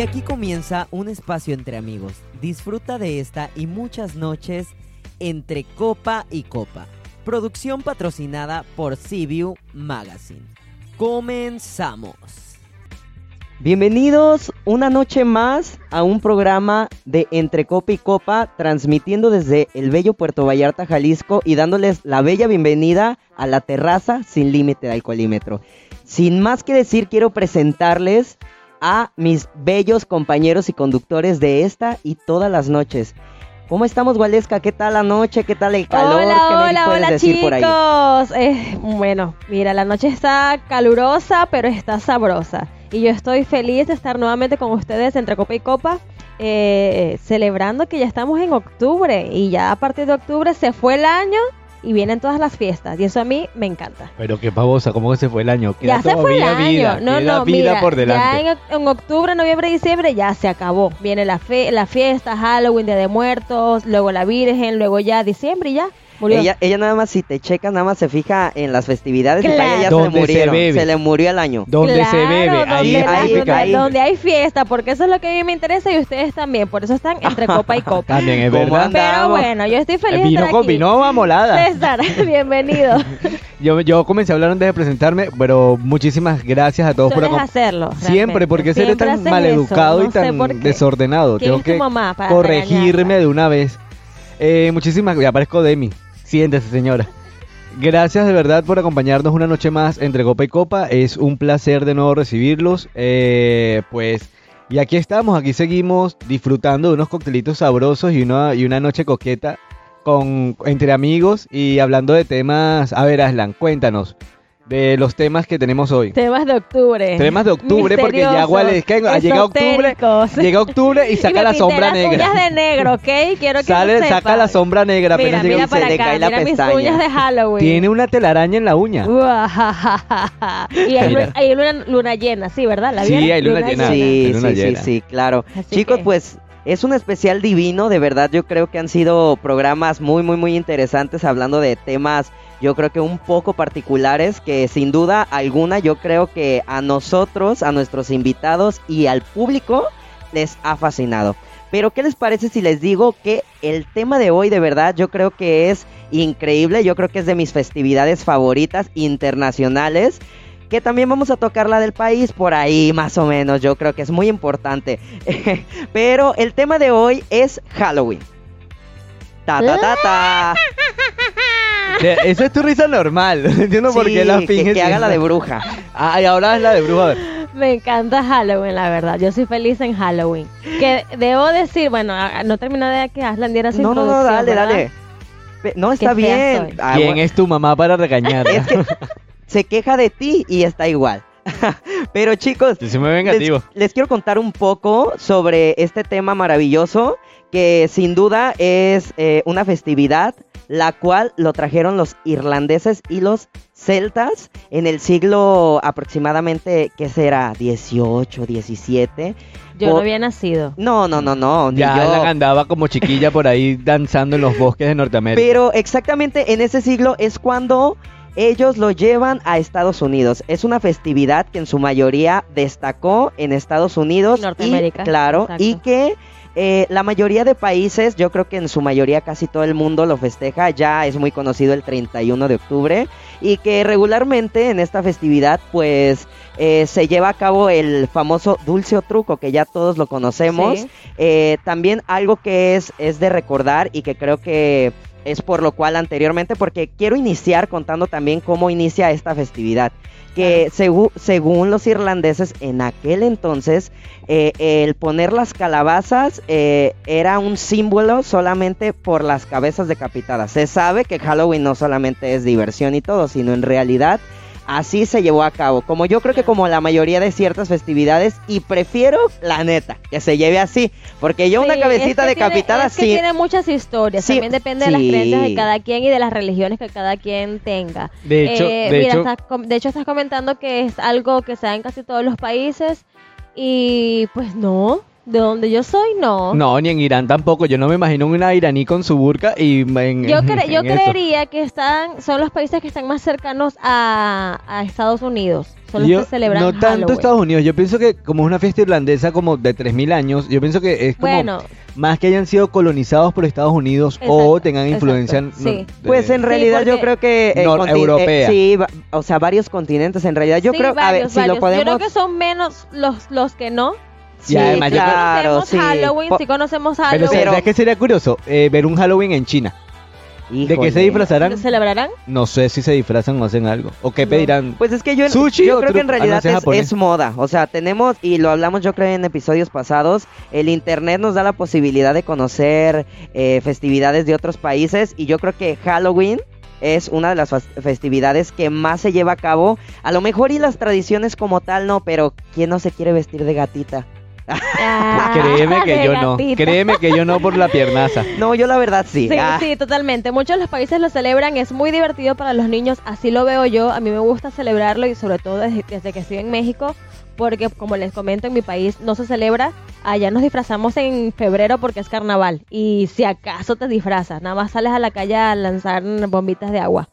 Y aquí comienza un espacio entre amigos. Disfruta de esta y muchas noches entre copa y copa. Producción patrocinada por CBU Magazine. Comenzamos. Bienvenidos una noche más a un programa de Entre Copa y Copa, transmitiendo desde el bello Puerto Vallarta, Jalisco, y dándoles la bella bienvenida a la terraza sin límite de alcoholímetro. Sin más que decir, quiero presentarles a mis bellos compañeros y conductores de esta y todas las noches. ¿Cómo estamos, Gualesca? ¿Qué tal la noche? ¿Qué tal el calor? Hola, ¿Qué me hola, puedes hola, decir por ahí? chicos. Eh, bueno, mira, la noche está calurosa, pero está sabrosa. Y yo estoy feliz de estar nuevamente con ustedes entre copa y copa, eh, celebrando que ya estamos en octubre. Y ya a partir de octubre se fue el año y vienen todas las fiestas. Y eso a mí me encanta. Pero qué pavosa, ¿cómo que se fue el año? Queda ya se fue el año. vida, no, no, vida mira, por delante. ya en, en octubre, noviembre, diciembre ya se acabó. Viene la, fe, la fiesta, Halloween, Día de Muertos, luego la Virgen, luego ya diciembre y ya. Murió. Ella, ella nada más, si te checa, nada más se fija en las festividades y para Claro. ella ya se le Donde se murieron. bebe. le murió el año. Donde se bebe, ahí donde, ahí- donde- ahí. donde hay fiesta, porque eso es lo que a mí me interesa y ustedes también, por eso están entre copa y copa. También es ¿Cómo verdad. Pero bueno, yo estoy feliz de Vino estar con aquí. vino amolada. César, bienvenido. Yo, yo comencé a hablar antes de presentarme, pero muchísimas gracias a todos por Sueles acompañarme. hacerlo. Siempre, porque eres Siempre tan maleducado eso, y no tan por desordenado. ¿Quién Tengo que mamá para corregirme regañarla? de una vez. Eh, muchísimas ya parezco Demi. Siéntese, señora. Gracias de verdad por acompañarnos una noche más entre Copa y Copa. Es un placer de nuevo recibirlos. Eh, pues, y aquí estamos, aquí seguimos disfrutando de unos coctelitos sabrosos y una, y una noche coqueta con, entre amigos y hablando de temas. A ver, Aslan, cuéntanos de los temas que tenemos hoy. Temas de octubre. Temas de octubre, porque ya igual es que llega octubre, llega octubre y saca me la sombra las negra. uñas de negro, ¿ok? Quiero que Sale, lo saca la sombra negra Mira, apenas llega mira y se le cae la mira mis pestaña. uñas de Halloween. Tiene una telaraña en la uña. Y hay, luna, hay luna, luna llena, sí, ¿verdad? ¿La Sí, hay luna llena. Sí, sí, sí, sí, claro. Así Chicos, que- pues es un especial divino, de verdad yo creo que han sido programas muy, muy, muy interesantes hablando de temas, yo creo que un poco particulares, que sin duda alguna yo creo que a nosotros, a nuestros invitados y al público les ha fascinado. Pero ¿qué les parece si les digo que el tema de hoy de verdad yo creo que es increíble, yo creo que es de mis festividades favoritas internacionales, que también vamos a tocar la del país por ahí más o menos, yo creo que es muy importante. Pero el tema de hoy es Halloween. Ta ta ta ta. Esa es tu risa normal. No entiendo por Sí, qué la finges. que haga la de bruja. Ah, y ahora es la de bruja. Me encanta Halloween, la verdad. Yo soy feliz en Halloween. Que debo decir, bueno, no termino de que Aslan diera su No, no, no, dale, ¿verdad? dale. No, está bien. Ah, ¿Quién bueno, es tu mamá para regañarla? Es que se queja de ti y está igual. Pero chicos, soy muy les, les quiero contar un poco sobre este tema maravilloso que sin duda es eh, una festividad la cual lo trajeron los irlandeses y los celtas en el siglo aproximadamente, ¿qué será? 18, 17. Yo no Por- había nacido. No, no, no, no. ni Ya yo. la andaba como chiquilla por ahí danzando en los bosques de Norteamérica. Pero exactamente en ese siglo es cuando ellos lo llevan a Estados Unidos. Es una festividad que en su mayoría destacó en Estados Unidos. Y Norteamérica, Y, claro, exacto. y que eh, la mayoría de países, yo creo que en su mayoría casi todo el mundo lo festeja. Ya es muy conocido el 31 de octubre. Y que regularmente en esta festividad, pues eh, se lleva a cabo el famoso dulce o truco, que ya todos lo conocemos. Sí. Eh, también algo que es, es de recordar y que creo que es por lo cual anteriormente, porque quiero iniciar contando también cómo inicia esta festividad. Que segu- según los irlandeses en aquel entonces, eh, el poner las calabazas eh, era un símbolo solamente por las cabezas decapitadas. Se sabe que Halloween no solamente es diversión y todo, sino en realidad así se llevó a cabo. Como yo creo que como la mayoría de ciertas festividades, y prefiero, la neta, que se lleve así. Porque yo una cabecita es que decapitada tiene, es que sí. tiene muchas historias. Sí, También depende de las creencias de cada quien y de las religiones que cada quien tenga. De hecho, Eh, de mira, hecho, estás com- de hecho estás comentando que es algo que se da en casi todos los países y pues no, De donde yo soy, no. No, ni en Irán tampoco. Yo no me imagino una iraní con su burka y en, Yo, cre- yo en eso. creería que están, son los países que están más cercanos a, a Estados Unidos. Son los Yo- que celebran no tanto Halloween. Estados Unidos, yo pienso que como es una fiesta irlandesa como de 3000 años, yo pienso que es como Bueno, más que hayan sido colonizados por Estados Unidos o tengan exacto, influencia sí. de- Pues en Sí, realidad yo creo que... eh, eh, europea. sí, va- o sea, varios continentes en realidad. Yo sí, creo, a ver, varios, si lo varios. podemos... Yo creo que son menos los, los que no. Y además yo creo- claro, sí. Halloween, Po- sí conocemos Pero Halloween. ¿sabes qué sería curioso? Eh, ver un Halloween en China. ¿De qué se disfrazarán? ¿Lo celebrarán? No sé si se disfrazan o hacen algo. ¿O qué No. pedirán? Pues es que yo, en- Sushi yo creo que en ah, realidad es es, moda. O sea, tenemos, y lo hablamos yo creo en episodios pasados, el Internet nos da la posibilidad de conocer eh, festividades de otros países y yo creo que Halloween es una de las festividades que más se lleva a cabo. A lo mejor y las tradiciones como tal no, pero ¿quién no se quiere vestir de gatita? Ah, Créeme que yo no. gatita. Créeme que yo no por la piernaza. No, yo la verdad sí. Sí, Ah, sí, totalmente. Muchos de los países lo celebran, es muy divertido para los niños, así lo veo yo. A mí me gusta celebrarlo y sobre todo desde, desde que estoy en México, porque como les comento, en mi país no se celebra. Allá nos disfrazamos en febrero porque es carnaval y si acaso te disfrazas, nada más sales a la calle a lanzar bombitas de agua.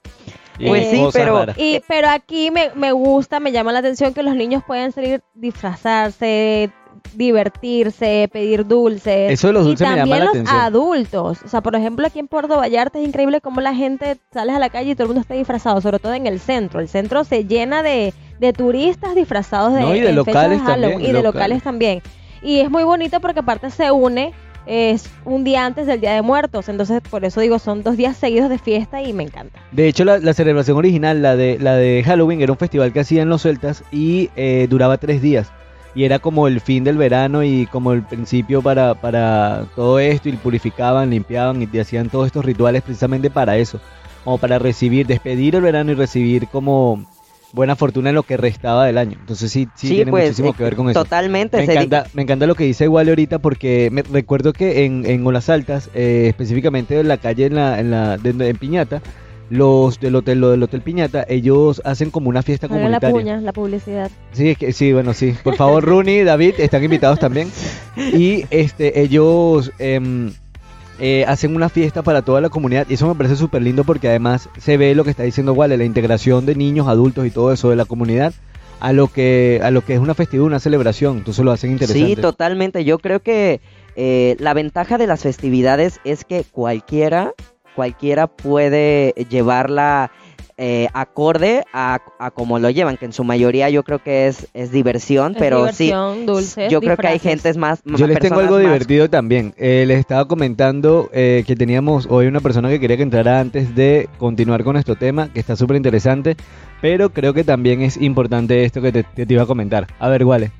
Y Pues sí, pero-. Y, pero aquí me, me gusta, me llama la atención que los niños pueden salir disfrazarse, divertirse, pedir dulces. Eso de los dulces y me también llama la los atención. adultos. O sea, por ejemplo, aquí en Puerto Vallarta es increíble cómo la gente sale a la calle y todo el mundo está disfrazado, sobre todo en el centro. El centro se llena de, de turistas disfrazados de, No, y de locales también, Halloween, y de locales. locales también. Y es muy bonito porque aparte se une es un día antes del Día de Muertos, entonces por eso digo, son dos días seguidos de fiesta y me encanta. De hecho, la, la celebración original, la de, la de Halloween, era un festival que hacían los celtas y eh, duraba tres días. Y era como el fin del verano y como el principio para, para todo esto y purificaban, limpiaban y hacían todos estos rituales precisamente para eso. Como para recibir, despedir el verano y recibir como buena fortuna en lo que restaba del año. Entonces sí, sí, tiene muchísimo eh, que ver con eso. Totalmente. Me encanta, me encanta lo que dice Wally ahorita porque me recuerdo que en, en Olas Altas, eh, específicamente en la calle en la, en la de- en Piñata, los del hotel, lo del hotel Piñata, ellos hacen como una fiesta la comunitaria. puña, la publicidad. Sí, es que, sí, bueno, sí. Por favor, Rooney, David, están invitados también. Y este, ellos em, eh, hacen una fiesta para toda la comunidad. Y eso me parece súper lindo porque además se ve lo que está diciendo Wale, la integración de niños, adultos y todo eso de la comunidad a lo que a lo que es una festividad, una celebración. Entonces lo hacen interesante. Sí, totalmente. Yo creo que eh, la ventaja de las festividades es que cualquiera, cualquiera puede llevarla eh, acorde a, a como lo llevan, que en su mayoría yo creo que es, es diversión, Es pero diversión, sí, dulces, yo creo que hay gentes más... Yo les tengo algo más- divertido también. Eh, les estaba comentando eh, que teníamos hoy una persona que quería que entrara antes de continuar con nuestro tema, que está súper interesante, pero creo que también es importante esto que te, que te iba a comentar. A ver, Wale,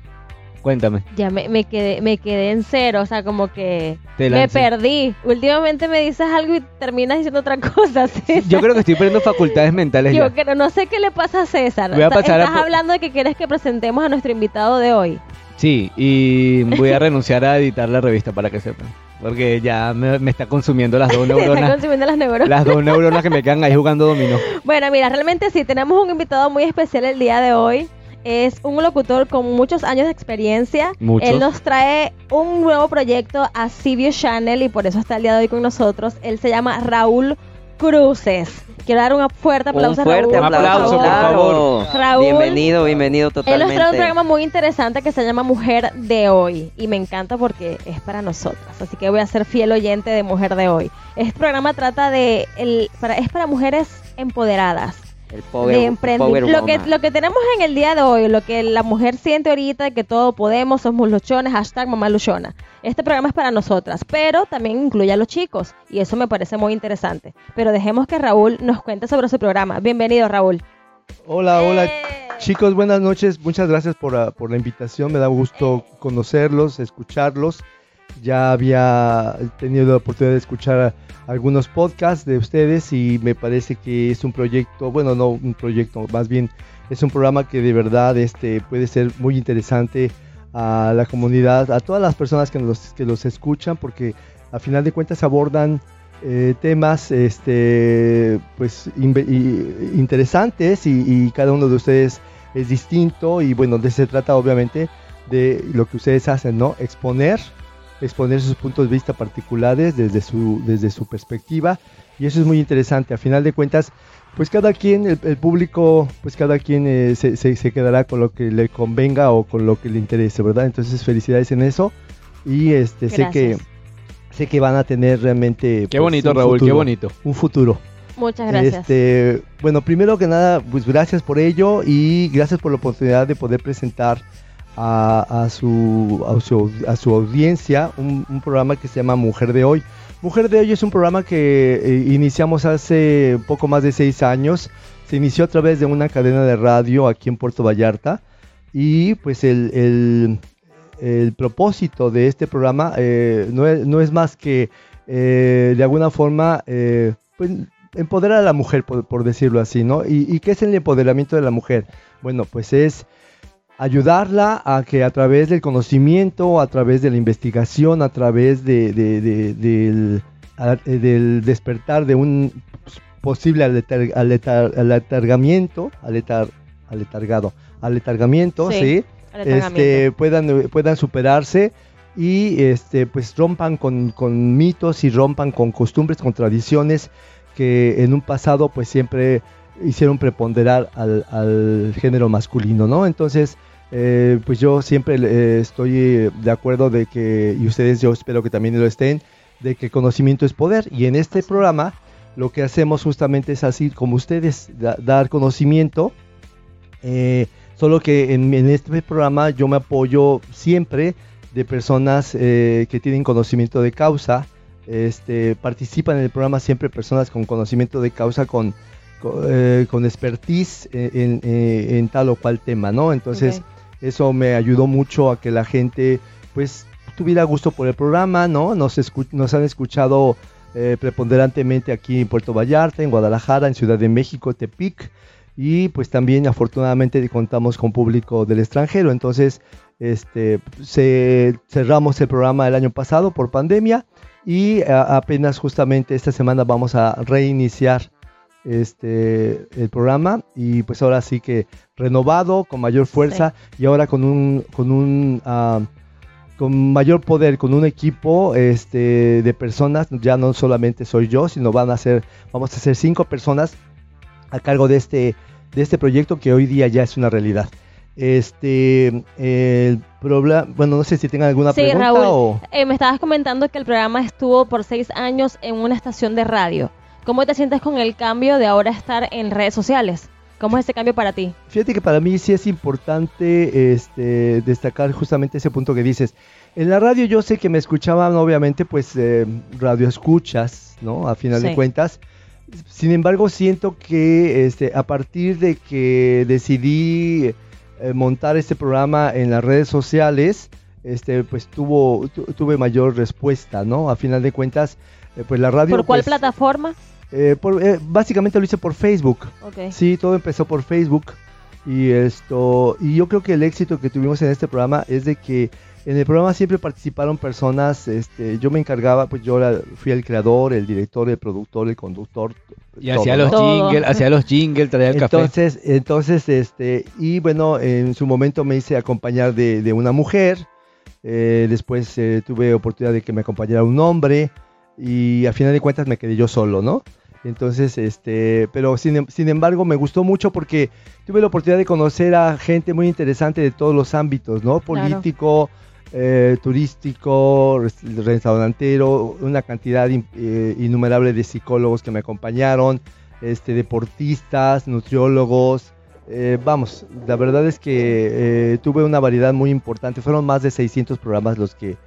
cuéntame. Ya me, me quedé me quedé en cero, o sea, como que Te me lancé. perdí. Últimamente me dices algo y terminas diciendo otra cosa. César. Yo creo que estoy perdiendo facultades mentales Yo ya. creo- no sé qué le pasa a César. Voy a pasar Estás hablando de que quieres que presentemos a nuestro invitado de hoy. Sí, y voy a renunciar a editar la revista para que sepan. Porque ya me, me está consumiendo las dos Te está neuronas. consumiendo las neuronas. las dos neuronas que me quedan ahí jugando dominó. Bueno, mira, realmente sí, tenemos un invitado muy especial el día de hoy. Es un locutor con muchos años de experiencia. Muchos. Él nos trae un nuevo proyecto a CBS Channel y por eso está el día de hoy con nosotros. Él se llama Raúl Cruces. Quiero dar un fuerte Un aplauso fuerte a Raúl. aplauso, por favor. Raúl. Bienvenido, bienvenido Él nos totalmente. trae un programa muy interesante que se llama Mujer de Hoy y me encanta porque es para nosotras, así que voy a ser fiel oyente de Mujer de Hoy. Este programa trata de el para es para mujeres empoderadas, El power, de emprendimiento. power Lo que lo que tenemos en el día de hoy, lo que la mujer siente ahorita de que todo podemos, somos luchones, hashtag mamá luchona. Este programa es para nosotras, pero también incluye a los chicos y eso me parece muy interesante. Pero dejemos que Raúl nos cuente sobre su programa. Bienvenido, Raúl. Hola, hola. Eh. Chicos, buenas noches. Muchas gracias por, ah, por la invitación. Me da gusto conocerlos, escucharlos. Ya había tenido la oportunidad de escuchar algunos podcasts de ustedes y me parece que es un proyecto, bueno, no un proyecto, más bien es un programa que de verdad este, puede ser muy interesante a la comunidad, a todas las personas que los, que los escuchan, porque a final de cuentas abordan eh, temas este, pues, interesantes y, y cada uno de ustedes es distinto y bueno, de se trata obviamente de lo que ustedes hacen, ¿no? Exponer, exponer sus puntos de vista particulares desde su, desde su perspectiva y eso es muy interesante. A final de cuentas, pues cada quien, el, público, pues cada quien eh, se, se, quedará con lo que le convenga o con lo que le interese, ¿verdad? Entonces felicidades en eso y este sé que sé que van a tener realmente qué pues, bonito Raúl, qué bonito un futuro. Muchas gracias. Este, bueno, primero que nada, pues gracias por ello y gracias por la oportunidad de poder presentar a, su, a, su, audiencia un, programa que se llama Mujer de Hoy. Mujer de Hoy es un programa que eh, iniciamos hace poco más de seis años. Se inició a través de una cadena de radio aquí en Puerto Vallarta y pues el, propósito de este programa eh, no, es, más que eh, de alguna forma pues, empoderar a la mujer, por, decirlo así, ¿no? ¿Y, qué es el empoderamiento de la mujer? Bueno, pues es ayudarla a que a través del conocimiento, a través de la investigación, a través de, del, despertar de un posible aletargamiento, aletar, aletargado, aletargamiento, sí, Este, puedan, puedan superarse y este, pues rompan con, con mitos y rompan con costumbres, con tradiciones que en un pasado pues siempre hicieron preponderar al, género masculino, ¿no? Entonces, eh, pues yo siempre eh, estoy de acuerdo de que, y ustedes yo espero que también lo estén, de que conocimiento es poder. Y en este programa lo que hacemos justamente es así como ustedes, dar conocimiento. Eh, solo que en, en, este programa yo me apoyo siempre de personas que tienen conocimiento de causa, este, participan en el programa siempre personas con conocimiento de causa, con, con, eh, expertise eh, en, tal o cual tema, ¿no? Entonces, eso me ayudó mucho a que la gente, pues, tuviera gusto por el programa, ¿no? Nos, nos han escuchado eh, preponderantemente aquí en Puerto Vallarta, en Guadalajara, en Ciudad de México, Tepic, y pues también afortunadamente contamos con público del extranjero. Entonces, este, se, cerramos el programa el año pasado por pandemia y apenas justamente esta semana vamos a reiniciar este el programa y pues ahora sí que renovado con mayor fuerza y ahora con un con un ah, con mayor poder con un equipo este de personas. Ya no solamente soy yo sino van a ser vamos a ser cinco personas a cargo de este de este proyecto que hoy día ya es una realidad. Este, el problema, bueno, no sé si tengan alguna sí, pregunta Raúl, eh, me estabas comentando que el programa estuvo por seis años en una estación de radio. ¿Cómo te sientes con el cambio de ahora estar en redes sociales? ¿Cómo es ese cambio para ti? Fíjate que para mí sí es importante este, destacar justamente ese punto que dices. En la radio yo sé que me escuchaban obviamente pues eh, radio escuchas, ¿no? A final de cuentas. Sin embargo siento que este, a partir de que decidí eh, montar este programa en las redes sociales, este, pues tuvo, tuve mayor respuesta, ¿no? A final de cuentas, eh, pues la radio... ¿Por cuál pues, plataforma? Eh, básicamente lo hice por Facebook. Sí, todo empezó por Facebook. Y esto, y yo creo que el éxito que tuvimos en este programa es de que en el programa siempre participaron personas, este, yo me encargaba, pues yo fui el creador, el director, el productor, el conductor. Y hacía los jingles, hacía los jingles, traía el entonces, café. Entonces, este, y bueno, en su momento me hice acompañar de, una mujer, eh, después eh, tuve oportunidad de que me acompañara un hombre, y a final de cuentas me quedé yo solo, ¿no? Entonces, este, pero sin, sin, embargo me gustó mucho porque tuve la oportunidad de conocer a gente muy interesante de todos los ámbitos, ¿no? Político, eh, turístico, restaurantero, una cantidad eh, innumerable de psicólogos que me acompañaron, este, deportistas, nutriólogos. Eh, vamos, la verdad es que tuve una variedad muy importante. Fueron más de 600 programas los que,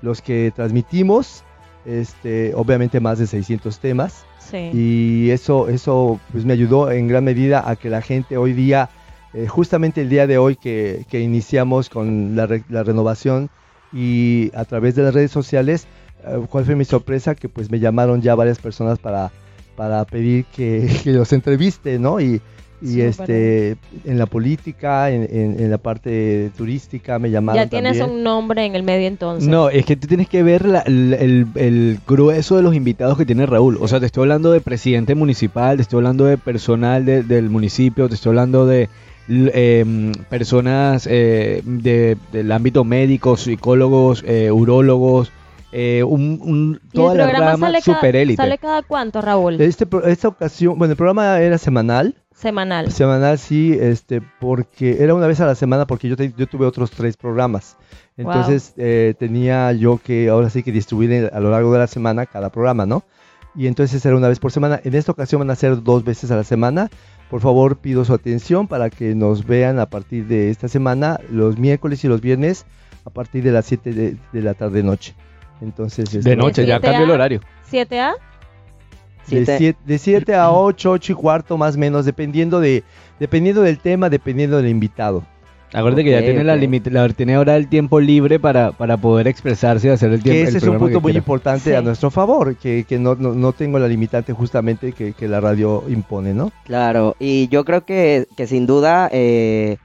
los que transmitimos. Este, obviamente más de 600 temas. Y eso, eso pues me ayudó en gran medida a que la gente hoy día eh, justamente el día de hoy que, iniciamos con la, renovación y a través de las redes sociales, eh, ¿cuál fue mi sorpresa? Que pues me llamaron ya varias personas para, para pedir que, los entreviste, ¿no? Y, y Súper este en la política, en, en- en la parte turística me llamaron Ya tienes también. un nombre en el medio entonces. No, es que tú tienes que ver la- el, el- el grueso de los invitados que tiene Raúl. O sea, te estoy hablando de presidente municipal, te estoy hablando de personal de- del municipio, te estoy hablando de em, personas eh, de- del ámbito médico, psicólogos, eh, urólogos, eh, un, un- ¿Y toda la rama sale, cada, sale cada cuánto, Raúl? Este, esta ocasión, bueno, el programa era semanal, Semanal. semanal sí, este, porque era una vez a la semana porque yo, te- yo tuve otros tres programas. Entonces eh, tenía yo que ahora sí que distribuir a lo largo de la semana cada programa, ¿no? Y entonces era una vez por semana. En esta ocasión van a ser dos veces a la semana. Por favor, pido su atención para que nos vean a partir de esta semana, los miércoles y los viernes, a partir de las 7 de, de la tarde-noche. Entonces, este, De noche, ya cambió el horario. 7A. De Siete- 7 de siete a 8, 8 y cuarto más o menos, dependiendo, de, dependiendo del tema, dependiendo del invitado. Acuérdate que ya tiene la ok. limit- la- tiene ahora el tiempo libre para, para poder expresarse y hacer el tiempo. Que el ese es un punto muy quiera. importante Sí. a nuestro favor, que, que no, no, no tengo la limitante justamente que, que la radio impone, ¿no? Claro, y yo creo que, que sin duda eh,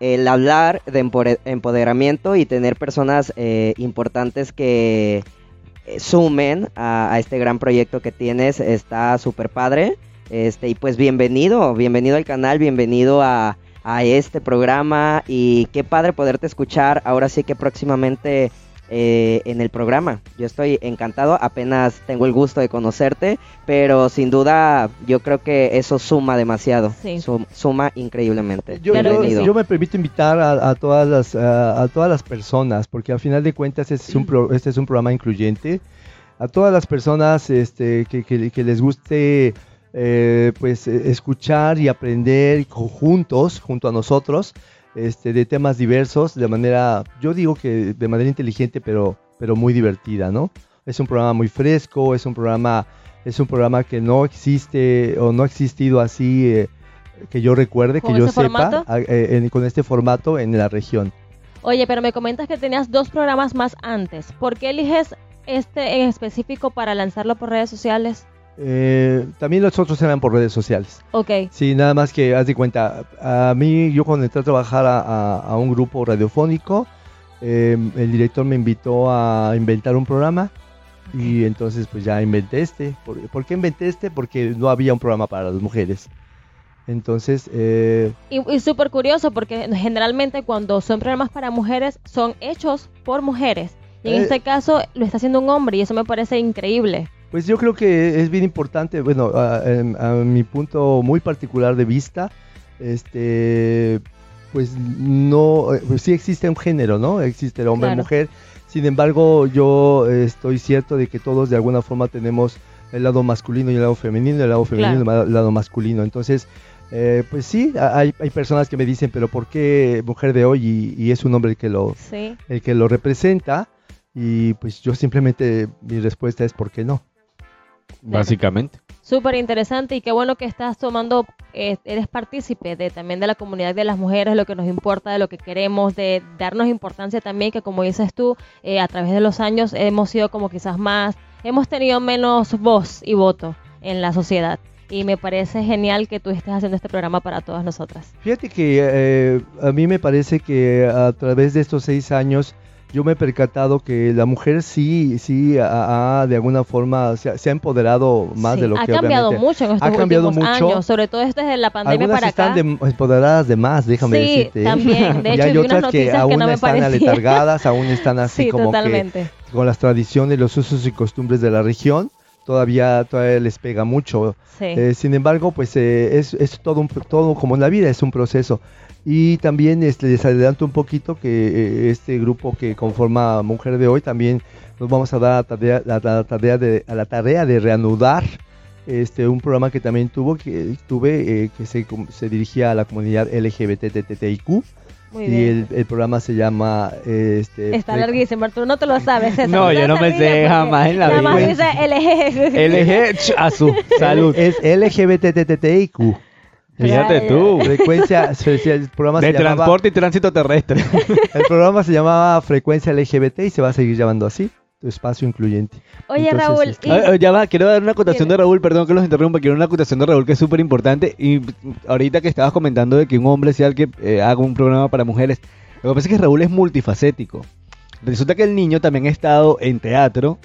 el hablar de empoderamiento y tener personas eh, importantes que sumen a, a este gran proyecto que tienes. Está súper padre. Este, y pues bienvenido, bienvenido al canal, bienvenido a, a este programa. Y qué padre poderte escuchar. Ahora sí que próximamente eh, en el programa. Yo estoy encantado, apenas tengo el gusto de conocerte, pero sin duda yo creo que eso suma demasiado, Sí. sum- suma increíblemente. Yo, yo- yo me permito invitar a, a todas las, a, a todas las personas, porque al final de cuentas este es un, pro- este es un programa incluyente. A todas las personas este, que, que- que les guste eh, pues, escuchar y aprender juntos, junto a nosotros, este, de temas diversos, de manera, yo digo que de manera inteligente, pero, pero muy divertida, ¿no? Es un programa muy fresco, es un programa, es un programa que no existe o no ha existido así. eh, que yo recuerde, que ¿Con yo sepa, eh, en- con este formato en la región. Oye, pero me comentas que tenías dos programas más antes. ¿Por qué eliges este en específico para lanzarlo por redes sociales? Eh, también los otros eran por redes sociales. Ok. Sí, nada más que haz de cuenta, a mí yo cuando entré a trabajar a, a- a un grupo radiofónico, eh, el director me invitó a inventar un programa y entonces pues ya inventé este. ¿Por, por qué inventé este? Porque no había un programa para las mujeres. Entonces, eh, Y, y súper curioso porque generalmente cuando son programas para mujeres son hechos por mujeres. Y en Eh. este caso lo está haciendo un hombre y eso me parece increíble. Pues yo creo que es bien importante, bueno, a, em, a mi punto muy particular de vista, este, pues no, eh, pues sí existe un género, ¿no? Existe el hombre y Claro. mujer. Sin embargo, yo estoy cierto de que todos de alguna forma tenemos el lado masculino y el lado femenino, el lado femenino y el lado masculino. Entonces, eh, pues sí, hay, hay personas que me dicen, pero ¿por qué mujer de hoy? Y, y es un hombre el que lo, Sí. el que lo representa. Y pues yo simplemente, mi respuesta es ¿por qué no? Básicamente. Súper interesante y qué bueno que estás tomando, eh, eres partícipe de, también de la comunidad de las mujeres, lo que nos importa, de lo que queremos, de darnos importancia también, que como dices tú, eh, a través de los años hemos sido como quizás más, hemos tenido menos voz y voto en la sociedad. Y me parece genial que tú estés haciendo este programa para todas nosotras. Fíjate que eh, a mí me parece que a través de estos seis años yo me he percatado que la mujer sí, sí, ha, ha de alguna forma se ha, se ha empoderado más Sí, de lo ha que cambiado obviamente- mucho en estos ha cambiado últimos mucho. años, sobre todo desde la pandemia Algunas para están acá. empoderadas de más, déjame Sí, decirte. ¿eh? también. De y hecho, hay vi unas otras que noticias que aún no están aletargadas, aún están así sí, como que con las tradiciones, los usos y costumbres de la región. Todavía, todavía les pega mucho. Sí. Eh, sin embargo, pues eh, es, es todo, un, todo como en la vida, es un proceso. Y también este, les adelanto un poquito que eh, este grupo que conforma Mujer de Hoy también nos vamos a dar a, tarea, la, la tarea de, a la tarea de reanudar este, un programa que también tuvo, que tuve, eh, que se, se dirigía a la comunidad LGBTTIQ. Muy Y bien. el, el programa se llama... Este, Está larguísimo, tú no te lo sabes. César. No, yo no me sé jamás en la Nada más vida. dice LG. LG a su salud. Es LGBTTIQ. Fíjate tú. Frecuencia, se- el programa De se llamaba- transporte y tránsito terrestre. El programa se llamaba Frecuencia LGBT y se va a seguir llamando así. espacio incluyente. Oye, Entonces, Raúl, este- y- Ah, ah, ya va, quiero dar una acotación de. Raúl, perdón que los interrumpa, quiero una acotación de Raúl que es súper importante. Y ahorita que estabas comentando de que un hombre sea el que eh, haga un programa para mujeres, lo que pasa es que Raúl es multifacético. Resulta que el niño también ha estado en teatro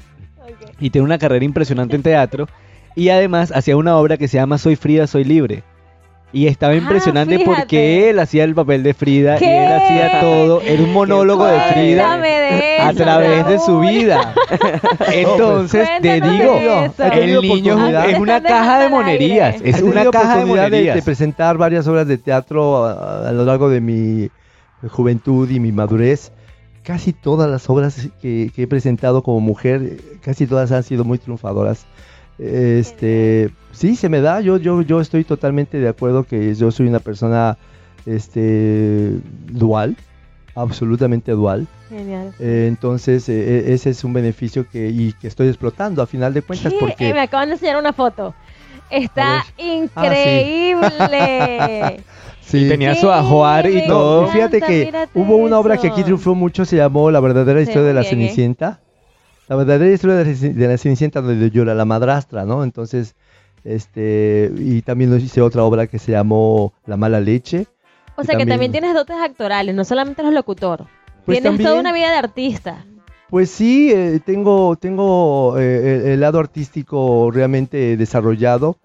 y tiene una carrera impresionante en teatro. Y además hacía una obra que se llama Soy Frida, Soy Libre. Y estaba Ah, impresionante porque él hacía el papel de Frida y ¿Qué? él hacía todo. Era un monólogo de Frida a través de su vida. Entonces, te digo, el niño es una caja de monerías. Es una caja de monerías. de presentar varias obras de teatro a, a lo largo de mi juventud y mi madurez. Casi todas las obras que, que he presentado como mujer, casi todas han sido muy triunfadoras. Este, sí, se me da. Yo, yo, yo estoy totalmente de acuerdo que yo soy una persona, este, dual, absolutamente dual. Genial. Eh, entonces, eh, eh, ese es un beneficio que, y que estoy explotando a final de cuentas ¿Qué? porque Eh, me acaban de enseñar una foto. Está A increíble. sí. Tenía su ajuar y todo. Fíjate que hubo una obra que aquí triunfó mucho, se llamó La verdadera Sí, historia de la ¿eh? Cenicienta. La verdadera historia de la, Cenicienta donde llora la madrastra, ¿no? Entonces, este, y también hice otra obra que se llamó La mala leche. O sea que también- también tienes dotes actorales, no solamente eres locutor. Pues tienes toda una vida de artista. Pues sí, eh, tengo, tengo eh, el, el lado artístico realmente desarrollado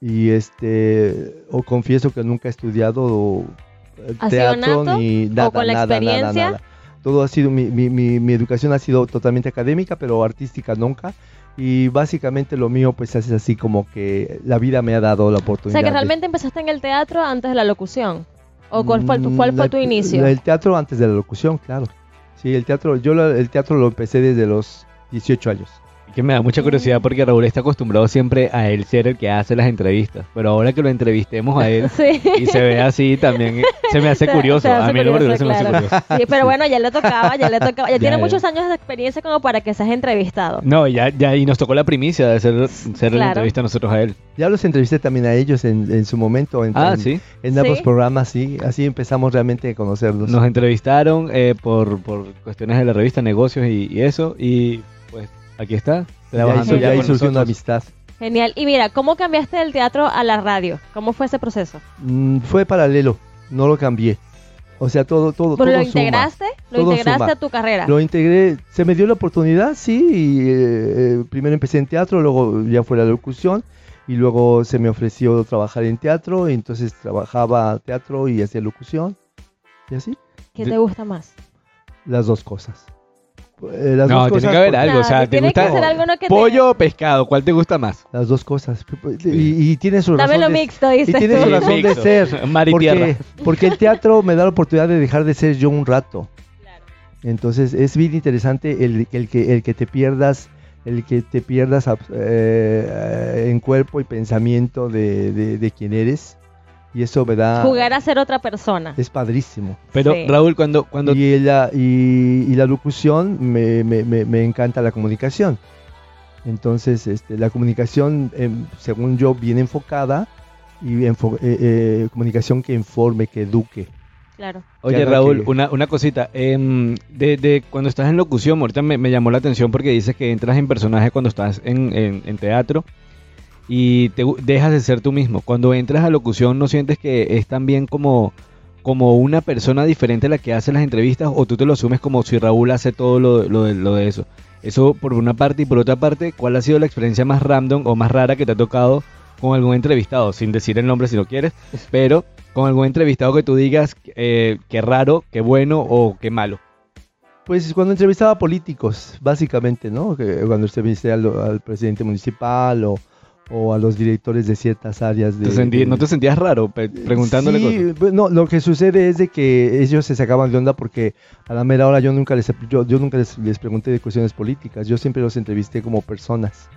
y este, o confieso que nunca he estudiado eh, ¿Ha sido teatro ni ¿O nada, con la nada, nada, experiencia? nada. Todo ha sido, mi, mi, mi, mi educación ha sido totalmente académica, pero artística nunca. Y básicamente lo mío pues es así como que la vida me ha dado la O oportunidad. sea que de- realmente empezaste en el teatro antes de la locución. ¿O cuál fue, tu- Mm, cuál fue la- tu inicio? El teatro antes de la locución, claro. Sí, el teatro, yo lo- el teatro lo empecé desde los 18 años. Que me da mucha curiosidad porque Raúl está acostumbrado siempre a él ser el que hace las entrevistas. Pero ahora que lo entrevistemos a él Sí. y se ve así también, se me hace Se- curioso. se hace a mí lo curioso, particular se me hace claro. curioso. Sí, pero bueno, ya le tocaba, ya le tocaba. Ya, tiene ya. muchos años de experiencia como para que seas entrevistado. No, ya, ya, y nos tocó la primicia de hacer, hacer la Claro. entrevista nosotros a él. Ya los entrevisté también a ellos en, en su momento. En, Ah, en- sí. En ambos Sí. programas, sí. Así empezamos realmente a conocerlos. Nos entrevistaron eh, por, por cuestiones de la revista, negocios y, y eso. Y aquí está, trabajando ya con surgió una amistad. Genial. Y mira, ¿cómo cambiaste del teatro a la radio? ¿Cómo fue ese proceso? Mm, fue paralelo, no lo cambié. O sea, todo, todo, ¿Pero todo lo suma. integraste? ¿Lo Todo integraste suma. a tu carrera? Lo integré, se me dio la oportunidad, sí, y eh, eh, primero empecé en teatro, luego ya fue la locución, y luego se me ofreció trabajar en teatro, y entonces trabajaba teatro y hacía locución, y así, ¿Qué de- te gusta más? las dos cosas. Eh, las No, dos tiene cosas que haber algo. o sea, ¿te tiene gusta que te- pollo o pescado? ¿Cuál te gusta más? Las dos cosas. Y, y tiene su Dame razón lo de- mixto, y dices tiene su razón de Mixto. ser. Mar y porque, tierra. porque el teatro me da la oportunidad de dejar de ser yo un rato. Entonces es bien interesante el, el que, el que te pierdas, el que te pierdas eh, en cuerpo y pensamiento de, de, de quién eres. Y eso me da... Jugar a ser otra persona. Es padrísimo. Pero Sí. Raúl, cuando, cuando Y, la, y, y la locución, me, me, me, me encanta la comunicación. Entonces, este, la comunicación, em, según yo, bien enfocada y enfo- eh, eh, comunicación que informe, que eduque. Claro. Oye, Raúl, que- una, una cosita. em, de, de cuando estás en locución, ahorita me, me llamó la atención porque dices que entras en personaje cuando estás en, en- en teatro y te dejas de ser tú mismo. Cuando entras a locución, ¿no sientes que es también como, como una persona diferente la que hace las entrevistas o tú te lo asumes como si Raúl hace todo lo, lo de, lo de eso? Eso por una parte y por otra parte, ¿cuál ha sido la experiencia más random o más rara que te ha tocado con algún entrevistado? Sin decir el nombre si no quieres, pero con algún entrevistado que tú digas eh, qué raro, qué bueno o qué malo. Pues cuando entrevistaba políticos, básicamente, ¿no? Cuando entrevisté al, al presidente municipal o, o a los directores de ciertas áreas de... ¿Te sentí- de- ¿No te sentías raro pe- preguntándole sí, cosas? pues, no, lo que sucede es de que ellos se sacaban de onda porque a la mera hora yo nunca les yo, yo nunca les, les pregunté de cuestiones políticas, yo siempre los entrevisté como personas.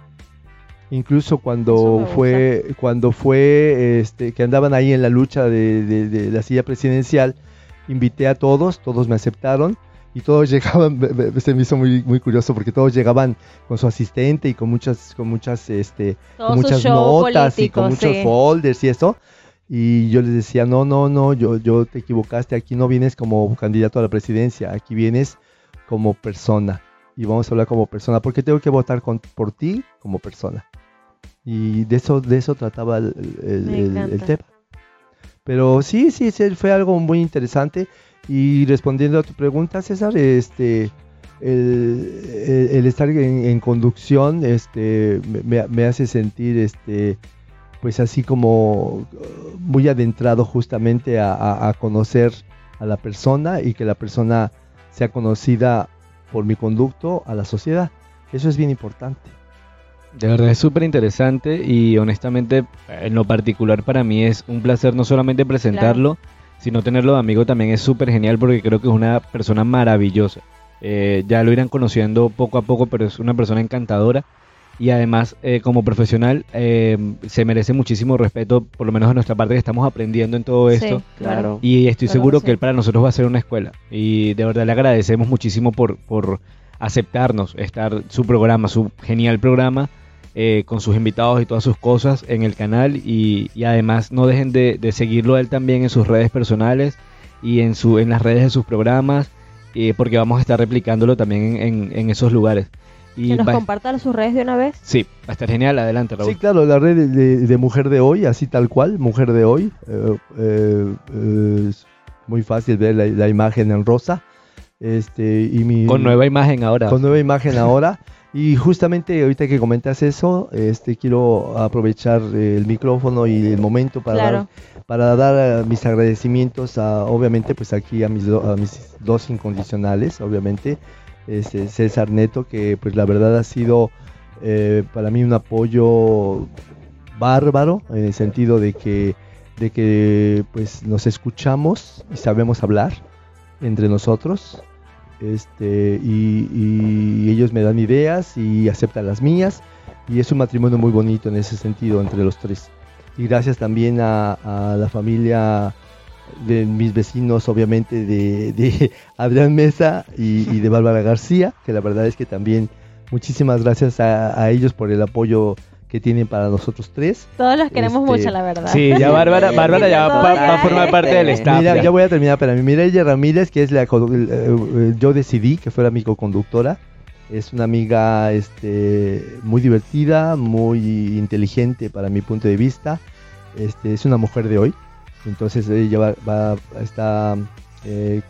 Incluso cuando fue cuando fue este que andaban ahí en la lucha de, de- de la silla presidencial, invité a todos, todos me aceptaron y todos llegaban, se me hizo muy muy curioso porque todos llegaban con su asistente y con muchas con muchas este Todo con muchas notas y con muchos sí. folders y eso. Y yo les decía, no, no, no, yo, yo te equivocaste, aquí no vienes como candidato a la presidencia, aquí vienes como persona. y vamos a hablar como persona, porque tengo que votar con- por ti como persona. Y de eso, de eso trataba el, el- el- el tema. Pero sí, sí, sí, fue algo muy interesante. Y respondiendo a tu pregunta, César, este, el, el- el estar en, en conducción este, me- hace sentir este, pues así como uh, muy adentrado justamente a, a- a conocer a la persona y que la persona sea conocida por mi conducto a la sociedad. Eso es bien importante. De verdad es súper interesante y honestamente en lo particular para mí es un placer no solamente presentarlo, sino tenerlo de amigo también es súper genial porque creo que es una persona maravillosa. Eh, ya lo irán conociendo poco a poco, pero es una persona encantadora y además eh, como profesional eh, se merece muchísimo respeto, por lo menos de nuestra parte que estamos aprendiendo en todo esto. Sí, Claro. Y estoy Claro seguro que él para nosotros va a ser una escuela. Y de verdad le agradecemos muchísimo por, por aceptarnos, estar su programa, su genial programa, eh, con sus invitados y todas sus cosas en el canal. Y, y además no dejen de, de seguirlo a él también en sus redes personales y en, su, en las redes de sus programas, eh, porque vamos a estar replicándolo también en, en- en esos lugares. Y Que nos va- compartan sus redes de una vez. sí, va a estar genial. Adelante, Raúl. Sí, claro, la red de, de- de Mujer de Hoy, así tal cual, Mujer de Hoy. eh, eh, eh, es muy fácil ver la, la imagen en rosa. Este, y mi, Con nueva imagen ahora. con nueva imagen ahora. Y justamente ahorita que comentas eso, este, quiero aprovechar el micrófono y el momento para Claro. dar, para dar eh, mis agradecimientos a, obviamente, pues aquí a mis, do- a mis dos incondicionales, obviamente, este, César Neto, que pues la verdad ha sido eh, para mí un apoyo bárbaro, en el sentido de que, de que pues nos escuchamos y sabemos hablar entre nosotros este, y, ellos me dan ideas y aceptan las mías y es un matrimonio muy bonito en ese sentido entre los tres. Y gracias también a, la familia de mis vecinos, obviamente, de, de Adrián Mesa y, de Bárbara García, que la verdad es que también muchísimas gracias a ellos por el apoyo que tienen para nosotros tres. Todos los queremos Este, mucho, la verdad. Sí, ya Bárbara, Bárbara ya va, ya, va a formar eh. parte del staff. Mira, ya. voy a terminar para mí. Mireya Ramírez, que es la el- eh, yo decidí que fuera mi co-conductora. Es una amiga este, muy divertida, muy inteligente para mi punto de vista. Este, es una mujer de hoy. Entonces ella va, va- está eh,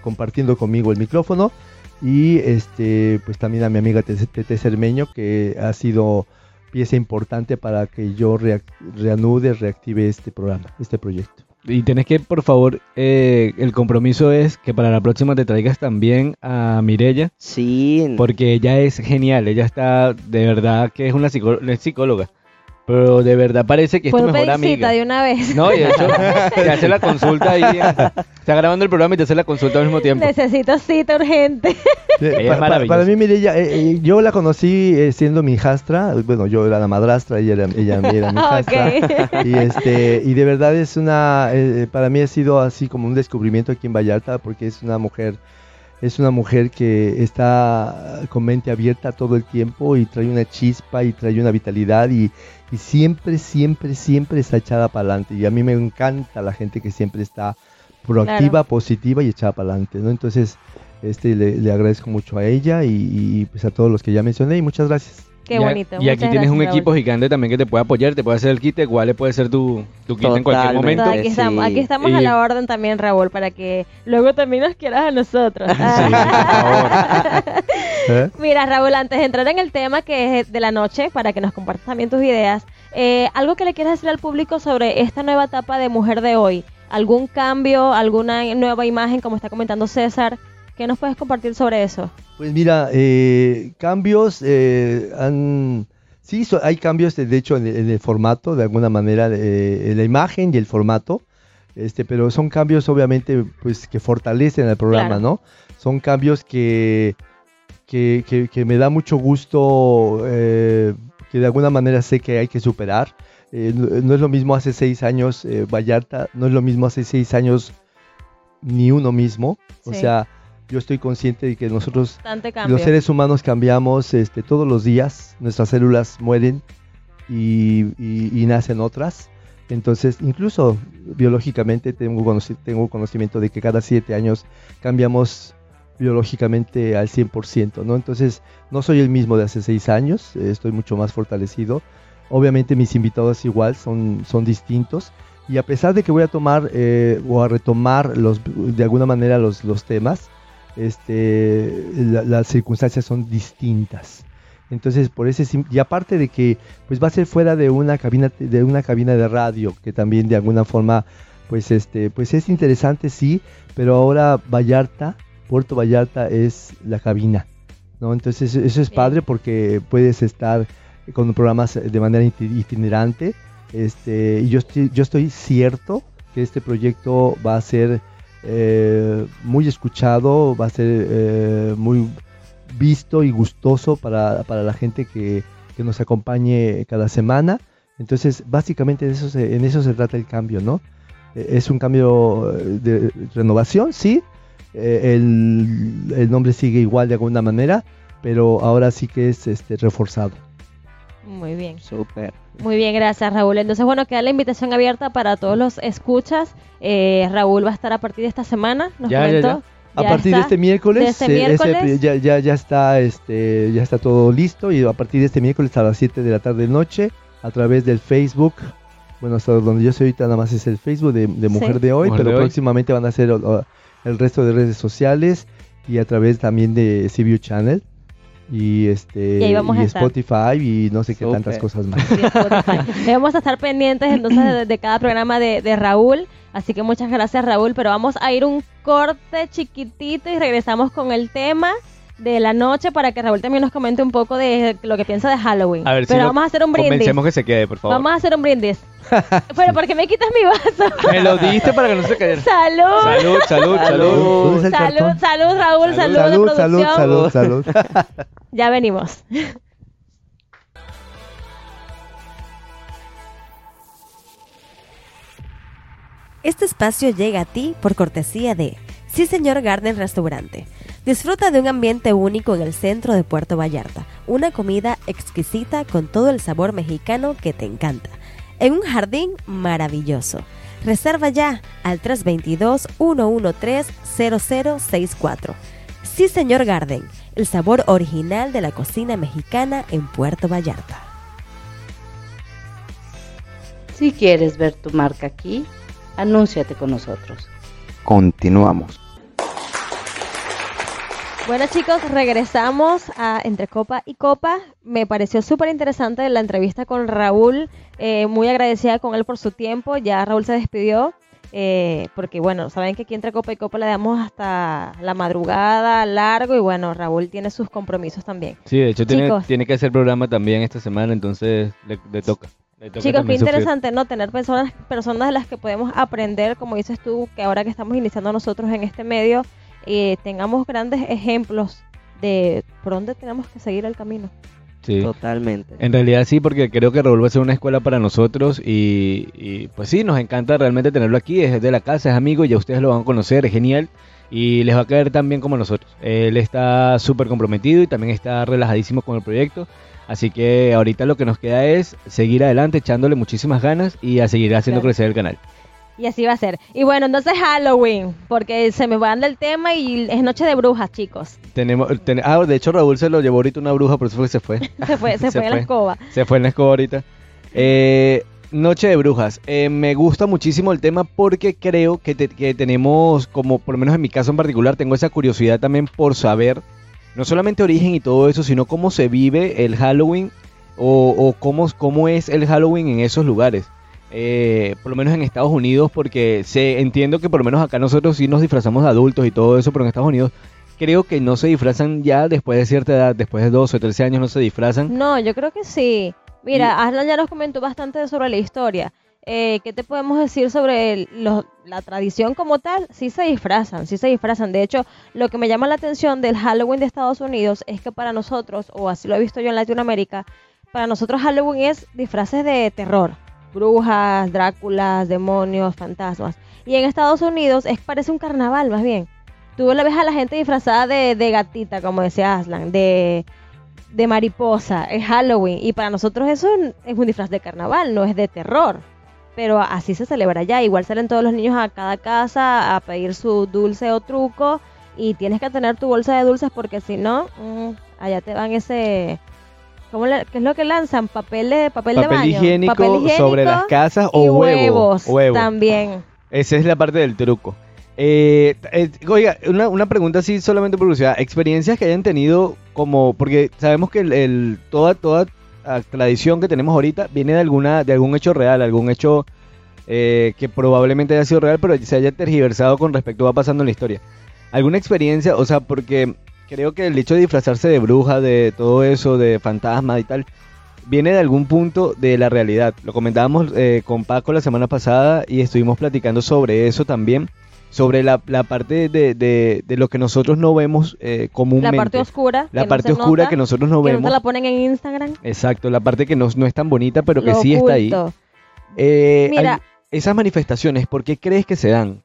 compartiendo conmigo el micrófono. Y este, pues también a mi amiga Tete Cermeño, que ha sido pieza importante para que yo reac- reanude, reactive este programa, este proyecto. Y tienes que, por favor, eh, el compromiso es que para la próxima te traigas también a Mirella, Sí. porque ella es genial, ella está, de verdad que es una psicó- es psicóloga, pero de verdad parece que es tu mejor pedir cita amiga. de una vez. No, y de hecho, te hace la consulta ahí, está grabando el programa y te hace la consulta al mismo tiempo. Necesito cita urgente. Sí, Ella es pa- pa- maravillosa. para mí, Mireya, eh, eh, yo la conocí eh, siendo mi hijastra. Bueno, yo era la madrastra, ella era, ella era mi hijastra. ok. Y, este, y de verdad es una, eh, para mí ha sido así como un descubrimiento aquí en Vallarta, porque es una mujer, es una mujer que está con mente abierta todo el tiempo y trae una chispa y trae una vitalidad y, y siempre, siempre, siempre está echada para adelante. Y a mí me encanta la gente que siempre está proactiva, Claro. positiva y echada para adelante, ¿no? Entonces, este, le, le agradezco mucho a ella y, y, pues a todos los que ya mencioné y muchas gracias. Qué Y a- bonito. Y aquí tienes un equipo Raúl. gigante también que te puede apoyar, te puede hacer el kit, igual le puede ser tu, tu kit en cualquier momento. Aquí estamos, Sí. aquí estamos Y- a la orden también, Raúl, para que luego también nos quieras a nosotros. ¿Eh? Mira, Raúl, antes de entrar en el tema que es de la noche, para que nos compartas también tus ideas, eh, algo que le quieras decir al público sobre esta nueva etapa de Mujer de hoy. ¿Algún cambio, alguna nueva imagen, como está comentando César? ¿Qué nos puedes compartir sobre eso? Pues mira, eh, cambios eh, han... Sí, so- hay cambios, de hecho, en el, en el formato, de alguna manera, eh, en la imagen y el formato, este, pero son cambios, obviamente, pues que fortalecen el programa, Claro. ¿no? Son cambios que, que, que- que me da mucho gusto, eh, que de alguna manera sé que hay que superar. Eh, no, no es lo mismo hace seis años eh, Vallarta, no es lo mismo hace seis años ni uno mismo. O sea, yo estoy consciente de que nosotros los seres humanos cambiamos este, todos los días, nuestras células mueren y, y- y nacen otras. Entonces, incluso biológicamente tengo, tengo conocimiento de que cada siete años cambiamos biológicamente al 100%, ¿no? Entonces, no soy el mismo de hace seis años, estoy mucho más fortalecido. Obviamente mis invitados igual son, son distintos. Y a pesar de que voy a tomar eh, o a retomar los, de alguna manera los, los temas, este, la- las circunstancias son distintas. Entonces, por ese y aparte de que pues va a ser fuera de una cabina de una cabina de radio que también de alguna forma pues este pues es interesante sí, pero ahora Vallarta, Puerto Vallarta es la cabina. ¿no? Entonces, eso es padre porque puedes estar con programas de manera iti- itinerante. Este, y yo estoy, yo estoy cierto que este proyecto va a ser eh, muy escuchado, va a ser eh, muy visto y gustoso para, para la gente que, que nos acompañe cada semana. Entonces, básicamente de eso en eso se trata el cambio, ¿no? Eh, Es un cambio de renovación, sí. El, el nombre sigue igual de alguna manera, pero ahora sí que es este, reforzado. Muy bien. Súper. Muy bien, gracias Raúl. Entonces, bueno, queda la invitación abierta para todos los escuchas. Eh, Raúl va a estar a partir de esta semana, nos Ya. A Ya partir de este miércoles, De este eh, ese- ya, ya, ya está este ya está todo listo y a partir de este miércoles a las 7 de la tarde noche a través del Facebook bueno hasta donde yo soy ahorita nada más es el Facebook de, de Mujer Sí. de Hoy Mujer pero de Hoy. próximamente van a ser el resto de redes sociales y a través también de CBU Channel y este Y ahí vamos a estar. Spotify y no sé qué tantas cosas más Sí, vamos a estar pendientes entonces de, de cada programa de, de Raúl. Así que muchas gracias Raúl, pero vamos a ir un corte chiquitito y regresamos con el tema de la noche para que Raúl también nos comente un poco de lo que piensa de Halloween. A ver si pero lo vamos a hacer un brindis. Convencemos que se quede, por favor. Vamos a hacer un brindis. pero ¿por qué me quitas mi vaso? Me lo diste para que no se cayera. ¡Salud! Salud, salud, salud. ¿Dónde está el Salud, salud, Raúl, salud, de salud salud salud salud Ya venimos. Este espacio llega a ti por cortesía de Sí Señor Garden Restaurante. Disfruta de un ambiente único en el centro de Puerto Vallarta, una comida exquisita con todo el sabor mexicano que te encanta, en un jardín maravilloso. Reserva ya al 322-113-0064. Sí Señor Garden, el sabor original de la cocina mexicana en Puerto Vallarta. Si quieres ver tu marca aquí, anúnciate con nosotros. Continuamos. Bueno chicos, regresamos a Entre Copa y Copa. Me pareció súper interesante la entrevista con Raúl. eh, muy agradecida con él por su tiempo. Ya Raúl se despidió. eh, porque bueno, saben que aquí entre Copa y Copa le damos hasta la madrugada, largo. Y bueno, Raúl tiene sus compromisos también. Sí, de hecho tiene, Chicos. tiene que hacer programa también esta semana, entonces le, le toca. Le toca Chicos, qué sufrir. interesante, ¿no? Tener personas, personas de las que podemos aprender, como dices tú, que ahora que estamos iniciando nosotros en este medio, eh, tengamos grandes ejemplos de por dónde tenemos que seguir el camino. Sí. Totalmente. En realidad sí, porque creo que Raúl va a ser una escuela para nosotros y, y, pues sí, nos encanta realmente tenerlo aquí, es de la casa, es amigo, ya ustedes lo van a conocer, es genial y les va a caer tan bien como a nosotros. Él está súper comprometido y también está relajadísimo con el proyecto, así que ahorita lo que nos queda es seguir adelante, echándole muchísimas ganas y a seguir haciendo Claro. crecer el canal. Y así va a ser. Y bueno, entonces Halloween, porque se me va del tema y es noche de brujas, chicos. Tenemos, ten- ah, de hecho Raúl se lo llevó ahorita una bruja, por eso fue que se fue. Se fue, se, Se fue en la escoba. Se fue en la escoba ahorita. Eh, Noche de Brujas. Eh, me gusta muchísimo el tema porque creo que, te- que tenemos, como por lo menos en mi caso en particular, tengo esa curiosidad también por saber no solamente origen y todo eso, sino cómo se vive el Halloween o, o cómo, cómo es el Halloween en esos lugares. Eh, por lo menos en Estados Unidos, porque sé, entiendo que por lo menos acá nosotros sí nos disfrazamos de adultos y todo eso, pero en Estados Unidos creo que no se disfrazan ya después de cierta edad, después de 12 o 13 años no se disfrazan. No, yo creo que sí. Mira, Aslan ya nos comentó bastante sobre la historia. Eh, ¿Qué te podemos decir sobre el- la tradición como tal? Sí se disfrazan, sí se disfrazan. De hecho, lo que me llama la atención del Halloween de Estados Unidos es que para nosotros, o así lo he visto yo en Latinoamérica, para nosotros Halloween es disfraces de terror. Brujas, Dráculas, demonios, fantasmas. Y en Estados Unidos es parece un carnaval más bien. Tú le ves a la gente disfrazada de, de gatita, como decía Aslan, de, de mariposa, es Halloween. Y para nosotros eso es un disfraz de carnaval, no es de terror. Pero así se celebra allá. Igual salen todos los niños a cada casa a pedir su dulce o truco. y tienes que tener tu bolsa de dulces porque si no, mm, allá te van ese... ¿Cómo ¿Qué es lo que lanzan? Papel de, papel de Papel baño. higiénico, Papel higiénico sobre las casas o huevo. huevos huevo. también. Esa es la parte del truco. Eh, eh, oiga, una, una pregunta así solamente por curiosidad. Experiencias que hayan tenido como, porque sabemos que el, el- toda, toda ah, tradición que tenemos ahorita viene de alguna, de algún hecho real, algún hecho eh, que probablemente haya sido real, pero se haya tergiversado con respecto a va pasando en la historia. ¿Alguna experiencia? O sea, porque creo que el hecho de disfrazarse de bruja, de todo eso, de fantasma y tal, viene de algún punto de la realidad. Lo comentábamos eh, con Paco la semana pasada y estuvimos platicando sobre eso también, sobre la, la parte de, de- de lo que nosotros no vemos eh, comúnmente. La parte oscura. La no parte oscura nota, que nosotros no que vemos. no te la ponen en Instagram. Exacto, la parte que no, no es tan bonita, pero que lo sí está ahí. Eh, Mira. hay- esas manifestaciones, ¿por qué crees que se dan?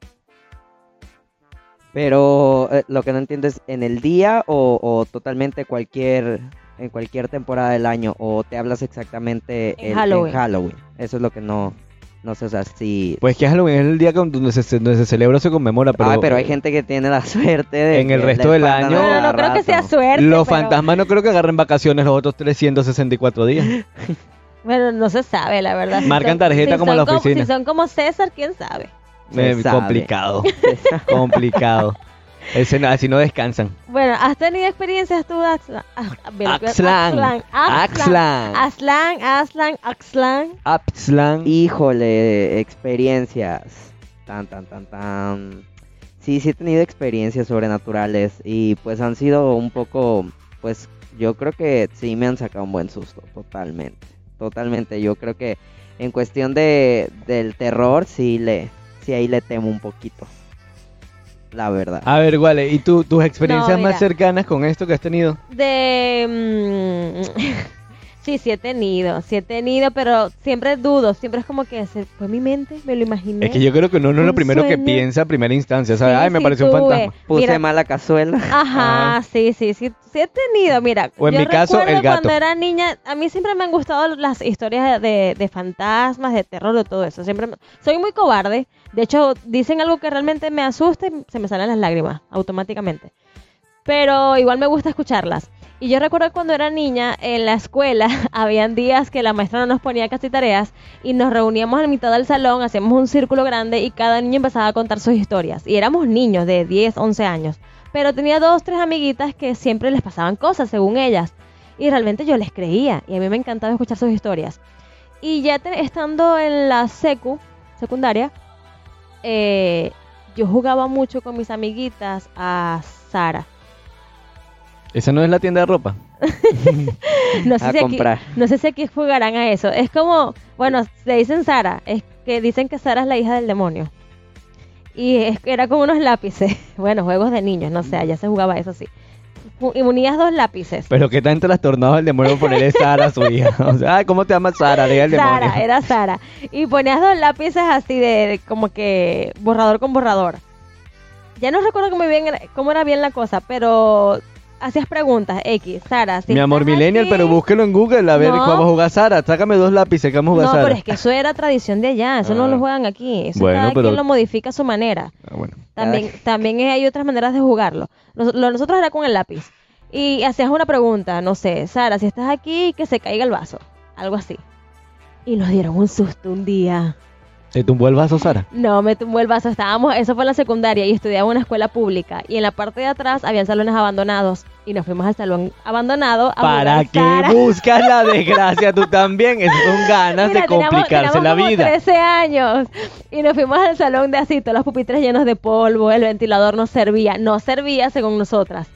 Pero eh, lo que no entiendo es en el día o, o totalmente cualquier en cualquier temporada del año o te hablas exactamente En el- Halloween. Halloween. Eso es lo que no no sé, o sea, si Pues que Halloween es el día donde se, donde se celebra o se conmemora, pero, Ah, pero hay gente que tiene la suerte de En el resto del año- No, no, no creo que sea suerte. los pero- fantasmas no creo que agarren vacaciones los otros 364 días. Bueno, no se sabe, la verdad. Marcan tarjeta si como en la oficina. si son como César, quién sabe. Se Eh, sabe. complicado, complicado. Ese, no- así no descansan. Bueno, ¿has tenido experiencias tú, Axlan? Axlan, Axlan, Axlan. Axlan, Axlan, Axlan. Híjole, experiencias. Tan, tan, tan, tan. Sí, sí he tenido experiencias sobrenaturales y pues han sido un poco, pues yo creo que sí me han sacado un buen susto, totalmente. Totalmente, yo creo que en cuestión de del terror sí le, sí ahí le temo un poquito. La verdad. A ver, Guale, ¿y tú, tus experiencias No, más cercanas con esto que has tenido? De... sí, sí he tenido, sí he tenido, pero siempre dudo, siempre es como que se fue mi mente, me lo imaginé. Es que yo creo que uno no es lo primero que piensa a primera instancia. ¿sabes? Sí, Ay, me sí pareció un fantasma. Puse mira- mala cazuela. Ajá, Ajá. sí, sí, sí, sí he tenido, mira. O en yo mi caso, recuerdo el gato. Cuando era niña, a mí siempre me han gustado las historias de, de fantasmas, de terror, de todo eso. Siempre me- soy muy cobarde. De hecho, dicen algo que realmente me asusta y se me salen las lágrimas automáticamente. Pero igual me gusta escucharlas. Y yo recuerdo cuando era niña, en la escuela, habían días que la maestra no nos ponía casi tareas y nos reuníamos en mitad del salón, hacíamos un círculo grande y cada niño empezaba a contar sus historias. Y éramos niños de 10, 11 años. Pero tenía dos, tres amiguitas que siempre les pasaban cosas, según ellas. Y realmente yo les creía y a mí me encantaba escuchar sus historias. Y ya te- estando en la secu, secundaria, eh, yo jugaba mucho con mis amiguitas a Sara. Esa no es la tienda de ropa. No sé, a si aquí, comprar. no sé si aquí jugarán a eso. Es como, bueno, le dicen Sara, es que dicen que Sara es la hija del demonio. Y es, era con unos lápices. Bueno, juegos de niños, no sé, allá se jugaba eso sí. Fu- Y unías dos lápices. Pero que tan trastornado el demonio ponerle Sara a su hija. O sea, ay, ¿cómo te llamas Sara? El demonio. Sara, era Sara. Y ponías dos lápices así de, como que borrador con borrador. Ya no recuerdo cómo, bien, cómo era bien la cosa, pero hacías preguntas, X, Sara. si Mi amor millennial, aquí- pero búsquelo en Google a ver No. vamos a jugar Sara. Sácame dos lápices que vamos a jugar No, Sara. pero es que eso era tradición de allá, eso no Ah. lo juegan aquí. Eso Bueno, cada pero- quien lo modifica a su manera. Ah, bueno. También, también hay otras maneras de jugarlo. Nos- lo nosotros era con el lápiz. Y hacías una pregunta, no sé, Sara, si estás aquí, que se caiga el vaso. Algo así. Y nos dieron un susto un día. ¿Te tumbó el vaso, Sara? No, me tumbó el vaso. Estábamos, eso fue en la secundaria y estudiaba en una escuela pública. Y en la parte de atrás habían salones abandonados. Y nos fuimos al salón abandonado a ¿Para qué Sara. buscas la desgracia tú también? Esas son ganas Mira, de teníamos- complicarse teníamos la como vida. 13 años y nos fuimos al salón de así, todos los pupitres llenos de polvo, el ventilador no servía, no servía según nosotras.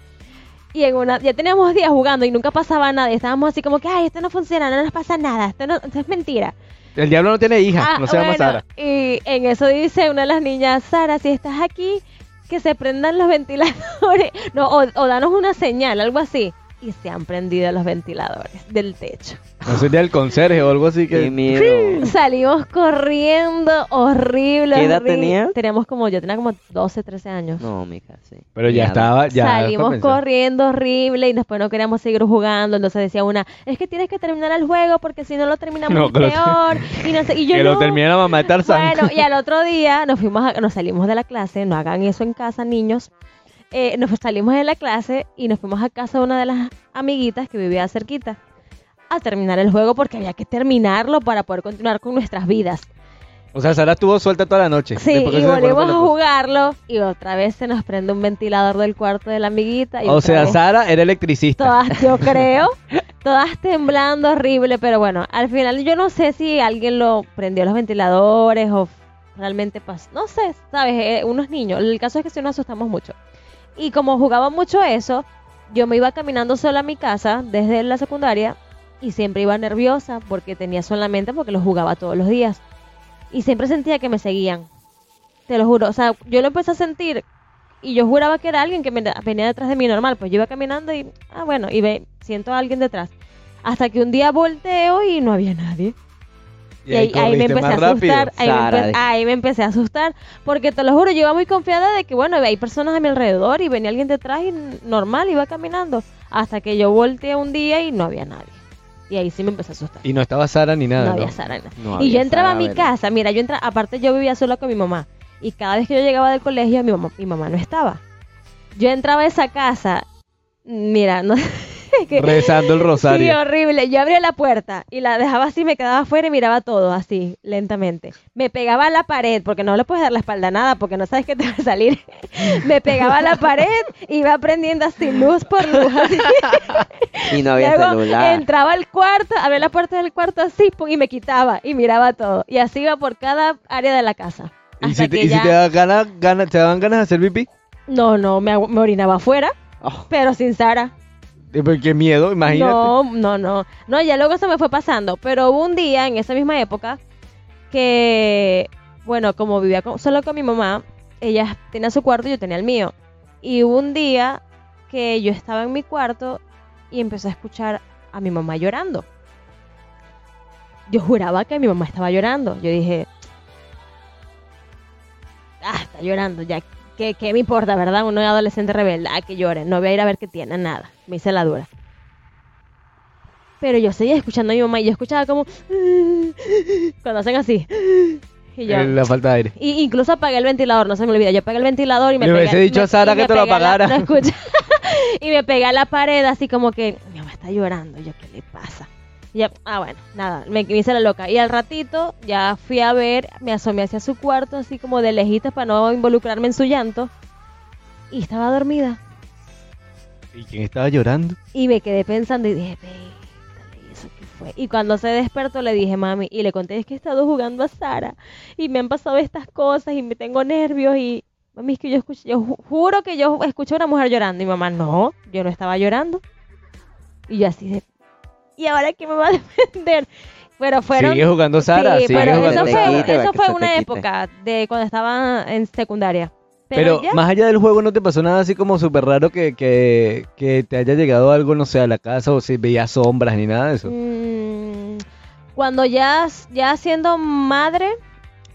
Y en una, ya teníamos días jugando y nunca pasaba nada. Y estábamos así como que, ay, esto no funciona, no nos pasa nada, esto, no, esto es mentira. El diablo no tiene hija, Ah, no se llama Sara. Y en eso dice una de las niñas, Sara, si estás aquí, que se prendan los ventiladores. No, o, o danos una señal, algo así. Y se han prendido los ventiladores del techo. No sé, del conserje o algo así Qué que... miedo. Salimos corriendo, horrible. ¿Qué edad horrible. tenías? Teníamos como, yo tenía como 12, 13 años. No, mija, sí. Pero ya estaba, ya... Salimos corriendo horrible y después no queríamos seguir jugando. Entonces decía una, es que tienes que terminar el juego porque si no lo terminamos No, es que lo- peor. Y, no sé, y yo que no. lo mamá de Tarzán. Bueno, y al otro día nos fuimos a- nos salimos de la clase, no hagan eso en casa, niños. Eh, nos salimos de la clase y nos fuimos a casa de una de las amiguitas que vivía cerquita a terminar el juego porque había que terminarlo para poder continuar con nuestras vidas. O sea, Sara estuvo suelta toda la noche. Sí, y volvimos a jugarlo y otra vez se nos prende un ventilador del cuarto de la amiguita. Y O sea, Sara era electricista. todas, yo creo, todas temblando horrible, pero bueno, al final yo no sé si alguien lo prendió los ventiladores o realmente pasó, no sé, sabes, Eh, unos niños, el caso es que sí nos asustamos mucho. Y como jugaba mucho eso, yo me iba caminando sola a mi casa desde la secundaria y siempre iba nerviosa porque tenía solamente porque lo jugaba todos los días. Y siempre sentía que me seguían. Te lo juro. O sea, yo lo empecé a sentir y yo juraba que era alguien que venía detrás de mí normal. Pues yo iba caminando y, ah, bueno, y ve, siento a alguien detrás. Hasta que un día volteo y no había nadie. Y ahí, ahí me empecé a asustar. Ahí me, Sara, empe- de- ahí me empecé a asustar. Porque te lo juro, yo iba muy confiada de que, bueno, hay personas a mi alrededor y venía alguien detrás y normal, iba caminando. Hasta que yo volteé un día y no había nadie. Y ahí sí me empecé a asustar. Y no estaba Sara ni nada. no ¿no? había Sara. nada. No y yo entraba Sara, a mi casa, mira, yo entraba, aparte yo vivía sola con mi mamá. Y cada vez que yo llegaba del colegio, mi mamá, mi mamá no estaba. Yo entraba a esa casa, mira, no que- Rezando el Sí, rosario. horrible. Yo abría la puerta y la dejaba así, me quedaba afuera y miraba todo así, lentamente. Me pegaba a la pared, porque no le puedes dar la espalda a nada, porque no sabes qué te va a salir. me pegaba a la pared, iba aprendiendo así, luz por luz. así. Y no había Luego celular. entraba al cuarto, abría la puerta del cuarto así, pum, y me quitaba y miraba todo. Y así iba por cada área de la casa. ¿Y si, te, y si te, da gana, gana- te daban ganas de hacer pipí? No, no, me orinaba afuera, Oh, pero sin Sara. Eh, Qué miedo, imagínate. No, no, no. No, ya luego se me fue pasando. Pero hubo un día en esa misma época que, bueno, como vivía solo con mi mamá, ella tenía su cuarto y yo tenía el mío. Y hubo un día que yo estaba en mi cuarto y empecé a escuchar a mi mamá llorando. Yo juraba que mi mamá estaba llorando. Yo dije, ah, está llorando, ya. ¿Qué, qué me importa, verdad? Uno es adolescente rebelde, ah, que llore. No voy a ir a ver qué tiene, nada. Me hice la dura. Pero yo seguía escuchando a mi mamá y yo escuchaba como cuando hacen así. Y yo, Eh, La falta de aire. y incluso apagué el ventilador, no se me olvida. Yo apagué el ventilador y me Le pegué. hubiese dicho me- a Sara que te lo a la- apagara. no y me pegué a la pared así como que mi mamá está llorando. Yo, ¿qué le pasa? Ya, ah, bueno, nada, me, me hice la loca. Y al ratito ya fui a ver, me asomé hacia su cuarto así como de lejitas para no involucrarme en su llanto. Y estaba dormida. ¿Y quién estaba llorando? Y me quedé pensando y dije, "Vétale, ¿y eso qué fue? Y cuando se despertó le dije, mami, y le conté, es que he estado jugando a Sara y me han pasado estas cosas y me tengo nervios y, mami, es que yo escuché, yo ju- juro que yo escuché a una mujer llorando y mamá, no, yo no estaba llorando. Y yo así de, ¿y ahora quién me va a defender? Pero fueron... Sigue jugando Sara, sí, sigue pero jugando eso fue, eso fue una época de cuando estaba en secundaria. Pero ya. más allá del juego, ¿no te pasó nada así como súper raro que, que, que te haya llegado algo, no sé, a la casa o si veías sombras ni nada de eso? Mm, cuando ya, ya siendo madre,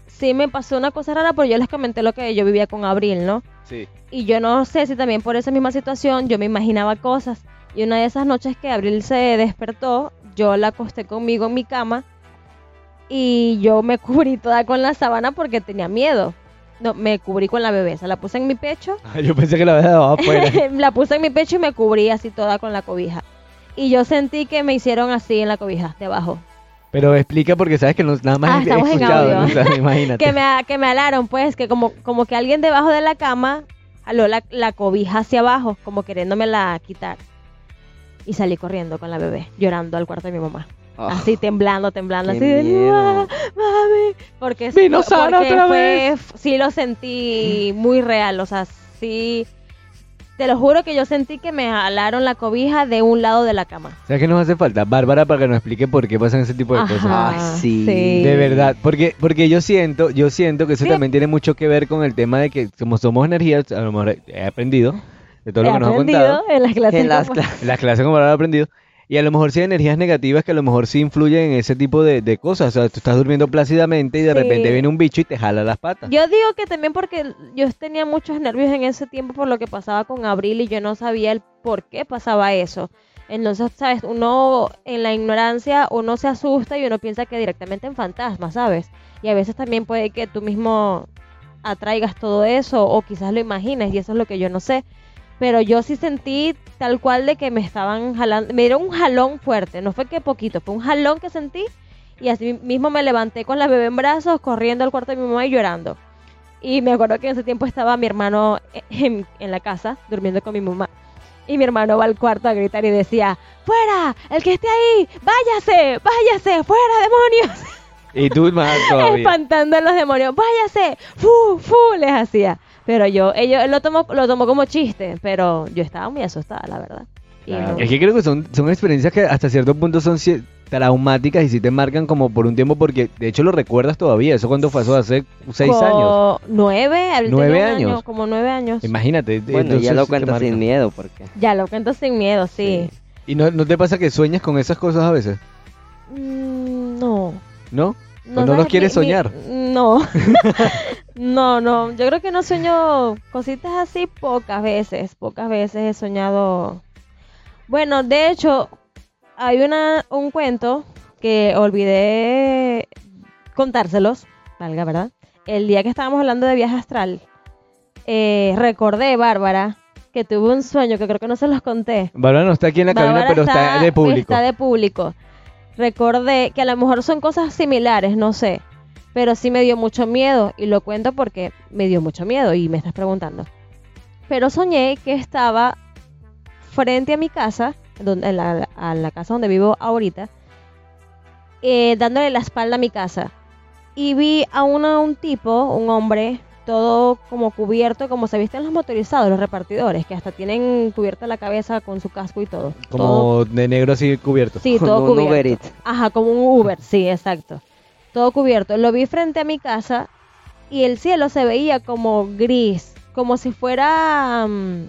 sí me pasó una cosa rara, pero yo les comenté lo que yo vivía con Abril, ¿no? Sí. Y yo no sé si también por esa misma situación yo me imaginaba cosas. Y una de esas noches que Abril se despertó, yo la acosté conmigo en mi cama y yo me cubrí toda con la sábana porque tenía miedo. No, me cubrí con la bebé, se la puse en mi pecho Yo pensé que la había dejado afuera. la puse en mi pecho y me cubrí así toda con la cobija. Y yo sentí que me hicieron así en la cobija, debajo. Pero explica porque sabes que no, nada más Ah, he escuchado. O sea, imagínate. Que me, que me alaron, pues, que como, como que alguien debajo de la cama aló la, la cobija hacia abajo, como queriéndome la quitar. Y salí corriendo con la bebé, llorando al cuarto de mi mamá. oh, Así temblando, temblando, así de miedo. "Ah, mami. Porque, Vino porque otra fue- sí lo sentí muy real, o sea, sí. Te lo juro que yo sentí que me jalaron la cobija de un lado de la cama. ¿Sabes qué nos hace falta? Bárbara para que nos explique por qué pasan ese tipo de cosas. Ay, sí. De verdad, porque porque yo siento, yo siento que eso Sí. también tiene mucho que ver con el tema de que como somos energías, a lo mejor he aprendido de todo lo que nos ha contado, en las clases. En las como- clases. en las clases como lo he aprendido, y a lo mejor sí hay energías negativas que a lo mejor sí influyen en ese tipo de, de cosas, o sea, tú estás durmiendo plácidamente y de Sí. repente viene un bicho y te jala las patas. Yo digo que también porque yo tenía muchos nervios en ese tiempo por lo que pasaba con Abril y yo no sabía el por qué pasaba eso. Entonces, ¿sabes? Uno en la ignorancia, uno se asusta y uno piensa que directamente en fantasmas, ¿sabes? Y a veces también puede que tú mismo atraigas todo eso o quizás lo imagines y eso es lo que yo no sé. Pero yo sí sentí tal cual de que me estaban jalando, me dieron un jalón fuerte, no fue que poquito, fue un jalón que sentí y así mismo me levanté con la bebé en brazos, corriendo al cuarto de mi mamá y llorando. Y me acuerdo que en ese tiempo estaba mi hermano en, en la casa, durmiendo con mi mamá. Y mi hermano va al cuarto a gritar y decía, ¡Fuera! ¡El que esté ahí! ¡Váyase! ¡Váyase! ¡Fuera, demonios! Y tú más todavía. Espantando a los demonios. ¡Váyase! ¡Fu! ¡Fu! Les hacía. Pero yo, ellos él lo tomó, lo tomó como chiste, pero yo estaba muy asustada, la verdad. Y no- Es que creo que son, son experiencias que hasta cierto punto son traumáticas y sí te marcan como por un tiempo porque de hecho lo recuerdas todavía. ¿Eso cuándo fue? ¿Eso hace seis años? Nueve, ¿Nueve un año, años? como nueve años. Imagínate. Bueno, entonces ya lo marca. sin miedo, porque... Ya lo cuento sin miedo, sí. ¿Y no, no te pasa que sueñas con esas cosas a veces? Mm, no. ¿No? ¿O no sabes, los quieres mi- mi- soñar? no. no, no. Yo creo que no sueño cositas así pocas veces. Pocas veces he soñado. Bueno, de hecho, hay una, un cuento que olvidé contárselos, valga, ¿verdad? El día que estábamos hablando de viaje astral, eh, recordé, Bárbara, que tuve un sueño que creo que no se los conté. Bárbara no está aquí en la cabina, Bárbara pero está, de público. Está de público. Recordé que a lo mejor son cosas similares, no sé. Pero sí me dio mucho miedo. Y lo cuento porque me dio mucho miedo y me estás preguntando. Pero soñé que estaba frente a mi casa, donde, la- a la casa donde vivo ahorita, eh, dándole la espalda a mi casa. Y vi a una- un tipo, un hombre, todo como cubierto, como se visten los motorizados, los repartidores, que hasta tienen cubierta la cabeza con su casco y todo. Todo- Como de negro así cubierto. sí, todo un cubierto. Uber Eats. Ajá, como un Uber, sí, exacto. Todo cubierto. Lo vi frente a mi casa y el cielo se veía como gris, como si fuera... mm,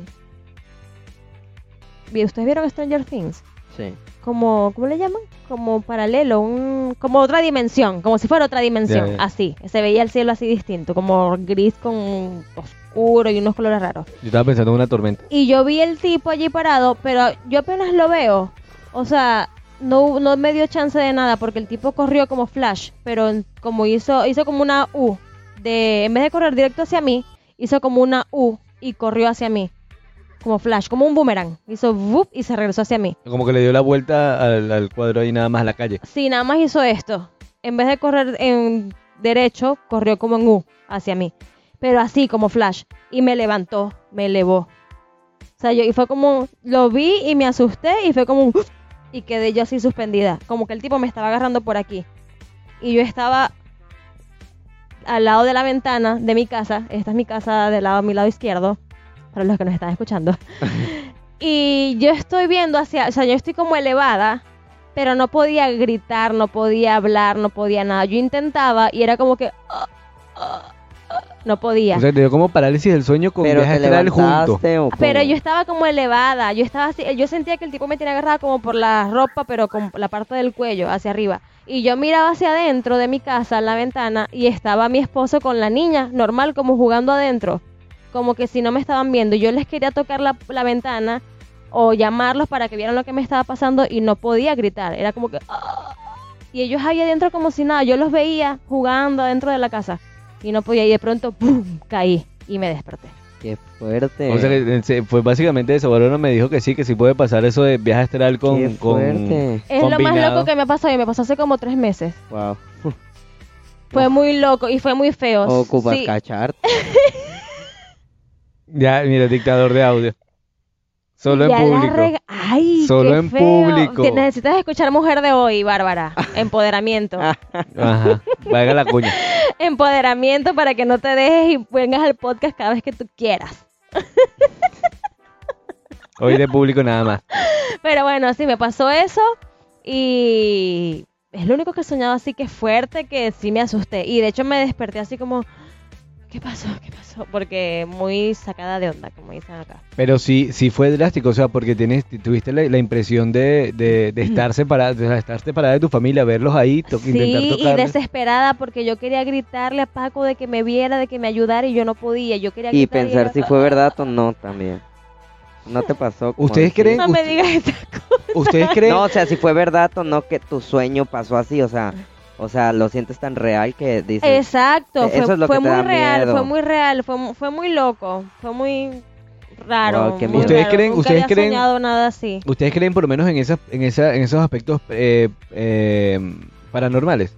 ¿vi- ¿Ustedes vieron Stranger Things? Sí. Como, ¿cómo le llaman? Como paralelo, un, como otra dimensión, como si fuera otra dimensión, así. Se veía el cielo así distinto, como gris con oscuro y unos colores raros. Yo estaba pensando en una tormenta. Y yo vi el tipo allí parado, pero yo apenas lo veo. O sea, no, no me dio chance de nada porque el tipo corrió como flash, pero como hizo, hizo como una U. De, en vez de correr directo hacia mí, hizo como una U y corrió hacia mí. Como flash, como un boomerang. Hizo vup y se regresó hacia mí. Como que le dio la vuelta al, al cuadro ahí nada más a la calle. Sí, nada más hizo esto. En vez de correr en derecho, corrió como en U hacia mí. Pero así, como flash. Y me levantó, me elevó. O sea, yo, y fue como, lo vi y me asusté y fue como un... Y quedé yo así suspendida. Como que el tipo me estaba agarrando por aquí. Y yo estaba al lado de la ventana de mi casa. Esta es mi casa del lado, a mi lado izquierdo. Para los que nos están escuchando. y yo estoy viendo hacia, o sea, yo estoy como elevada pero no podía gritar, no podía hablar, no podía nada. Yo intentaba y era como que ah, ah, no podía. O sea, te dio como parálisis del sueño con Pero viaje te astral junto. pero yo estaba como elevada, yo estaba así, yo sentía que el tipo me tenía agarrada como por la ropa, pero con la parte del cuello hacia arriba. Y yo miraba hacia adentro de mi casa, en la ventana, y estaba mi esposo con la niña, normal, como jugando adentro. Como que si no me estaban viendo. Yo les quería tocar la, la ventana o llamarlos para que vieran lo que me estaba pasando y no podía gritar. Era como que... "Ah". Y ellos ahí adentro como si nada. Yo los veía jugando adentro de la casa. Y no podía. Y de pronto, ¡pum! Caí y me desperté. Qué fuerte. O sea, que, fue básicamente eso. Bárbara me dijo que sí, que sí puede pasar eso de viaje astral con... Qué con fuerte. Es lo más loco que me ha pasado y me pasó hace como tres meses. Wow. Fue muy loco y fue muy feo. Ocupas Sí. cacharte. Ya, mira, dictador de audio. Solo en Ya público. Ay, Solo qué en feo. público. Necesitas escuchar Mujer de Hoy, Bárbara. Empoderamiento. Ajá, valga la cuña. Empoderamiento para que no te dejes y vengas al podcast cada vez que tú quieras. Hoy de público nada más. Pero bueno, sí, me pasó eso y es lo único que he soñado así que fuerte que sí me asusté. Y de hecho me desperté así como, ¿qué pasó? ¿Qué pasó? Porque muy sacada de onda, como dicen acá. Pero sí, sí fue drástico, o sea, porque tienes, tuviste la, la impresión de, de, de estar separada, de estar separada de tu familia, verlos ahí, to- intentar Sí, y desesperada porque yo quería gritarle a Paco de que me viera, de que me ayudara y yo no podía. Yo quería Y pensar era- si fue verdad o no también. ¿No te pasó? ¿Ustedes decir- creen? No me digas esa cosa. ¿Ustedes creen? No, o sea, si fue verdad o no que tu sueño pasó así, o sea, O sea, lo sientes tan real que dices... Exacto, eso fue, es lo fue que te muy da real, miedo. fue muy real, fue, mu- fue muy loco, fue muy raro. Wow, qué muy miedo. ¿Ustedes raro. creen- Nunca ustedes había creen- soñado nada así. ¿Ustedes creen por lo menos en, esa, en, esa, en esos aspectos eh, eh, paranormales?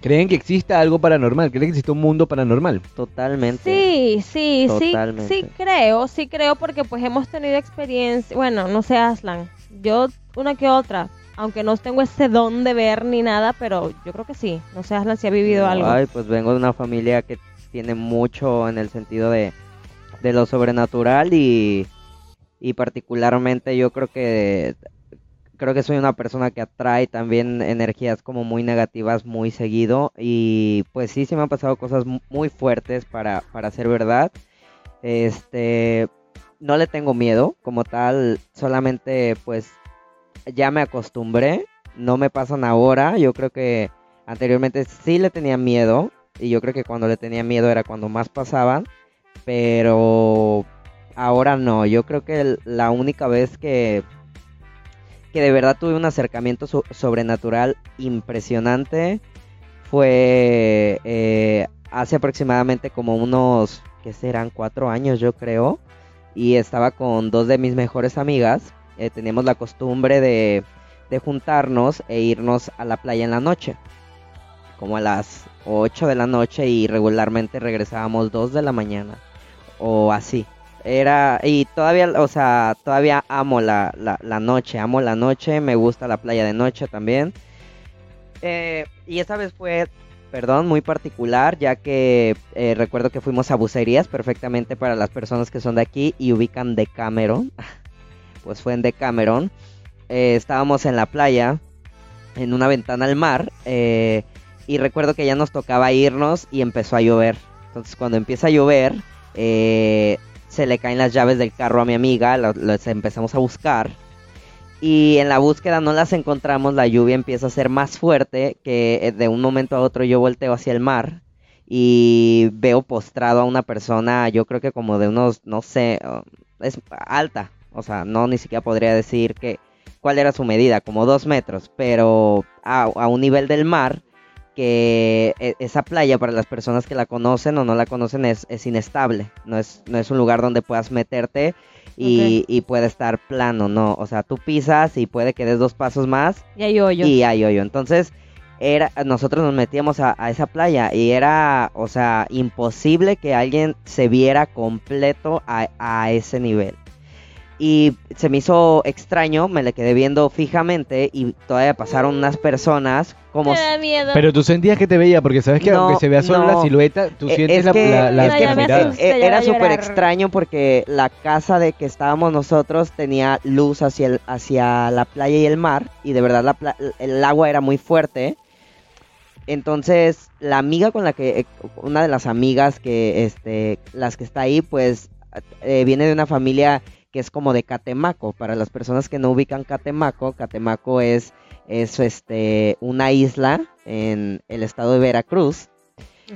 ¿Creen que exista algo paranormal? ¿Creen que existe un mundo paranormal? Totalmente. Sí, sí, sí, Totalmente. sí creo, sí creo porque pues hemos tenido experiencia, bueno, no sé Aslan, yo una que otra, aunque no tengo ese don de ver ni nada, pero yo creo que sí, no sé Aslan si ha vivido algo. Ay, pues vengo de una familia que tiene mucho en el sentido de, de lo sobrenatural y, y particularmente yo creo que creo que soy una persona que atrae también energías como muy negativas muy seguido y pues sí se me han pasado cosas mu- muy fuertes para para ser verdad. Este no le tengo miedo como tal, solamente pues ya me acostumbré, no me pasan ahora, yo creo que anteriormente sí le tenía miedo y yo creo que cuando le tenía miedo era cuando más pasaban, pero ahora no, yo creo que la única vez que que de verdad tuve un acercamiento so- sobrenatural impresionante fue eh, hace aproximadamente como unos, que serán? Cuatro años yo creo, y estaba con dos de mis mejores amigas, eh, teníamos la costumbre de, de juntarnos e irnos a la playa en la noche, como a las 8 de la noche y regularmente regresábamos 2 de la mañana, o así. Era, y todavía, o sea, todavía amo la, la, la noche, amo la noche, me gusta la playa de noche también. Eh, y esa vez fue, perdón, muy particular, ya que eh, recuerdo que fuimos a bucerías perfectamente para las personas que son de aquí y ubican Decameron. Pues fue en Decameron. Eh, estábamos en la playa, en una ventana al mar, eh, y recuerdo que ya nos tocaba irnos y empezó a llover. Entonces cuando empieza a llover, eh, se le caen las llaves del carro a mi amiga, las empezamos a buscar. Y en la búsqueda no las encontramos, la lluvia empieza a ser más fuerte, que eh, de un momento a otro yo volteo hacia el mar y veo postrado a una persona, yo creo que como de unos, no sé, uh, es alta, o sea, no ni siquiera podría decir que cuál era su medida, como dos metros, pero a, a un nivel del mar que e- esa playa para las personas que la conocen o no la conocen es, es inestable, no es, no es un lugar donde puedas meterte y, y puede estar plano, no, o sea, tú pisas y puede que des dos pasos más Y hay hoyo. y hay hoyo. Entonces, era, nosotros nos metíamos a, a esa playa y era, o sea, imposible que alguien se viera completo a, a ese nivel. Y se me hizo extraño, me le quedé viendo fijamente y todavía pasaron unas personas como... Me da miedo. Pero tú sentías que te veía, porque sabes que No, aunque se vea solo la silueta, tú Eh, sientes es la, que- la, la- es que ya me mirada. asusté. ya era súper extraño porque la casa de que estábamos nosotros tenía luz hacia, el, hacia la playa y el mar y de verdad la pla- el agua era muy fuerte. Entonces la amiga con la que, eh, una de las amigas que, este, las que está ahí, pues eh, viene de una familia que es como de Catemaco. Para las personas que no ubican Catemaco, Catemaco es, es este, una isla en el estado de Veracruz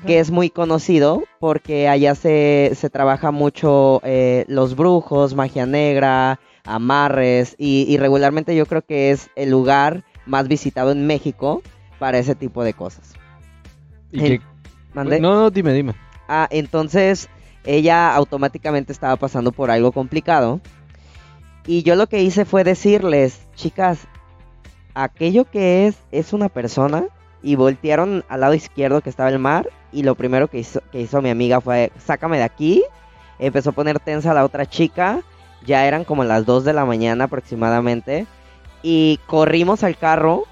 que es muy conocido porque allá se, se trabaja mucho eh, los brujos, magia negra, amarres y, y regularmente yo creo que es el lugar más visitado en México para ese tipo de cosas. Y En- que- ¿Mandé? no, no, dime, dime. Ah, entonces ella automáticamente estaba pasando por algo complicado. Y yo lo que hice fue decirles, chicas, aquello que es es una persona. Y voltearon al lado izquierdo que estaba el mar. Y lo primero que hizo, que hizo mi amiga fue, sácame de aquí. Empezó a poner tensa a la otra chica. Ya eran como las 2 de la mañana aproximadamente. Y corrimos al carro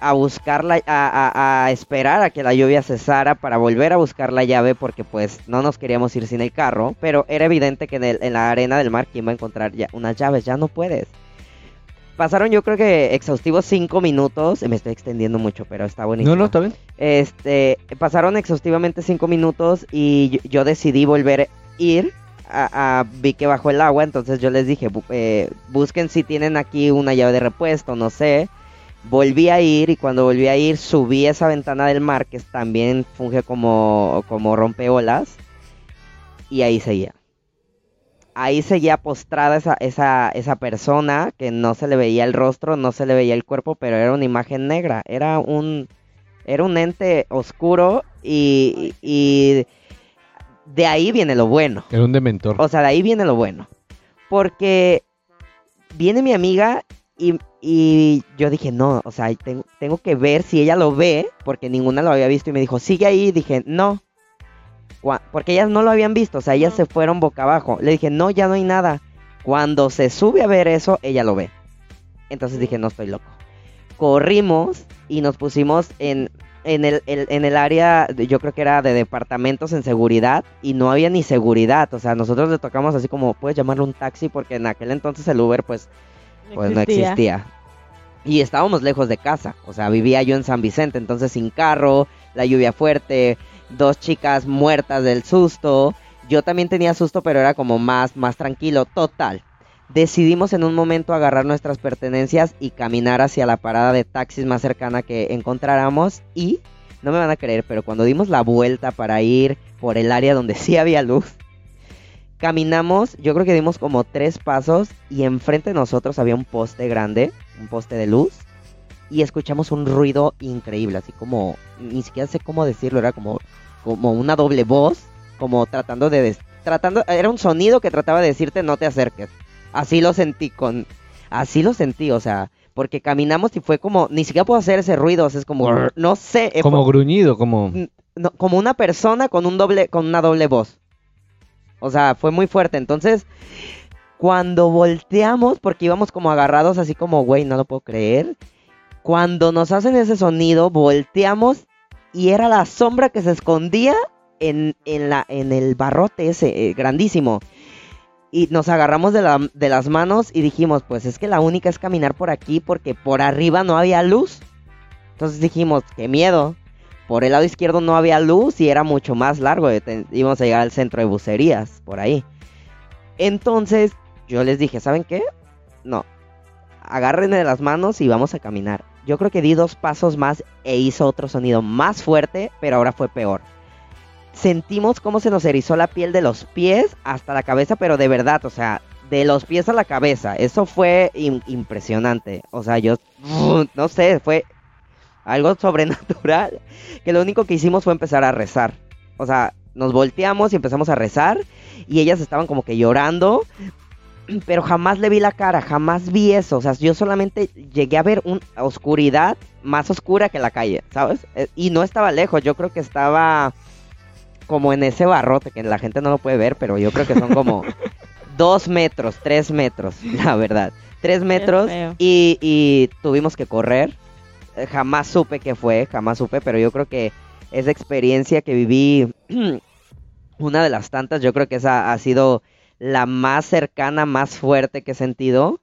a buscarla, a, a- a esperar a que la lluvia cesara para volver a buscar la llave porque pues no nos queríamos ir sin el carro, pero era evidente que en, el- en la arena del mar quién va a encontrar ya unas llaves, ya no puedes. Pasaron yo creo que exhaustivos cinco minutos, me estoy extendiendo mucho, pero está buenísimo. No, no, está bien. Este, pasaron exhaustivamente cinco minutos y yo, yo decidí volver a ir. A, a- vi que bajó el agua, entonces yo les dije, eh, busquen si tienen aquí una llave de repuesto, no sé. Volví a ir y cuando volví a ir subí esa ventana del mar que también funge como, como rompeolas y ahí seguía. Ahí seguía postrada esa, esa, esa persona que no se le veía el rostro, no se le veía el cuerpo, pero era una imagen negra, era un, Era un ente oscuro y, y de ahí viene lo bueno. Era un dementor. O sea, de ahí viene lo bueno. Porque viene mi amiga y, y yo dije, no, o sea, tengo, tengo que ver si ella lo ve, porque ninguna lo había visto y me dijo, sigue ahí. Y dije, no. Porque ellas no lo habían visto, o sea, ellas se fueron boca abajo. Le dije, no, ya no hay nada. Cuando se sube a ver eso, ella lo ve. Entonces dije, no estoy loco. Corrimos y nos pusimos en, en, el, el- en el área, yo creo que era de departamentos en seguridad, y no había ni seguridad. O sea, nosotros le tocamos así como, puedes llamarlo un taxi, porque en aquel entonces el Uber, pues, pues no existía. Y estábamos lejos de casa, o sea, vivía yo en San Vicente, entonces sin carro, la lluvia fuerte, dos chicas muertas del susto. Yo también tenía susto, pero era como más, más tranquilo, total. Decidimos en un momento agarrar nuestras pertenencias y caminar hacia la parada de taxis más cercana que encontráramos y, no me van a creer, pero cuando dimos la vuelta para ir por el área donde sí había luz, caminamos, yo creo que dimos como tres pasos y enfrente de nosotros había un poste grande, un poste de luz, y escuchamos un ruido increíble, así como, ni siquiera sé cómo decirlo, era como, como una doble voz, como tratando de, des- tratando, era un sonido que trataba de decirte no te acerques. Así lo sentí con, así lo sentí, o sea, porque caminamos y fue como, ni siquiera puedo hacer ese ruido, o sea, es como, no sé, eh, Como fue- gruñido, como... no, como una persona con un doble, con una doble voz. O sea, fue muy fuerte. Entonces, cuando volteamos, porque íbamos como agarrados así como, güey, no lo puedo creer. Cuando nos hacen ese sonido, volteamos y era la sombra que se escondía en, en, la, en el barrote ese, eh, grandísimo. Y nos agarramos de, la- de las manos y dijimos, pues es que la única es caminar por aquí porque por arriba no había luz. Entonces dijimos, qué miedo. Por el lado izquierdo no había luz y era mucho más largo. íbamos a llegar al centro de bucerías, por ahí. Entonces yo les dije, ¿saben qué? No. Agárrenme de las manos y vamos a caminar. Yo creo que di dos pasos más e hizo otro sonido más fuerte, pero ahora fue peor. Sentimos cómo se nos erizó la piel de los pies hasta la cabeza, pero de verdad, o sea, de los pies a la cabeza. Eso fue im- impresionante. O sea, yo no sé, fue algo sobrenatural. Que lo único que hicimos fue empezar a rezar. O sea, nos volteamos y empezamos a rezar. Y ellas estaban como que llorando. Pero jamás le vi la cara, jamás vi eso. O sea, yo solamente llegué a ver una oscuridad más oscura que la calle, ¿sabes? Eh, Y no estaba lejos, yo creo que estaba como en ese barrote, que la gente no lo puede ver, pero yo creo que son como dos metros, tres metros, la verdad. Tres metros y, y tuvimos que correr. Jamás supe qué fue, jamás supe, pero yo creo que esa experiencia que viví, una de las tantas, yo creo que esa ha sido la más cercana, más fuerte que he sentido.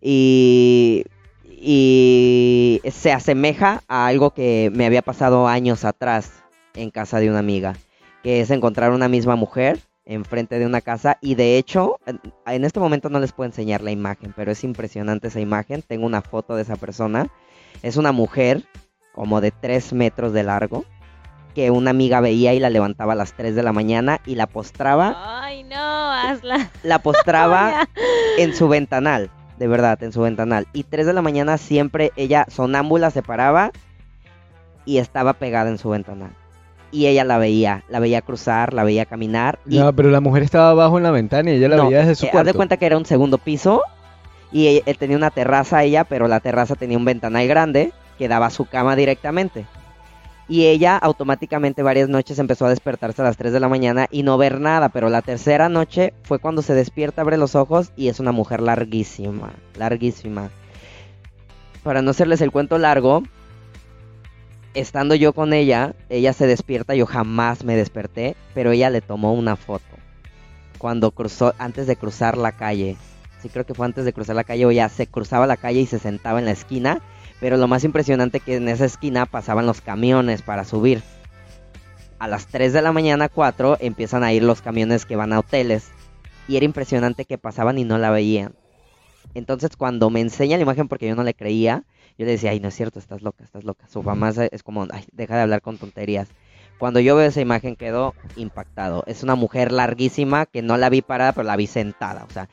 Y, y se asemeja a algo que me había pasado años atrás en casa de una amiga, que es encontrar una misma mujer enfrente de una casa y de hecho en este momento no les puedo enseñar la imagen, pero es impresionante esa imagen, tengo una foto de esa persona, es una mujer como de 3 metros de largo que una amiga veía y la levantaba a las 3 de la mañana y la postraba, Ay, no, hazla. la postraba en su ventanal, de verdad, en su ventanal. Y 3 de la mañana siempre ella sonámbula se paraba y estaba pegada en su ventanal. Y ella la veía, la veía cruzar, la veía caminar. Y Ya, pero la mujer estaba abajo en la ventana y ella la no, veía desde su eh, haz cuarto. de cuenta que era un segundo piso y él tenía una terraza ella, pero la terraza tenía un ventanal grande que daba a su cama directamente. Y ella automáticamente varias noches empezó a despertarse a las 3 de la mañana y no ver nada, pero la tercera noche fue cuando se despierta, abre los ojos y es una mujer larguísima, larguísima. Para no hacerles el cuento largo, estando yo con ella, ella se despierta, yo jamás me desperté, pero ella le tomó una foto cuando cruzó, antes de cruzar la calle. Sí, creo que fue antes de cruzar la calle o ya se cruzaba la calle y se sentaba en la esquina. Pero lo más impresionante que en esa esquina pasaban los camiones para subir. A las 3 de la mañana, 4, empiezan a ir los camiones que van a hoteles. Y era impresionante que pasaban y no la veían. Entonces cuando me enseña la imagen, porque yo no le creía, yo le decía, ay, no es cierto, estás loca, estás loca. Su mamá es como, ay, deja de hablar con tonterías. Cuando yo veo esa imagen quedo impactado. Es una mujer larguísima que no la vi parada, pero la vi sentada. O sea,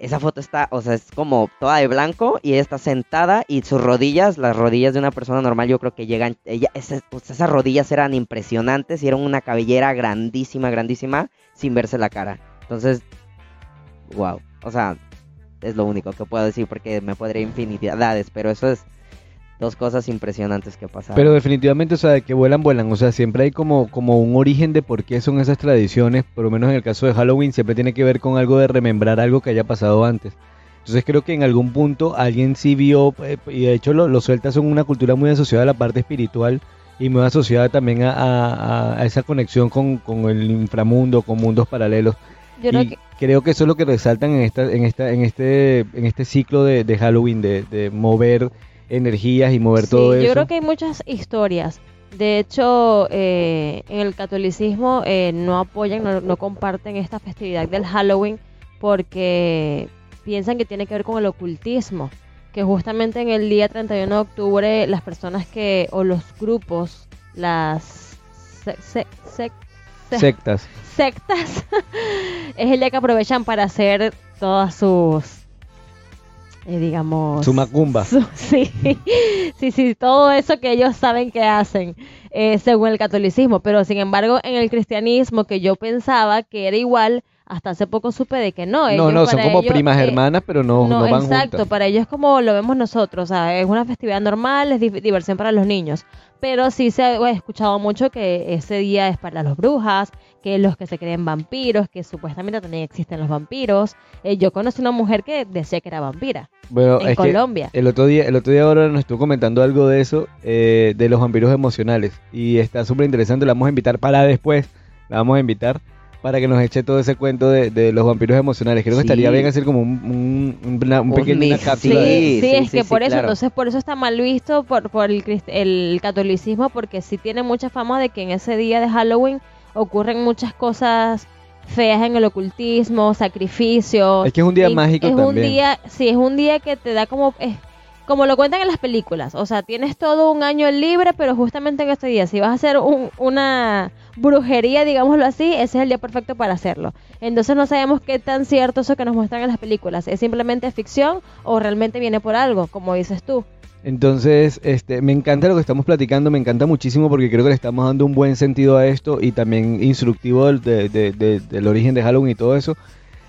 esa foto está, o sea, es como toda de blanco y ella está sentada y sus rodillas, las rodillas de una persona normal, yo creo que llegan, ella, esas, pues, esas rodillas eran impresionantes y eran una cabellera grandísima, grandísima, sin verse la cara. Entonces, wow, o sea, es lo único que puedo decir porque me podría infinidades, pero eso es dos cosas impresionantes que pasaron. Pero definitivamente, o sea, de que vuelan, vuelan. O sea, siempre hay como, como un origen de por qué son esas tradiciones. Por lo menos en el caso de Halloween, siempre tiene que ver con algo de remembrar algo que haya pasado antes. Entonces creo que en algún punto alguien sí vio, eh, y de hecho los celtas son una cultura muy asociada a la parte espiritual y muy asociada también a, a- a esa conexión con, con el inframundo, con mundos paralelos. Yo creo y que creo que eso es lo que resaltan en esta, en esta, en este, en este ciclo de, de Halloween, de, de mover energías y mover Sí, todo yo eso. creo que hay muchas historias. De hecho, eh, en el catolicismo eh, no apoyan, no, no comparten esta festividad del Halloween porque piensan que tiene que ver con el ocultismo. Que justamente en el día 31 de octubre las personas que, o los grupos, las se- se- sec- se- Sectas. sectas, es el día que aprovechan para hacer todas sus, eh, digamos... Su macumba. Su- Sí, sí, sí, todo eso que ellos saben que hacen eh, según el catolicismo, pero sin embargo en el cristianismo que yo pensaba que era igual, hasta hace poco supe de que no. No, ellos no, son para como ellos, primas eh, hermanas, pero no, no, van exacto, juntas. para ellos es como lo vemos nosotros, o sea, es una festividad normal, es di- diversión para los niños, pero sí se ha escuchado mucho que ese día es para las brujas, que los que se creen vampiros, que supuestamente también existen los vampiros. Eh, yo conocí una mujer que decía que era vampira Bueno, en es que Colombia. el otro día, el otro día ahora nos estuvo comentando algo de eso, eh, de los vampiros emocionales. Y está súper interesante, la vamos a invitar para después, la vamos a invitar para que nos eche todo ese cuento de, de los vampiros emocionales. Creo que Sí. estaría bien hacer como un, un, una- pequeño una cápsula Sí, de- sí, sí, es que sí, por eso, claro. entonces por eso está mal visto por, por el, crist- el catolicismo, porque sí tiene mucha fama de que en ese día de Halloween ocurren muchas cosas feas en el ocultismo, sacrificios. Es que es un día y mágico es también. un día, sí, es un día que te da como, es, como lo cuentan en las películas, o sea, tienes todo un año libre, pero justamente en este día, si vas a hacer un- una brujería, digámoslo así, ese es el día perfecto para hacerlo. Entonces no sabemos qué tan cierto eso que nos muestran en las películas, es simplemente ficción o realmente viene por algo, como dices tú. Entonces, este, me encanta lo que estamos platicando, me encanta muchísimo porque creo que le estamos dando un buen sentido a esto y también instructivo del, de- de- de- del origen de Halloween y todo eso.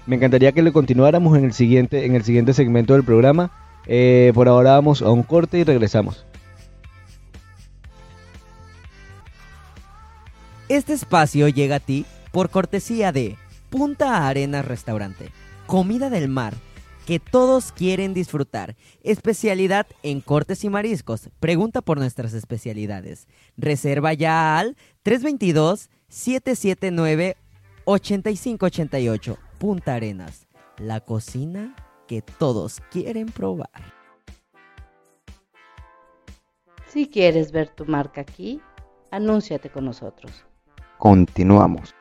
Me encantaría que lo continuáramos en el siguiente, en el siguiente segmento del programa. Eh, por ahora vamos a un corte y regresamos. Este espacio llega a ti por cortesía de Punta Arenas Restaurante. Comida del mar que todos quieren disfrutar. Especialidad en cortes y mariscos. Pregunta por nuestras especialidades. Reserva ya al 322-779-8588. Punta Arenas. La cocina que todos quieren probar. Si quieres ver tu marca aquí, anúnciate con nosotros. Continuamos.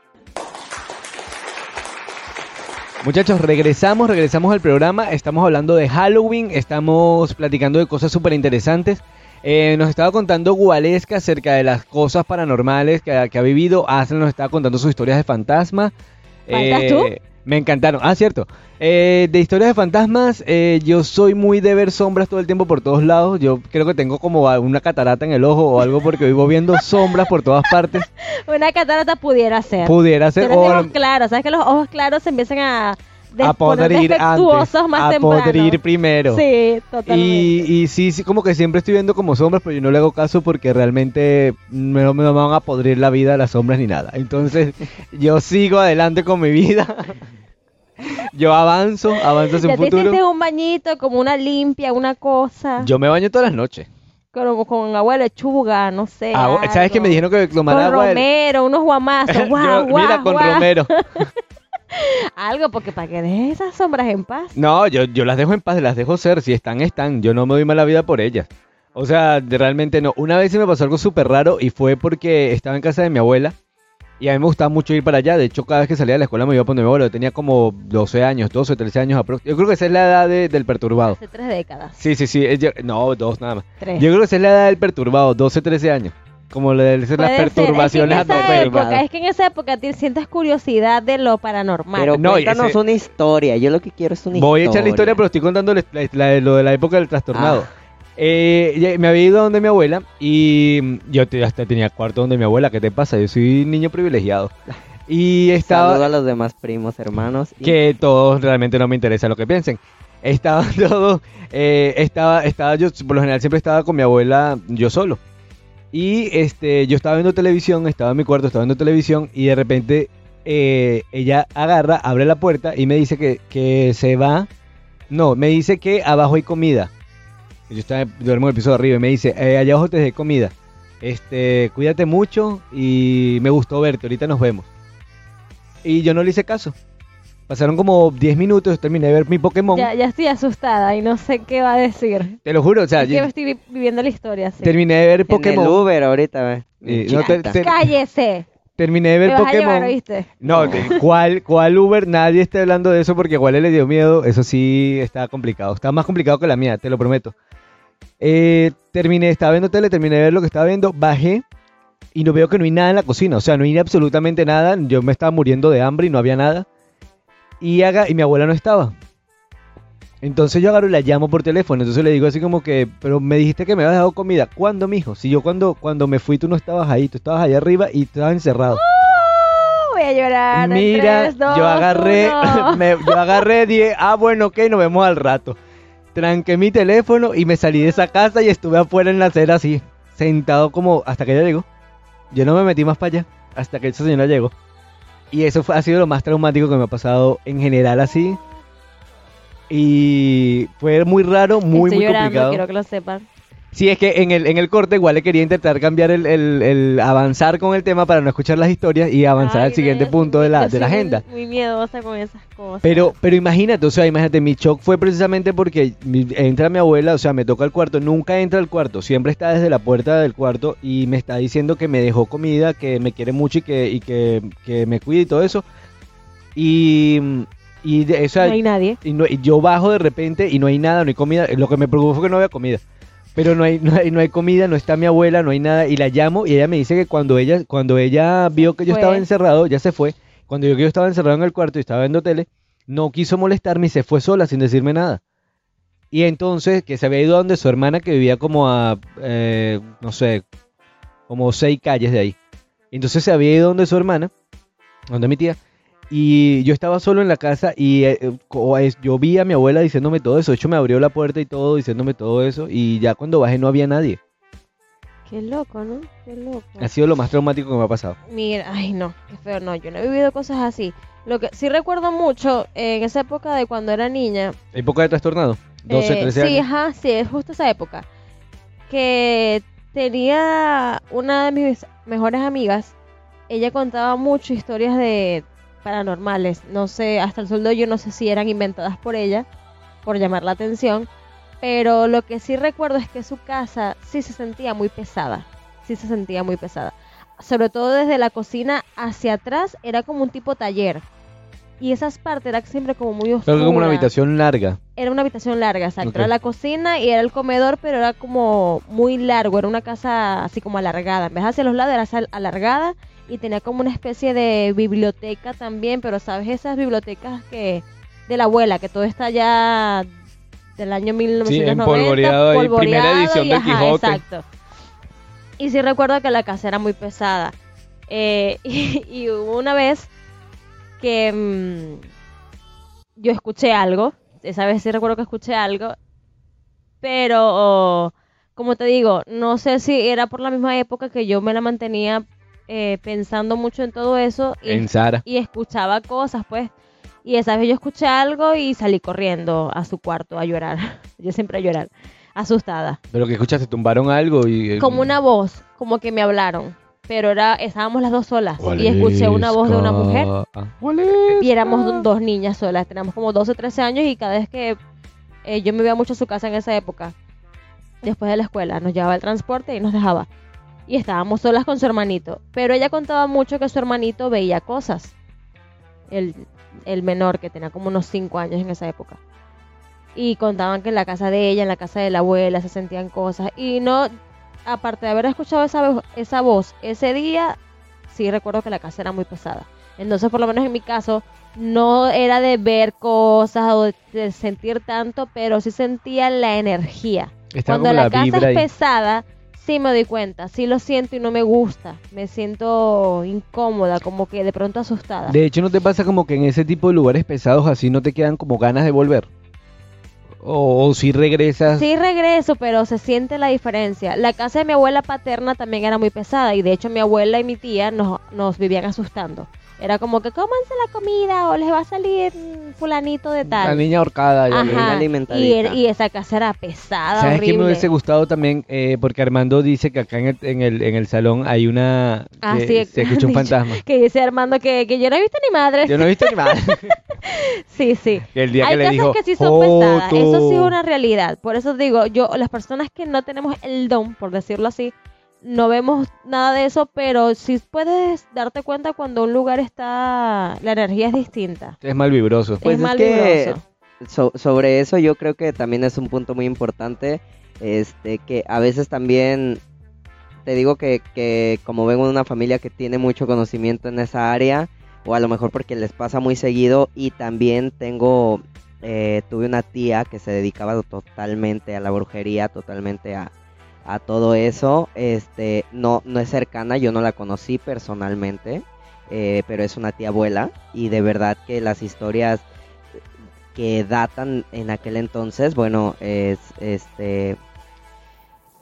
Muchachos, regresamos, regresamos al programa. Estamos hablando de Halloween, estamos platicando de cosas súper interesantes. Eh, nos estaba contando Gualesca acerca de las cosas paranormales que, ha- que ha vivido. Aslan nos estaba contando sus historias de fantasma. ¿Faltas tú? Me encantaron. Ah, cierto. Eh, de historias de fantasmas, eh, yo soy muy de ver sombras todo el tiempo por todos lados. Yo creo que tengo como una catarata en el ojo o algo porque vivo viendo sombras por todas partes. Una catarata pudiera ser. Pudiera ser. Pero o- de ojos claros, ¿sabes que los ojos claros se empiezan a, a antes, más a temprano? podrir primero. Sí, totalmente. Y, y sí, sí, como que siempre estoy viendo como sombras, pero yo no le hago caso porque realmente me, no me van a podrir la vida las sombras ni nada. Entonces, yo sigo adelante con mi vida. Yo avanzo, avanzo hacia un te futuro. un bañito, como una limpia, una cosa. Yo me baño todas las noches. Como con agua de lechuga, no sé. Agua- ¿Sabes que me dijeron que tomar Con agua? del- romero, unos guamazos. Yo- guau, guau, mira, con guau. romero. Algo, porque para que dejes esas sombras en paz. No, yo, yo las dejo en paz, las dejo ser. Si están, están. Yo no me doy mala vida por ellas. O sea, realmente no. Una vez sí me pasó algo súper raro y fue porque estaba en casa de mi abuela y a mí me gustaba mucho ir para allá. De hecho, cada vez que salía de la escuela me iba a poner mi abuela. Yo tenía como 12 años, 12 o 13 años aprox- Yo creo que esa es la edad de- del perturbado. Hace tres décadas. Sí, sí, sí. es yo- no, dos nada más. Tres. Yo creo que esa es la edad del perturbado, 12, 13 años. como le dicen las perturbaciones es que en esa anormales. época, es que en esa época te sientes curiosidad de lo paranormal. Pero No, cuéntanos ese- una historia. Yo lo que quiero es una Voy a historia. echar la historia, pero estoy contando la- la- la- lo de la época del trastornado. Ah. Eh, me había ido donde mi abuela y mm, yo hasta tenía cuarto donde mi abuela. ¿Qué te pasa? Yo soy niño privilegiado. Y estaba... Saludo a los demás primos, hermanos. y- que todos realmente no me interesa lo que piensen. Estaba todo, eh, estaba, estaba yo, por lo general siempre estaba con mi abuela yo solo. Y este, yo estaba viendo televisión, estaba en mi cuarto, estaba viendo televisión y de repente eh, ella agarra, abre la puerta y me dice que, que se va. No, me dice que abajo hay comida. Yo estaba, duermo en el piso de arriba y me dice, eh, allá abajo te dejé comida. Este, cuídate mucho y me gustó verte, ahorita nos vemos. Y yo no le hice caso. Pasaron como 10 minutos, terminé de ver mi Pokémon. ya, ya estoy asustada y no sé qué va a decir. Te lo juro, o sea, Es que yo estoy vi- viviendo la historia. sí. terminé de ver En el Pokémon. Uber ahorita. Eh, no, te- Chata. te- ¡Cállese! terminé de Me ver vas a llevar, Pokémon. ¿oíste? No, de- ¿cuál, ¿cuál Uber? Nadie está hablando de eso porque igual le dio miedo. Eso sí está complicado. Está más complicado que la mía, te lo prometo. Eh, terminé, estaba viendo tele, terminé de ver lo que estaba viendo, bajé y no veo que no hay nada en la cocina. O sea, no hay absolutamente nada. Yo me estaba muriendo de hambre y no había nada. Y, haga, y mi abuela no estaba. Entonces yo agarro y la llamo por teléfono. Entonces le digo así como que, pero me dijiste que me habías dado comida. ¿Cuándo, mijo? Si yo cuando, cuando me fui tú no estabas ahí, tú estabas allá arriba y estabas encerrado. ¡Oh! Voy a llorar. en Mira, yo agarré, me- yo agarré, dije, ah, bueno, ok, nos vemos al rato. Tranqué mi teléfono y me salí de esa casa y estuve afuera en la acera así, sentado como hasta que ella llegó. Yo no me metí más para allá hasta que esa señora llegó. Y eso fue, ha sido lo más traumático que me ha pasado en general así. Y fue muy raro, muy, Estoy muy llorando, complicado. quiero que lo sepan. Sí, es que en el, en el corte igual le quería intentar cambiar el, el- el avanzar con el tema para no escuchar las historias y avanzar Ay, al siguiente no, punto de la, de la muy- agenda. Muy miedosa con esas cosas. Pero, pero imagínate, o sea, imagínate, mi shock fue precisamente porque entra mi abuela, o sea, me toca el cuarto, nunca entra al cuarto, siempre está desde la puerta del cuarto y me está diciendo que me dejó comida, que me quiere mucho y que, y que, que me cuide y todo eso. Y, y de, o sea, no hay nadie. y, no- y yo bajo de repente y no hay nada, no hay comida. Lo que me preocupó fue que no había comida. Pero no hay, no hay, no hay comida, no está mi abuela, no hay nada. Y la llamo y ella me dice que cuando ella, cuando ella vio que yo Fue. estaba encerrado, ya se fue. Cuando vio que yo estaba encerrado en el cuarto y estaba viendo tele, no quiso molestarme y se fue sola sin decirme nada. Y entonces que se había ido a donde su hermana que vivía como a, eh, no sé, como seis calles de ahí. Entonces se había ido donde su hermana, donde mi tía, y yo estaba solo en la casa y eh, eh, yo vi a mi abuela diciéndome todo eso. De hecho, me abrió la puerta y todo, diciéndome todo eso. Y ya cuando bajé no había nadie. Qué loco, ¿no? Qué loco. Ha sido lo más traumático que me ha pasado. Mira, ay no, qué feo, no, yo no he vivido cosas así. Lo que sí recuerdo mucho eh, en esa época de cuando era niña, ¿Época de trastornado? 12, Eh, 13 sí, años. ajá, sí, es justo esa época. Que tenía una de mis mejores amigas. Ella contaba mucho historias de paranormales. No sé, hasta el hoy yo no sé si eran inventadas por ella, por llamar la atención. Pero lo que sí recuerdo es que su casa sí se sentía muy pesada. Sí se sentía muy pesada. Sobre todo desde la cocina hacia atrás era como un tipo taller. Y esas partes eran siempre como muy oscuras Fue como una habitación larga. era una habitación larga, exacto. Era la cocina y era el comedor, pero era como muy largo. Era una casa así como alargada. En vez de hacia los lados, era alargada y tenía como una especie de biblioteca también. Pero, ¿sabes? Esas bibliotecas que de la abuela, que todo está ya del año 1990. empolvoreado ahí, primera edición y ajá, Quijote. Exacto. Y sí recuerdo que la casa era muy pesada. Eh, y, y hubo una vez que mm, yo escuché algo. Esa vez sí recuerdo que escuché algo. Pero, oh, como te digo, no sé si era por la misma época que yo me la mantenía eh, pensando mucho en todo eso. Y, En Sara. y escuchaba cosas, pues. Y esa vez yo escuché algo y salí corriendo a su cuarto a llorar. Yo siempre a llorar, asustada. Pero que escuchaste, tumbaron algo y... eh, Como una voz, como que me hablaron. Pero era, estábamos las dos solas. Y escuché una voz de una mujer. Ah. Y éramos do- dos niñas solas. Teníamos como 12, 13 años y cada vez que eh, yo me iba mucho a su casa en esa época, después de la escuela, nos llevaba el transporte y nos dejaba. Y estábamos solas con su hermanito. Pero ella contaba mucho que su hermanito veía cosas. El, el menor, que tenía como unos 5 años en esa época. Y contaban que en la casa de ella, en la casa de la abuela, se sentían cosas. Y no, aparte de haber escuchado esa, esa voz ese día, sí recuerdo que la casa era muy pesada. Entonces, por lo menos en mi caso, no era de ver cosas o de, sentir tanto, pero sí sentía la energía. Está Cuando la, la casa es ahí. pesada, sí me doy cuenta, sí lo siento y no me gusta. Me siento incómoda, como que de pronto asustada. De hecho, ¿no te pasa como que en ese tipo de lugares pesados así no te quedan como ganas de volver? O, o si regresas. Sí regreso, pero se siente la diferencia. La casa de mi abuela paterna también era muy pesada y de hecho mi abuela y mi tía nos, nos vivían asustando. Era como que cómanse la comida o les va a salir fulanito de La tal. niña ahorcada. ya Ajá. Y, er- y esa casa era pesada, ¿Sabes qué me horrible. hubiese gustado también? Eh, porque Armando dice que acá en el, en el, en el salón hay una... Ah, que sí, se escucha un fantasma. Que dice Armando que, que yo no he visto ni madre. Yo no he visto ni madre. Sí, sí. Que el día Hay que le casas dijo, que sí son pesadas, eso sí es una realidad. Por eso digo, yo, las personas que no tenemos el don, por decirlo así, no vemos nada de eso, pero sí puedes darte cuenta cuando un lugar está, la energía es distinta. Es mal vibroso. Pues es es mal que vibroso. so- sobre eso yo creo que también es un punto muy importante, este, que a veces también te digo que, que como vengo de una familia que tiene mucho conocimiento en esa área, o a lo mejor porque les pasa muy seguido, y también tengo, eh, tuve una tía que se dedicaba totalmente a la brujería, totalmente a, a todo eso, este, no, no es cercana, yo no la conocí personalmente, eh, pero es una tía abuela, y de verdad que las historias que datan en aquel entonces, bueno, es este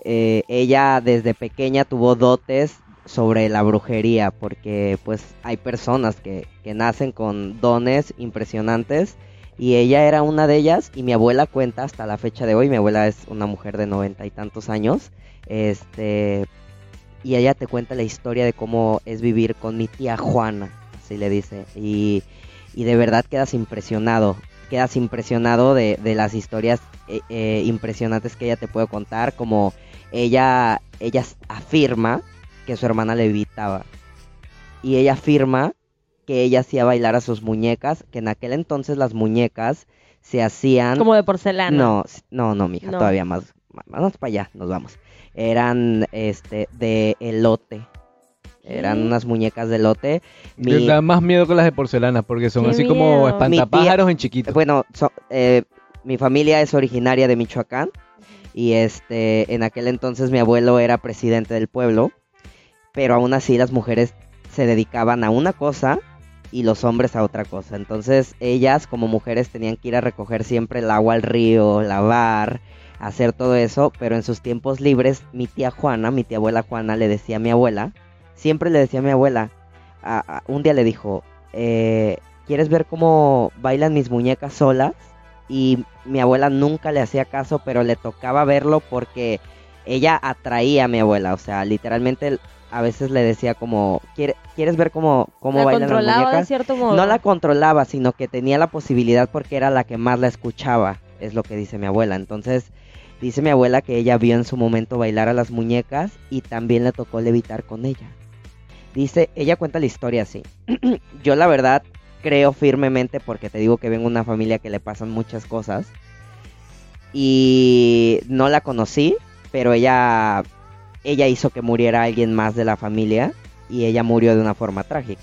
eh, ella desde pequeña tuvo dotes sobre la brujería, porque pues hay personas que, que nacen con dones impresionantes y ella era una de ellas y mi abuela cuenta hasta la fecha de hoy, mi abuela es una mujer de noventa y tantos años, este y ella te cuenta la historia de cómo es vivir con mi tía Juana, así le dice, y, y de verdad quedas impresionado, quedas impresionado de, de las historias eh, eh, impresionantes que ella te puede contar, como ella, ella afirma que su hermana le evitaba, y ella afirma que ella hacía bailar a sus muñecas, que en aquel entonces las muñecas se hacían... Como de porcelana. No, no, no, mija, No. todavía más. Vamos para allá, nos vamos. Eran este de elote. Eran unas muñecas de elote. Me Mi- da más miedo que las de porcelana porque son Qué así como espantapájaros en chiquito. bueno, so- eh, mi familia es originaria de Michoacán y este en aquel entonces mi abuelo era presidente del pueblo, pero aún así las mujeres se dedicaban a una cosa y los hombres a otra cosa. Entonces ellas como mujeres tenían que ir a recoger siempre el agua al río, lavar, hacer todo eso, pero en sus tiempos libres mi tía Juana, mi tía abuela Juana le decía a mi abuela, siempre le decía a mi abuela, un día le dijo, eh, ¿quieres ver cómo bailan mis muñecas solas? Y mi abuela nunca le hacía caso, pero le tocaba verlo porque ella atraía a mi abuela, o sea, literalmente a veces le decía como, "¿Quiere- ¿quieres ver cómo, cómo la bailan las de muñecas? cierto modo. No la controlaba, sino que tenía la posibilidad porque era la que más la escuchaba, es lo que dice mi abuela. Entonces, dice mi abuela que ella vio en su momento bailar a las muñecas y también le tocó levitar con ella. Dice, ella cuenta la historia así. Yo la verdad creo firmemente porque te digo que vengo de una familia que le pasan muchas cosas. Y no la conocí, pero ella ella hizo que muriera alguien más de la familia y ella murió de una forma trágica.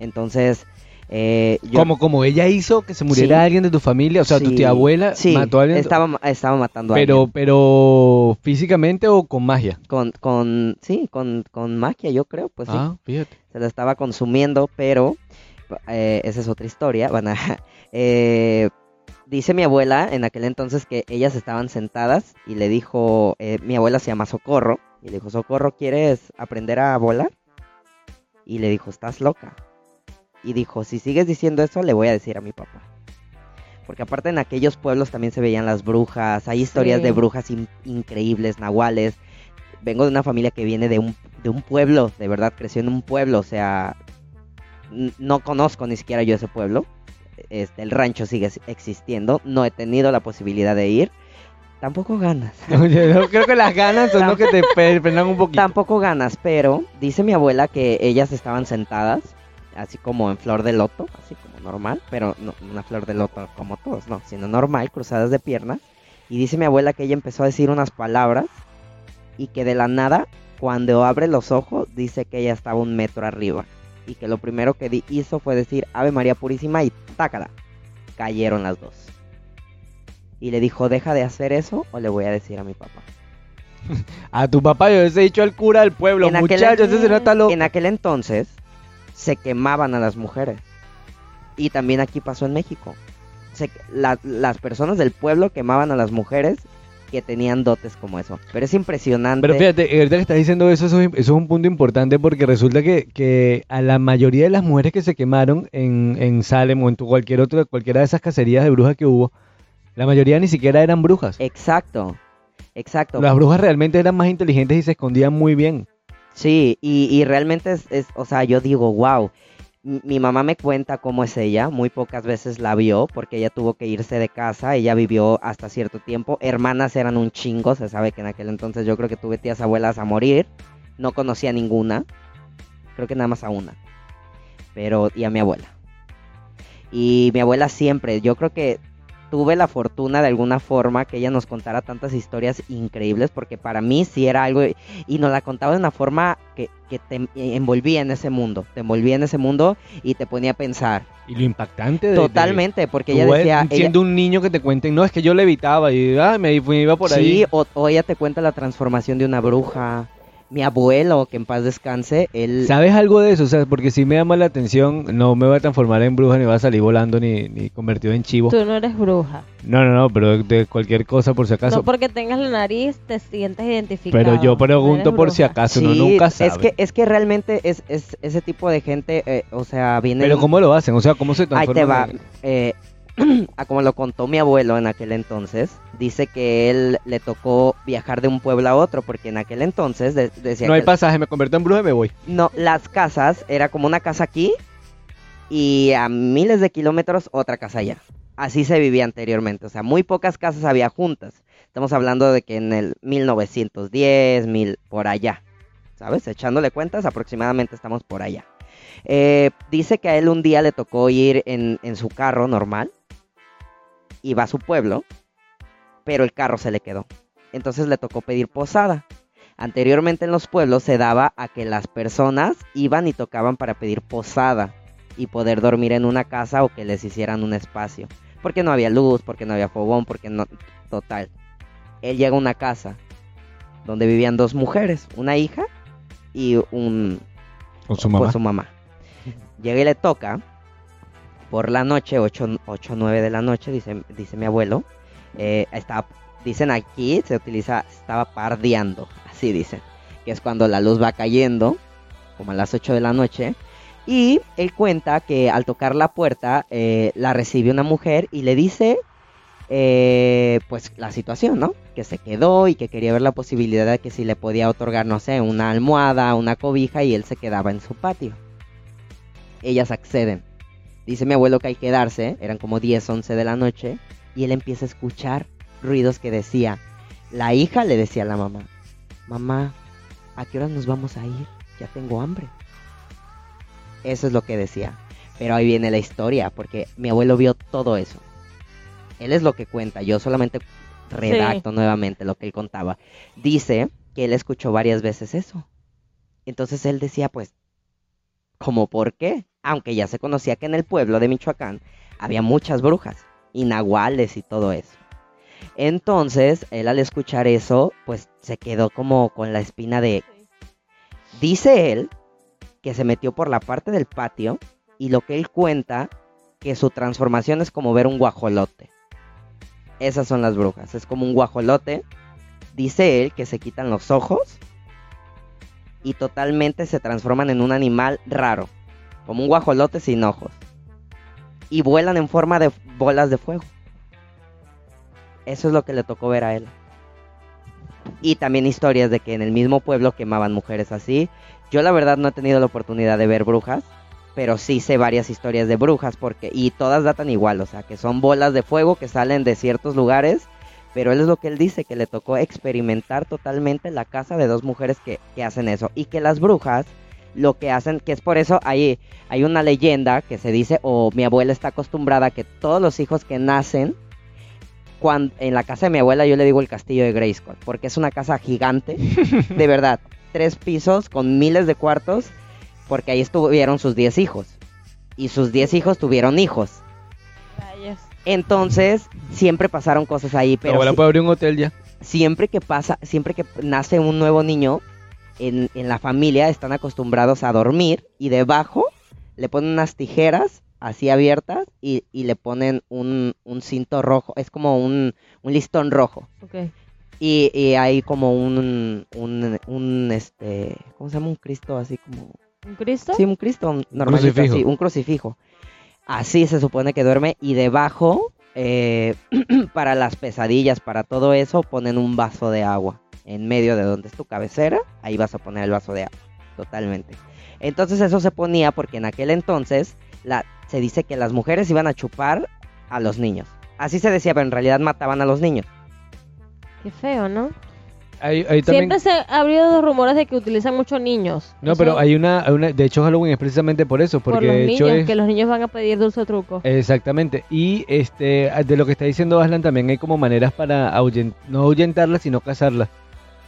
Entonces, eh, yo Como, como ella hizo que se muriera Sí. alguien de tu familia, o sea, tu Sí, tía abuela sí, mató a alguien. estaba, estaba matando a pero, alguien. pero físicamente o con magia. Con, con, sí, con, con magia, yo creo, pues sí. ah, fíjate. se lo estaba consumiendo, pero eh, esa es otra historia. Bueno, eh, dice mi abuela en aquel entonces que ellas estaban sentadas y le dijo, eh, mi abuela se llama Socorro, y le dijo, Socorro, ¿quieres aprender a volar? Y le dijo, estás loca. Y dijo, si sigues diciendo eso, le voy a decir a mi papá. Porque aparte en aquellos pueblos también se veían las brujas, hay historias Sí. de brujas in- increíbles, nahuales. Vengo de una familia que viene de un, de un pueblo, de verdad, creció en un pueblo, o sea, no conozco ni siquiera yo ese pueblo. Este, el rancho sigue existiendo, no he tenido la posibilidad de ir. Tampoco ganas. Oye, no, creo que las ganas son lo que te frenan un poquito. Tampoco ganas, pero dice mi abuela que ellas estaban sentadas, así como en flor de loto, así como normal, pero no una flor de loto como todos, no, sino normal, cruzadas de piernas. Y dice mi abuela que ella empezó a decir unas palabras y que de la nada, cuando abre los ojos, dice que ella estaba un metro arriba y que lo primero que di- hizo fue decir Ave María Purísima y tácala. Cayeron las dos. Y le dijo, deja de hacer eso o le voy a decir a mi papá. A tu papá yo les he dicho al cura del pueblo, En muchachos, ese no está loco. En aquel entonces se quemaban a las mujeres. Y también aquí pasó en México. Se- la- las personas del pueblo quemaban a las mujeres que tenían dotes como eso. Pero es impresionante. Pero fíjate, ahorita que estás diciendo eso, eso, es- eso es un punto importante porque resulta que, que a la mayoría de las mujeres que se quemaron en, en Salem o en tu- cualquier otra, cualquiera de esas cacerías de brujas que hubo, la mayoría ni siquiera eran brujas. Exacto. Exacto. Las brujas realmente eran más inteligentes y se escondían muy bien. Sí, y, y realmente es, es- o sea, yo digo, wow. Mi mamá me cuenta cómo es ella, muy pocas veces la vio porque ella tuvo que irse de casa, ella vivió hasta cierto tiempo, hermanas eran un chingo, se sabe que en aquel entonces yo creo que tuve tías abuelas a morir, no conocía ninguna, creo que nada más a una, pero y a mi abuela. Y mi abuela siempre, yo creo que tuve la fortuna de alguna forma que ella nos contara tantas historias increíbles porque para mí sí era algo y nos la contaba de una forma que, que te envolvía en ese mundo, te envolvía en ese mundo y te ponía a pensar. Y lo impactante de... Totalmente, porque ella decía, ella- siendo un niño que te cuenten, no, es que yo levitaba y ah, me, me iba por sí, ahí. o, o ella te cuenta la transformación de una bruja. Mi abuelo, que en paz descanse, él... ¿Sabes algo de eso? O sea, porque si me llama la atención, no me voy a transformar en bruja, ni voy a salir volando, ni, ni convertido en chivo. Tú no eres bruja. No, no, no, pero de cualquier cosa por si acaso. No porque tengas la nariz te sientes identificado. pero yo pregunto No por si acaso, uno Sí, nunca sabe. es que, es que realmente es, es ese tipo de gente, eh, o sea, viene... Pero ¿cómo lo hacen? O sea, ¿cómo se Ahí transforman? te va. en- eh, a como lo contó mi abuelo en aquel entonces, dice que él le tocó viajar de un pueblo a otro, porque en aquel entonces de- decía No hay que pasaje, me convierto en bruja y me voy. no, las casas era como una casa aquí y a miles de kilómetros otra casa allá. Así se vivía anteriormente, o sea, muy pocas casas había juntas. Estamos hablando de que en el 1910, mil por allá, ¿sabes? Echándole cuentas, aproximadamente estamos por allá. Eh, dice que a él un día le tocó ir en, en su carro normal, iba a su pueblo, pero el carro se le quedó. Entonces le tocó pedir posada. Anteriormente en los pueblos se daba a que las personas iban y tocaban para pedir posada y poder dormir en una casa o que les hicieran un espacio. Porque no había luz, porque no había fogón, porque no... Total. Él llega a una casa donde vivían dos mujeres, una hija y un... Con su con mamá. su mamá. Llega y le toca por la noche, 8 o 9 de la noche, dice, dice mi abuelo. eh, dicen aquí, se utiliza, estaba pardeando, así dicen, que es cuando la luz va cayendo, como a las 8 de la noche. Y él cuenta que al tocar la puerta, eh, la recibe una mujer y le dice, eh, pues la situación, ¿no? Que se quedó y que quería ver la posibilidad de que si le podía otorgar, no sé, una almohada, una cobija y él se quedaba en su patio. Ellas acceden. Dice mi abuelo que hay que quedarse, eran como 10, 11 de la noche, y él empieza a escuchar ruidos que decía, la hija le decía a la mamá, mamá, ¿a qué hora nos vamos a ir? Ya tengo hambre. Eso es lo que decía. Pero ahí viene la historia, porque mi abuelo vio todo eso. Él es lo que cuenta, yo solamente redacto nuevamente lo que él contaba. Dice que él escuchó varias veces eso. Entonces él decía, pues, ¿cómo por qué? Aunque ya se conocía que en el pueblo de Michoacán había muchas brujas, y nahuales y todo eso. Entonces, él al escuchar eso, pues se quedó como con la espina de... Dice él que se metió por la parte del patio y lo que él cuenta que su transformación es como ver un guajolote. Esas son las brujas, es como un guajolote. Dice él que se quitan los ojos y totalmente se transforman en un animal raro, como un guajolote sin ojos. Y vuelan en forma de bolas de fuego. Eso es lo que le tocó ver a él. Y también historias de que en el mismo pueblo quemaban mujeres así. Yo la verdad no he tenido la oportunidad de ver brujas, pero sí sé varias historias de brujas porque y todas datan igual, o sea, que son bolas de fuego que salen de ciertos lugares, pero él es lo que él dice que le tocó experimentar totalmente la casa de dos mujeres que, que hacen eso y que las brujas lo que hacen, que es por eso hay, hay una leyenda que se dice, o mi abuela está acostumbrada a que todos los hijos que nacen cuando, en la casa de mi abuela yo le digo el castillo de Grayskull, porque es una casa gigante, de verdad, tres pisos con miles de cuartos, porque ahí estuvieron sus 10 hijos. Y sus 10 hijos tuvieron hijos. Entonces, siempre pasaron cosas ahí, pero abuela sí- puede abrir un hotel ya. siempre que pasa, siempre que nace un nuevo niño, en, en la familia están acostumbrados a dormir y debajo le ponen unas tijeras así abiertas y, y le ponen un, un cinto rojo, es como un, un listón rojo. Ok. Y, y hay como un, un, un, este, ¿cómo se llama? Un Cristo así como... ¿Un Cristo? Sí, un Cristo normalito crucifijo. así, un crucifijo. Así se supone que duerme y debajo, eh, para las pesadillas, para todo eso, ponen un vaso de agua en medio de donde es tu cabecera. Ahí vas a poner el vaso de agua, totalmente. Entonces eso se ponía porque en aquel entonces la, se dice que las mujeres iban a chupar a los niños. Así se decía, pero en realidad mataban a los niños. Qué feo, ¿no? También... Siempre se ha habido rumores de que utilizan muchos niños. No, Eso pero hay una, hay una- De hecho, Halloween es precisamente por eso. Porque por los de hecho niños, es- que los niños van a pedir dulce o truco. Exactamente. Y este de lo que está diciendo Aslan también hay como maneras para no ahuyentarla, sino cazarla.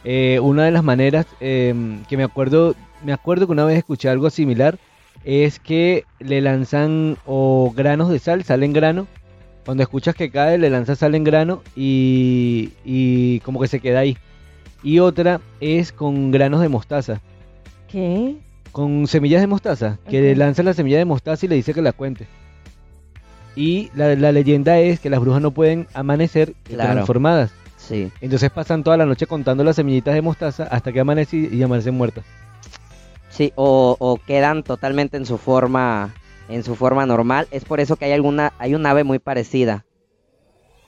Eh, una de las maneras eh, que me acuerdo, me acuerdo que una vez escuché algo similar, es que le lanzan o granos de sal, sal en grano. Cuando escuchas que cae, le lanzas sal en grano y, y como que se queda ahí. Y otra es con granos de mostaza. ¿Qué? Con semillas de mostaza, que le lanza la semilla de mostaza y le dice que la cuente. Y la, la leyenda es que las brujas no pueden amanecer Claro. transformadas. Sí. Entonces pasan toda la noche contando las semillitas de mostaza hasta que amanece y, amanecen muertas. Sí, o, o quedan totalmente en su forma, en su forma normal. Es por eso que hay alguna, hay un ave muy parecida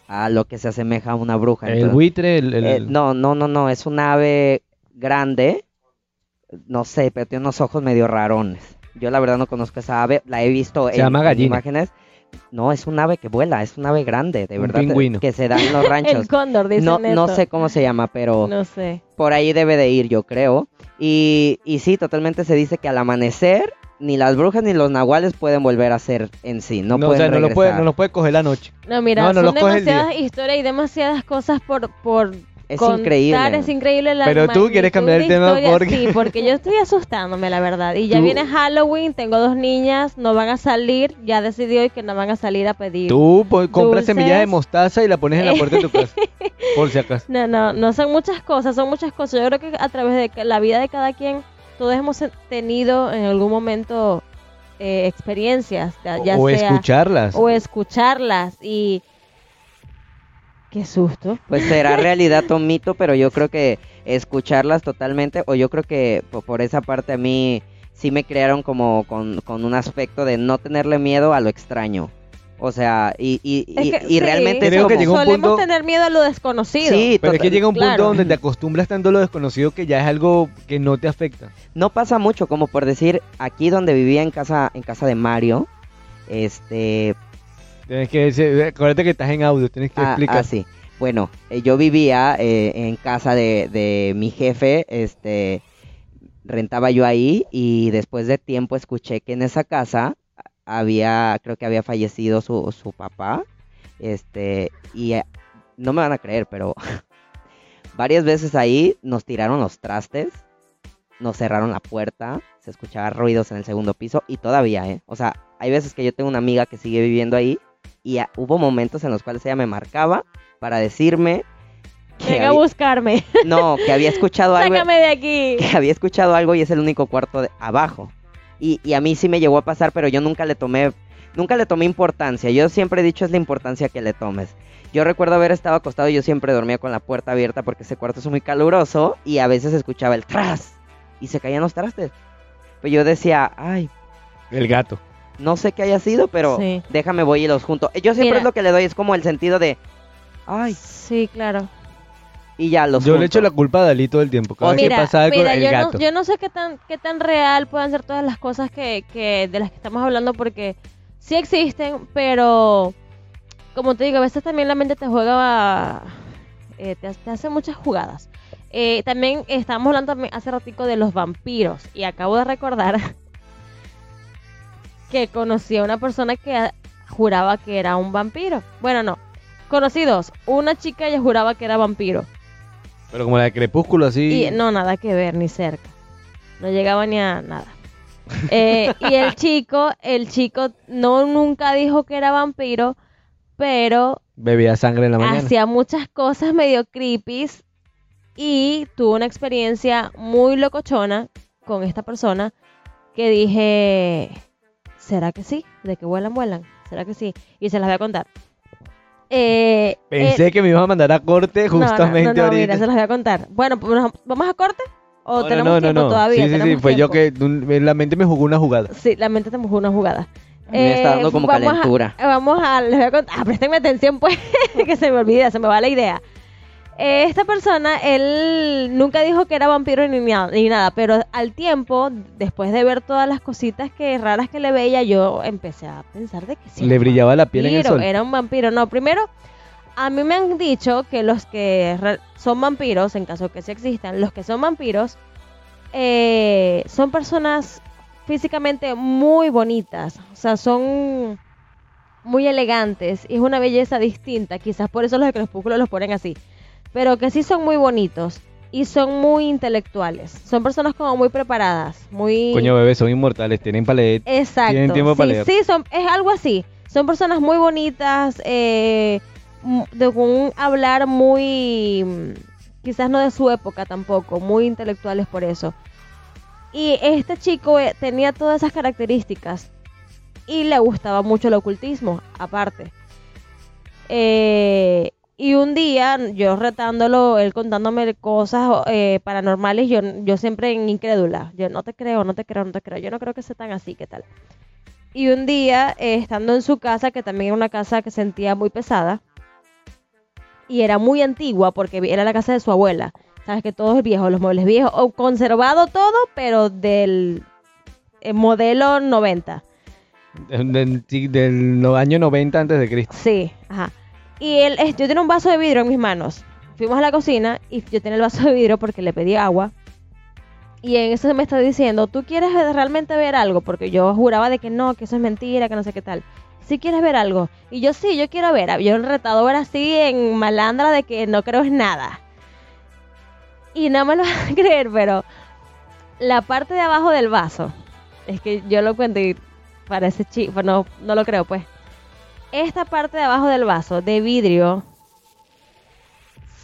a lo que se asemeja a una bruja. El Entonces- buitre, el... el- Eh, no, no, no, no, es un ave grande, no sé, pero tiene unos ojos medio rarones. Yo la verdad no conozco esa ave, la he visto Se en, llama en gallina. imágenes. No, es un ave que vuela, es un ave grande, de Un verdad, pingüino. que se da en los ranchos. El cóndor, dice no, Neto. no sé cómo se llama, pero No sé. por ahí debe de ir, yo creo. Y, y sí, totalmente se dice que al amanecer ni las brujas ni los nahuales pueden volver a ser en sí, no, no, o pueden sea, no lo, puede, regresar. no lo puede coger la noche. No, mira, No, no son demasiadas historias y demasiadas cosas por, por Es contar. increíble. Es increíble la Pero tú quieres cambiar el tema porque- Sí, porque yo estoy asustándome, la verdad. Y ya Tú- viene Halloween, tengo dos niñas, no van a salir. Ya decidí hoy que no van a salir a pedir. Tú po- compras semillas de mostaza y la pones en la puerta de tu casa. por si acaso. No, no, no son muchas cosas, son muchas cosas. Yo creo que a través de la vida de cada quien, todos hemos tenido en algún momento eh, experiencias, ya o sea escucharlas. o escucharlas y qué susto. Pues será realidad o mito, pero yo creo que escucharlas totalmente, o yo creo que po- por esa parte a mí sí me crearon como con, con un aspecto de no tenerle miedo a lo extraño. O sea, y, y, Es y- que y sí, realmente es Creo que como- llegó un solemos punto- tener miedo a lo desconocido. Sí, Pero es que llega un punto donde te acostumbras tanto a lo desconocido que ya es algo que no te afecta. no pasa mucho, como por decir, aquí donde vivía en casa, en casa de Mario, este, Tienes que decir- acuérdate que estás en audio, tienes que Ah, explicar. ah, sí. Bueno, eh, yo vivía eh, en casa de, de mi jefe, este, rentaba yo ahí y después de tiempo escuché que en esa casa había, creo que había fallecido su, su papá, este, y eh, no me van a creer, pero varias veces ahí nos tiraron los trastes, nos cerraron la puerta, se escuchaban ruidos en el segundo piso y todavía, ¿eh? O sea, hay veces que yo tengo una amiga que sigue viviendo ahí y ah, hubo momentos en los cuales ella me marcaba para decirme que Venga a buscarme. no, que había escuchado algo, Sácame de aquí. que había escuchado algo y es el único cuarto de abajo. Y, y a mí sí me llegó a pasar, pero yo nunca le tomé, nunca le tomé importancia. Yo siempre he dicho es la importancia que le tomes. Yo recuerdo haber estado acostado y yo siempre dormía con la puerta abierta porque ese cuarto es muy caluroso y a veces escuchaba el tras y se caían los trastes. Pues yo decía, ay, El gato. No sé qué haya sido, pero Sí. déjame voy y los junto. Yo siempre Mira. es lo que le doy, es como el sentido de, ay, Sí, claro. y ya los Yo le echo la culpa a Dalí todo el tiempo. Cada vez que Mira, pasa algo, mira, el yo, gato. No, yo no sé qué tan, qué tan real puedan ser todas las cosas que, que de las que estamos hablando porque sí existen, pero como te digo, a veces también la mente te juega, eh, te, te hace muchas jugadas. Eh, también estábamos hablando también hace ratico de los vampiros y acabo de recordar que conocí a una persona que juraba que era un vampiro. Bueno, no. Conocí dos. Una chica ella juraba que era vampiro. Pero como la de Crepúsculo, así. Y no, nada que ver, ni cerca. No llegaba ni a nada. Eh, y el chico, el chico no nunca dijo que era vampiro, pero Bebía sangre en la mañana. hacía muchas cosas medio creepy y tuvo una experiencia muy locochona con esta persona que dije, ¿será que sí? ¿De que vuelan, vuelan? ¿Será que sí? Y se las voy a contar. Eh, Pensé eh, que me ibas a mandar a corte no, no, justamente no, no, ahorita. mira, se las voy a contar. Bueno, pues, ¿nos- ¿vamos a corte? ¿O No, no, tenemos no, no, tiempo no. todavía? Sí, sí, sí. ¿Tenemos Fue yo que la mente me jugó una jugada. Sí, la mente te jugó una jugada. Me está dando como vamos a- calentura. vamos a, les voy a contar, ah, préstenme atención pues, que se me olvida, se me va la idea. Esta persona, él nunca dijo que era vampiro ni, nada- ni nada, pero al tiempo, después de ver todas las cositas que raras que le veía, yo empecé a pensar de que sí. Le brillaba la piel en el sol. Era un vampiro. No, primero, a mí me han dicho que los que son vampiros, en caso que sí existan, los que son vampiros, eh, son personas físicamente muy bonitas. O sea, son muy elegantes. Y es una belleza distinta. Quizás por eso los de Crepúsculo los ponen así. Pero que sí son muy bonitos. Y son muy intelectuales. Son personas como muy preparadas. Muy... Coño, bebé, son inmortales. Tienen para leer. Exacto. Tienen tiempo sí, para leer. sí, son, es algo así. Son personas muy bonitas, eh, de un hablar muy, mm, quizás no de su época tampoco, muy intelectuales por eso. Y este chico eh, tenía todas esas características y le gustaba mucho el ocultismo, aparte. Eh, y un día, yo retándolo, él contándome cosas eh, paranormales, yo, yo siempre en incrédula. Yo no te creo, no te creo, no te creo. Yo no creo que sea tan así, ¿qué tal? Y un día, eh, estando en su casa, que también era una casa que sentía muy pesada, y era muy antigua porque era la casa de su abuela. Sabes que todo es viejo, los muebles viejos, o conservado todo, pero del eh, modelo 90. Del, del año 90 antes de Cristo. Sí, ajá. Y él, yo tenía un vaso de vidrio en mis manos. Fuimos a la cocina y yo tenía el vaso de vidrio porque le pedí agua. Y en eso me está diciendo, ¿tú quieres realmente ver algo? Porque yo juraba de que no, que eso es mentira, que no sé qué tal. Si quieres ver algo. Y yo sí, yo quiero ver. Yo el retador así en malandra de que no creo en nada. Y no me lo vas a creer, pero la parte de abajo del vaso, es que yo lo cuento y parece chico, no, no lo creo pues. Esta parte de abajo del vaso de vidrio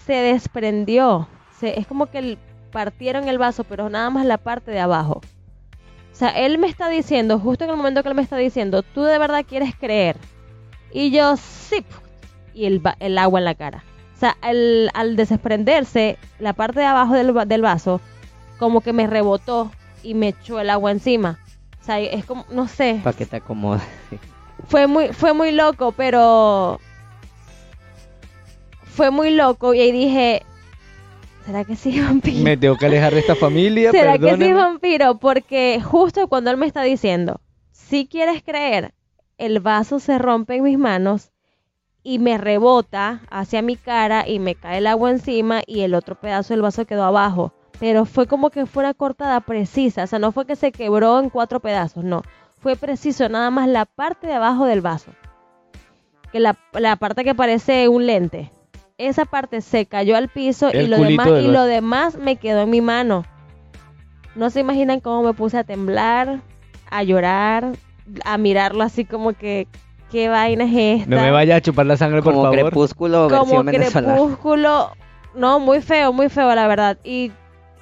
se desprendió. Es como que partieron el vaso, pero nada más la parte de abajo. O sea, él me está diciendo, justo en el momento que él me está diciendo, tú de verdad quieres creer. Y yo, sí. Y el, agua en la cara. O sea, al desprenderse, la parte de abajo del, del vaso, como que me rebotó y me echó el agua encima. O sea, es como, no sé Para que te acomodes. Fue muy fue muy loco pero fue muy loco y ahí dije será que sí vampiro Me tengo que alejar de esta familia, será que sí vampiro porque justo cuando él me está diciendo si quieres creer el vaso se rompe en mis manos y me rebota hacia mi cara y me cae el agua encima y el otro pedazo del vaso quedó abajo. Pero fue como que fue una cortada precisa o sea no fue que se quebró en cuatro pedazos no fue preciso nada más la parte de abajo del vaso. Que la, la parte que parece un lente. Esa parte se cayó al piso y lo, demás, y lo demás me quedó en mi mano. No se imaginan cómo me puse a temblar, a llorar, a mirarlo así como que, ¿qué vaina es esta? No me vaya a chupar la sangre, por Como favor. crepúsculo como crepúsculo. No, muy feo, muy feo, la verdad. Y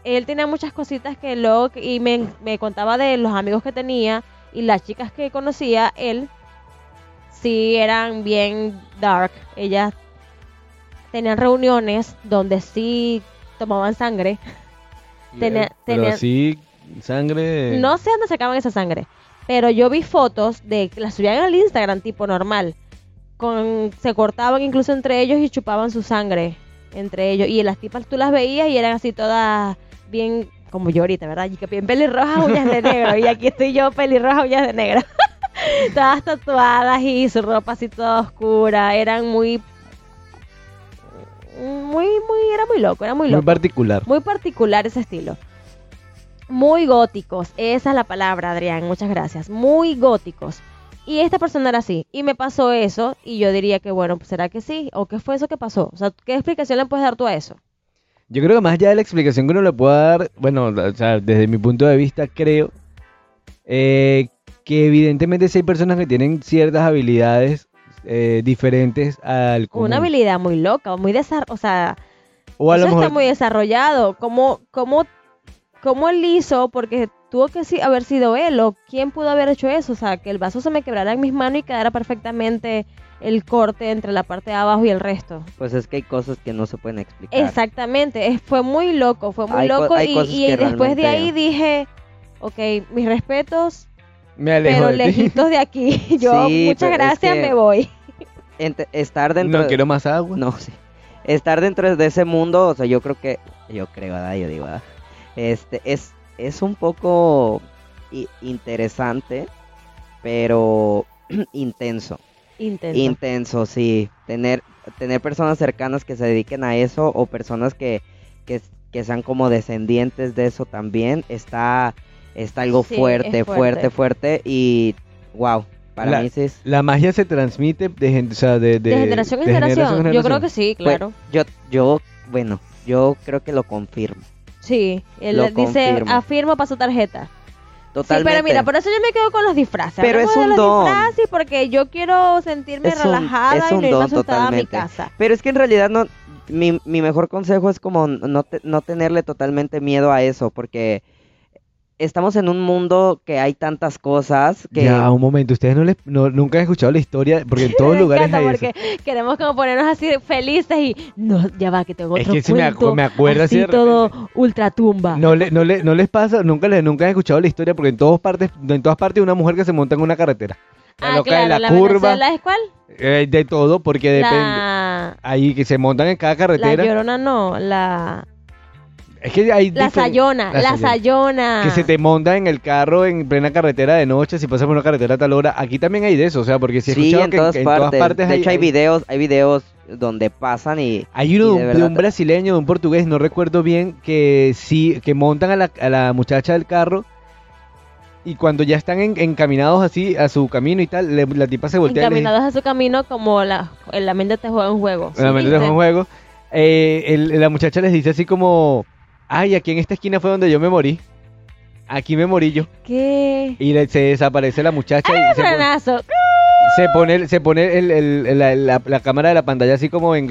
él tenía muchas cositas que luego, y me, me contaba de los amigos que tenía y las chicas que conocía, él sí eran bien dark. Ellas tenían reuniones donde sí tomaban sangre. tenía- Pero tenía- así, sangre. No sé dónde sacaban esa sangre, pero yo vi fotos de que las subían al Instagram tipo normal. Con, se cortaban incluso entre ellos y chupaban su sangre entre ellos. Y las tipas tú las veías y eran así todas bien, como yo ahorita, ¿verdad? Y que bien pelirrojas, uñas de negro. y aquí estoy yo pelirroja, uñas de negro. todas tatuadas y su ropa así toda oscura. Eran muy... Muy, muy, era muy loco, era muy Muy loco. particular. Muy particular ese estilo. Muy góticos, esa es la palabra, Adrián, muchas gracias. Muy góticos. y esta persona era así, y me pasó eso, y yo diría que, bueno, pues será que sí, o qué fue eso que pasó. O sea, ¿qué explicación le puedes dar tú a eso? Yo creo que más allá de la explicación que uno le pueda dar, bueno, o sea, desde mi punto de vista creo eh, que evidentemente sí hay personas que tienen ciertas habilidades eh, diferentes al común. Una habilidad muy loca, muy desarrollada, o sea, o a lo eso mejor está muy desarrollado. ¿Cómo, cómo, cómo él hizo? Porque tuvo que sí- haber sido él, o quién pudo haber hecho eso. O sea, que el vaso se me quebrara en mis manos y quedara perfectamente el corte entre la parte de abajo y el resto. Pues es que hay cosas que no se pueden explicar. Exactamente, es- fue muy loco, fue muy Hay loco y, y después de ahí dije, ok, mis respetos, me alejo pero de ti. lejitos de aquí. Yo, Sí, muchas es gracias, que- me voy. Ent- estar dentro No de- quiero más agua. No, sí. Estar dentro de ese mundo, o sea, yo creo que, yo creo, ¿verdad? Yo digo, ¿verdad? este, es, es un poco interesante, pero intenso. Intenso. Intenso, sí. Tener, tener personas cercanas que se dediquen a eso o personas que, que, que sean como descendientes de eso también, está, está algo Sí, fuerte, es fuerte, fuerte. fuerte, y wow, para La- mí sí es... La magia se transmite de, gen- o sea, de, de- de generación en generación. Yo creo que sí, Pues, claro. yo, yo, bueno, yo creo que lo confirmo. Sí, él lo dice, confirmo. afirmo para su tarjeta. Totalmente. Sí, pero mira, por eso yo me quedo con los disfraces. Pero es un de los don. disfraces porque yo quiero sentirme Es un- relajada es y un no irme asustada a mi casa. Pero es que en realidad no, mi, mi mejor consejo es como no, te- no tenerle totalmente miedo a eso, porque estamos en un mundo que hay tantas cosas que... Ya, un momento, ustedes no les, no- nunca han escuchado la historia, porque en todos lugares hay eso. porque queremos como ponernos así felices y no, ya va que tengo Es otro que si me, acu- me acuerdo así todo ultratumba. No, le, no, le, no les pasa, nunca les nunca han escuchado la historia porque en todas partes, en todas partes hay una mujer que se monta en una carretera. La ah, loca claro, de la, la curva, Venezuela es cuál? eh, de todo, porque depende. La, Ahí que se montan en cada la carretera. llorona no, la, es que hay la sayona, la la sayona. Que se te montan en el carro en plena carretera de noche, si pasas por una carretera a tal hora. Aquí también hay de eso, o sea, porque si he sí, escuchado en que, todas, en partes. todas partes De hay, hecho hay hay- videos, hay videos donde pasan y... Hay uno Y de, de un- brasileño, de un portugués, no recuerdo bien, que sí, que montan a la, a la muchacha del carro y cuando ya están en- encaminados así a su camino y tal, le- la tipa se voltea y le dice, encaminados a su camino como la, la mente te juega un juego. ¿sí la mente viste? de un juego, eh, el- la muchacha les dice así como, ay, aquí en esta esquina fue donde yo me morí, aquí me morí yo. ¿Qué? Y le- se desaparece la muchacha y se pone, se pone, se pone el- el- la, la- la cámara de la pantalla así como en...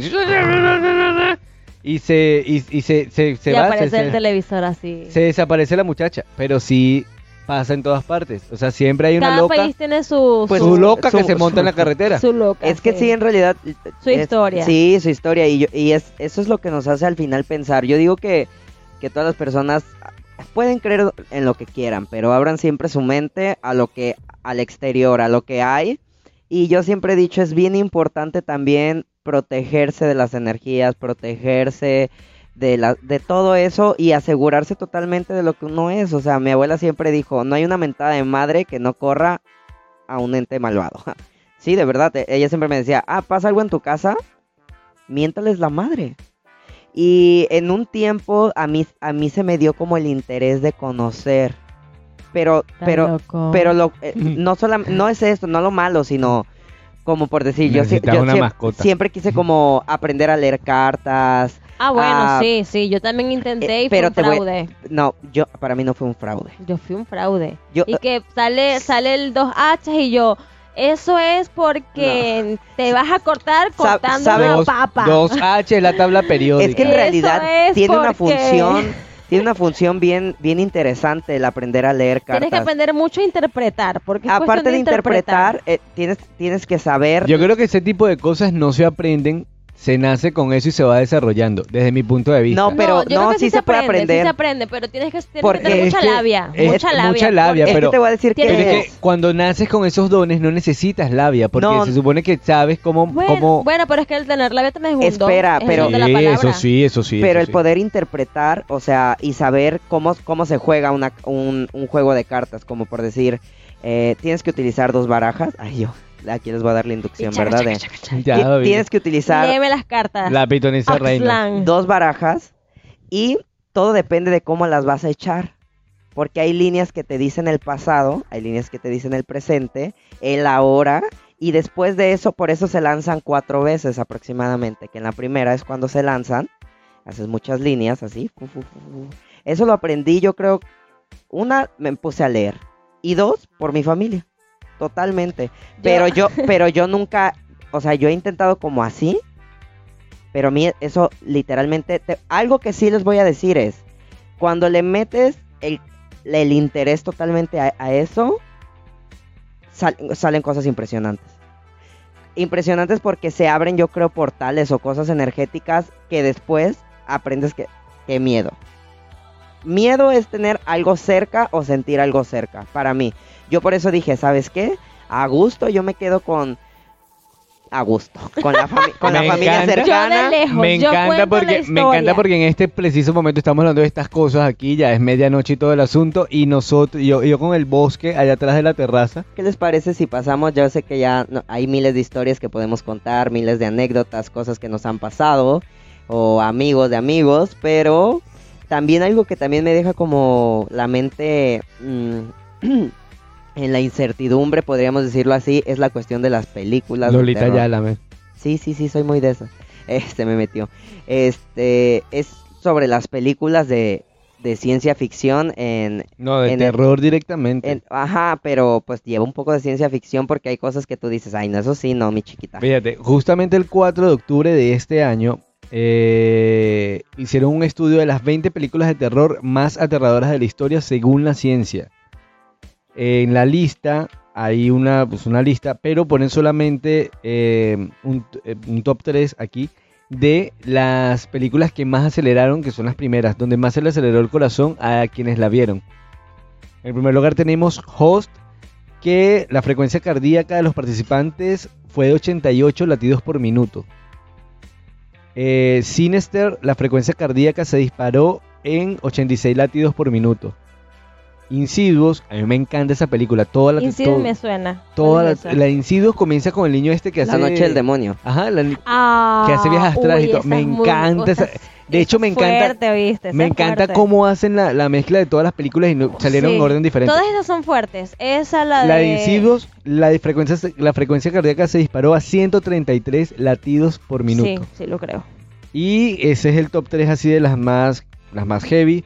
Y se, y, y se, se, se y va, se- aparece el se- televisor así. se desaparece la muchacha, pero sí pasa en todas partes. O sea, siempre hay una Cada loca, país tiene su, Pues, su su, loca que su- se monta en la carretera. su loca. Es que sí, en realidad... Su es- historia. Sí, su historia. Y, yo- y es, eso es lo que nos hace al final pensar. Yo digo que, que todas las personas pueden creer en lo que quieran, pero abran siempre su mente a lo que, al exterior, a lo que hay. Y yo siempre he dicho, es bien importante también protegerse de las energías, protegerse de, la, de todo eso y asegurarse totalmente de lo que uno es. O sea, mi abuela siempre dijo, no hay una mentada de madre que no corra a un ente malvado. Sí, de verdad, e- ella siempre me decía, ah, pasa algo en tu casa, miéntales la madre. Y en un tiempo a mí, a mí se me dio como el interés de conocer. Pero, Está pero, loco. pero lo, eh, no solam- no es esto, no lo malo, sino como por decir, yo, yo una mascota. siempre quise como aprender a leer cartas. Ah, bueno, ah, sí, sí. Yo también intenté eh, y pero fue te un voy- fraude. No, yo, para mí no fue un fraude. Yo fui un fraude. Yo, y que sale, sale el dos hachas y yo, eso es porque te vas a cortar cortando una Dos, papa. dos H la tabla periódica. Es que en realidad es tiene una función, tiene una función bien, bien interesante el aprender a leer cartas. Tienes que aprender mucho a interpretar, porque es Aparte de interpretar, eh, tienes, tienes que saber. Yo creo que ese tipo de cosas no se aprenden, se nace con eso y se va desarrollando, desde mi punto de vista. No, pero yo creo no, que sí se puede aprende, aprender. Sí se aprende, pero tienes que, tienes Porque que tener mucha que- labia, es mucha labia. mucha labia, es pero- que te voy a decir Pero que es que cuando naces con esos dones no necesitas labia, porque No. se supone que sabes cómo... Bueno, cómo... bueno, pero es que el tener labia también es un Espera, pero- don de la Sí, eso sí, eso sí. pero eso el sí. poder interpretar, o sea, y saber cómo, cómo se juega una, un, un juego de cartas, como por decir, eh, tienes que utilizar dos barajas. Ay, yo, aquí les voy a dar la inducción, Chaca, ¿verdad? chaca, chaca, chaca. Ya, tienes que utilizar Léeme las cartas. La pitoniza reina. Dos barajas y todo depende de cómo las vas a echar. porque hay líneas que te dicen el pasado, hay líneas que te dicen el presente, el ahora, y después de eso, por eso se lanzan cuatro veces aproximadamente, que en la primera es cuando se lanzan, haces muchas líneas así. Eso lo aprendí, yo creo, una, me puse a leer, y dos, por mi familia, totalmente. Pero yo, pero yo nunca, o sea, yo he intentado como así, pero a mí eso literalmente, te- algo que sí les voy a decir es, cuando le metes el, el interés totalmente a, a eso, sal- salen cosas impresionantes. Impresionantes porque se abren, yo creo, portales o cosas energéticas que después aprendes que, que miedo. Miedo es tener algo cerca o sentir algo cerca, para mí. Yo por eso dije, ¿sabes qué? A gusto yo me quedo con... A gusto, con la, fami- con la familia encanta. cercana. Yo de lejos, Me yo encanta, porque, me encanta porque en este preciso momento estamos hablando de estas cosas aquí, ya es medianoche y todo el asunto, y nosotros, yo, yo con el bosque allá atrás de la terraza, ¿Qué les parece si pasamos? Yo sé que ya no- hay miles de historias que podemos contar, miles de anécdotas, cosas que nos han pasado, o amigos de amigos, pero también algo que también me deja como la mente mm, en la incertidumbre, podríamos decirlo así, es la cuestión de las películas. Lolita terror. Yala, me. Sí, sí, sí, soy muy de eso. Este me metió. Este es sobre las películas de, de ciencia ficción en, No, de En el- terror directamente. en- ajá, pero pues lleva un poco de ciencia ficción porque hay cosas que tú dices, ay, no, eso sí, no, mi chiquita. Fíjate, justamente el 4 de octubre de este año eh, hicieron un estudio de las 20 películas de terror más aterradoras de la historia según la ciencia. En la lista hay una, pues una lista, pero ponen solamente eh, un, eh, un top 3 aquí de las películas que más aceleraron, que son las primeras, donde más se le aceleró el corazón a quienes la vieron. En primer lugar tenemos Host, que la frecuencia cardíaca de los participantes fue de 88 latidos por minuto. Eh, Sinister, la frecuencia cardíaca se disparó en 86 latidos por minuto. Insidious, a mí me encanta esa película. Toda la, Insidious me suena. toda ¿Cuál la, la Insidious comienza con el niño este que La hace noche del demonio. Ajá, la- Ah, que hace viajes esa Me encanta esa- de hecho, me encanta- fuerte, ¿viste? Esa me encanta fuerte. cómo hacen la, la mezcla de todas las películas y no- salieron Sí. en orden diferente. Todas esas son fuertes. Esa la, La de... de Insidious, la, de frecuencia, la frecuencia cardíaca se disparó a 133 latidos por minuto. Sí, sí lo creo. Y ese es el top 3 así de las más, las más heavy.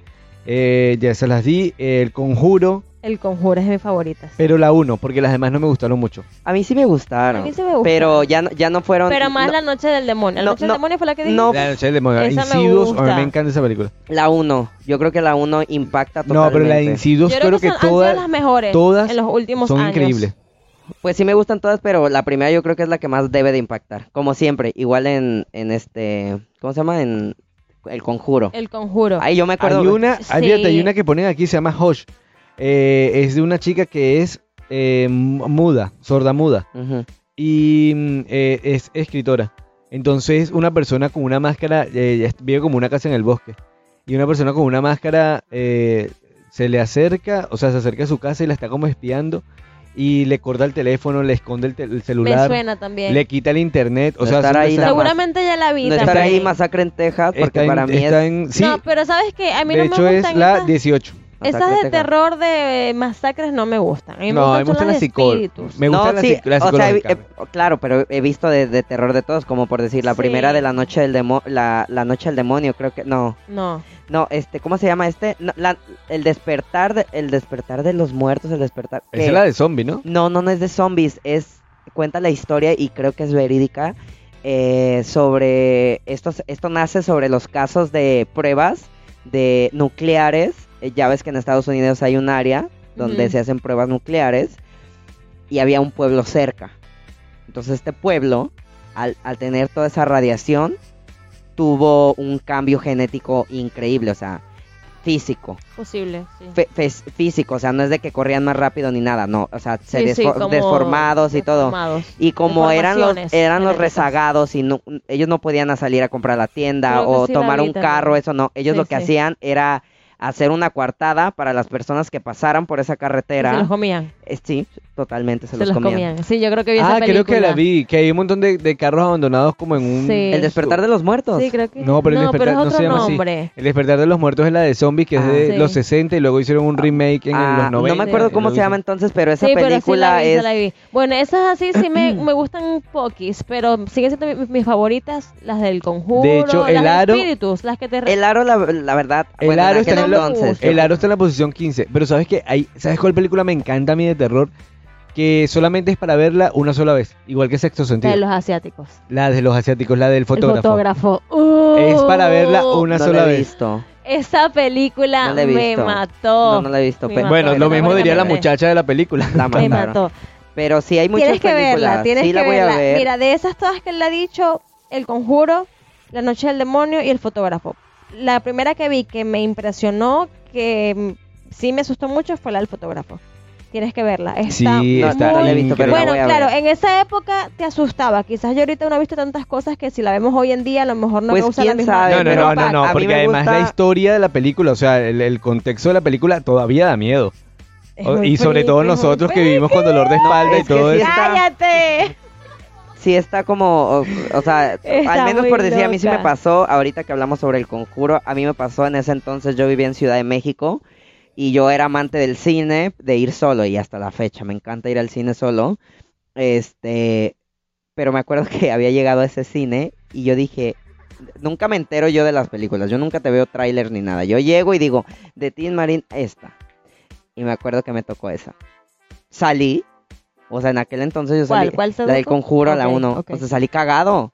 Eh, ya se las di. El Conjuro, El Conjuro es mi favorita. sí. pero la 1, porque las demás no me gustaron mucho. A mí sí me gustaron. A mí sí me gusta. Pero ya no, ya no fueron. Pero más no, la noche del demonio. La no, noche no, del demonio fue la que dije. no. La noche del demonio. Esa me Insidious, a mí gusta. me encanta esa película. La 1. Yo creo que la 1 impacta No, totalmente. pero la de Insidious Yo creo, creo que, que, son, han sido todas las mejores todas en los últimos son años. increíbles. Pues sí me gustan todas, pero la primera yo creo que es la que más debe de impactar. Como siempre. Igual en, en este. ¿Cómo se llama? En El Conjuro. El Conjuro. Ahí yo me acuerdo. Hay una, hay, fíjate, hay una que ponen aquí, se llama Hush. Eh, es de una chica que es eh, muda, sorda muda. Y mm, eh, es escritora. Entonces, una persona con una máscara eh, vive como una casa en el bosque. Y una persona con una máscara eh, se le acerca, o sea, se acerca a su casa y la está como espiando. Y le corta el teléfono, le esconde el, te- el Me celular, suena también. le quita el internet. O No sea, estar ahí la. Seguramente ya la vi No estar ahí masacre en Texas, porque Está en- para mí está es. en- sí, No, pero ¿sabes qué? A mí de no hecho me es gustan la esas, 18. Esas de terror de masacres no me gustan. A mí me No, me gustan las espíritus. Me gustan no, las sí, las o sea, he- claro, pero he visto de, de terror de todos, como por decir, la Sí. primera de la noche del demo, la, la noche del demonio, creo que, no, No. no, este, ¿cómo se llama este? No, la- el despertar, de, el despertar de los muertos, el despertar. Esa es la de zombie, ¿no? No, no, no es de zombies, es, cuenta la historia y creo que es verídica, eh, sobre, esto, esto nace sobre los casos de pruebas de nucleares, eh, ya ves que en Estados Unidos hay un área donde se hacen pruebas nucleares y había un pueblo cerca. Entonces este pueblo, al, al tener toda esa radiación, tuvo un cambio genético increíble, o sea, físico. Posible, sí. Físico, o sea, no es de que corrían más rápido ni nada, no, o sea, se Sí, y todo. Y como eran los eran los rezagados y no, ellos no podían salir a comprar a la tienda Creo o tomar un carro, eso no, ellos lo que hacían era hacer una coartada para las personas que pasaran por esa Se carretera. los comían. Eh, sí, totalmente se, Se, los, los comían. comían. Sí, yo creo que vi esa Ah, creo que la película. vi, que hay un montón de, de carros abandonados como en un... Sí. El despertar de los muertos. Sí, creo que. No, pero el despertar es no otro se llama así. nombre. El despertar de los muertos es la de zombies, que es Ah. de Sí. los 60 y luego hicieron un remake en Ah, los 90. no me acuerdo cómo se llama entonces, pero esa sí, pero sí película la vi, sí es la vi. Bueno, esas así sí me, me gustan poquis, pero siguen siendo mi- mis, favoritas, las del conjuro, De hecho, el aro- espíritus, las que te... el aro la, la verdad. El bueno, en aro está en entonces. El aro está en la posición 15. Pero ¿sabes qué? Hay, ¿Sabes cuál película me encanta a mí de terror? Que solamente es para verla una sola vez. Igual que Sexto la Sentido. de los asiáticos. La de los asiáticos, la del fotógrafo. El fotógrafo. Uh, Es para verla una no sola la he vez. visto. Esa película No la he me mató. No, no la he visto. Me pero- mató, Bueno, lo mismo diría la muchacha de la película. La Me mató. Pero sí hay muchas Tienes que películas. verla, tienes sí que la voy verla. a ver. Mira, de esas todas que él ha dicho, El Conjuro, La Noche del Demonio y El Fotógrafo. La primera que vi que me impresionó, que sí me asustó mucho, fue la del fotógrafo. Tienes que verla. Está Sí, está la he visto, pero la bueno, voy a claro, ver. en esa época te asustaba. Quizás yo ahorita no he visto tantas cosas que si la vemos hoy en día a lo mejor no Pues, causa la quién misma sabe, No, no, pero no, no, porque me además la historia de la película, o sea, el, el contexto de la película todavía da miedo. Es y sobre todo nosotros que vivimos con dolor de espalda y todo sí eso. está- ¡Cállate! Sí está como, o, o sea, Está al menos por decir, a mí sí me pasó, ahorita que hablamos sobre el conjuro, a mí me pasó en ese entonces, yo vivía en Ciudad de México y yo era amante del cine, de ir solo y hasta la fecha, me encanta ir al cine solo, este, pero me acuerdo que había llegado a ese cine y yo dije, nunca me entero yo de las películas, yo nunca te veo tráiler ni nada, yo llego y digo, de Tin Marín, esta, y me acuerdo que me tocó esa, salí, o sea, en aquel entonces yo ¿Cuál? salí, ¿Cuál se la del conjuro, la Ok, 1, ok. o sea, salí cagado.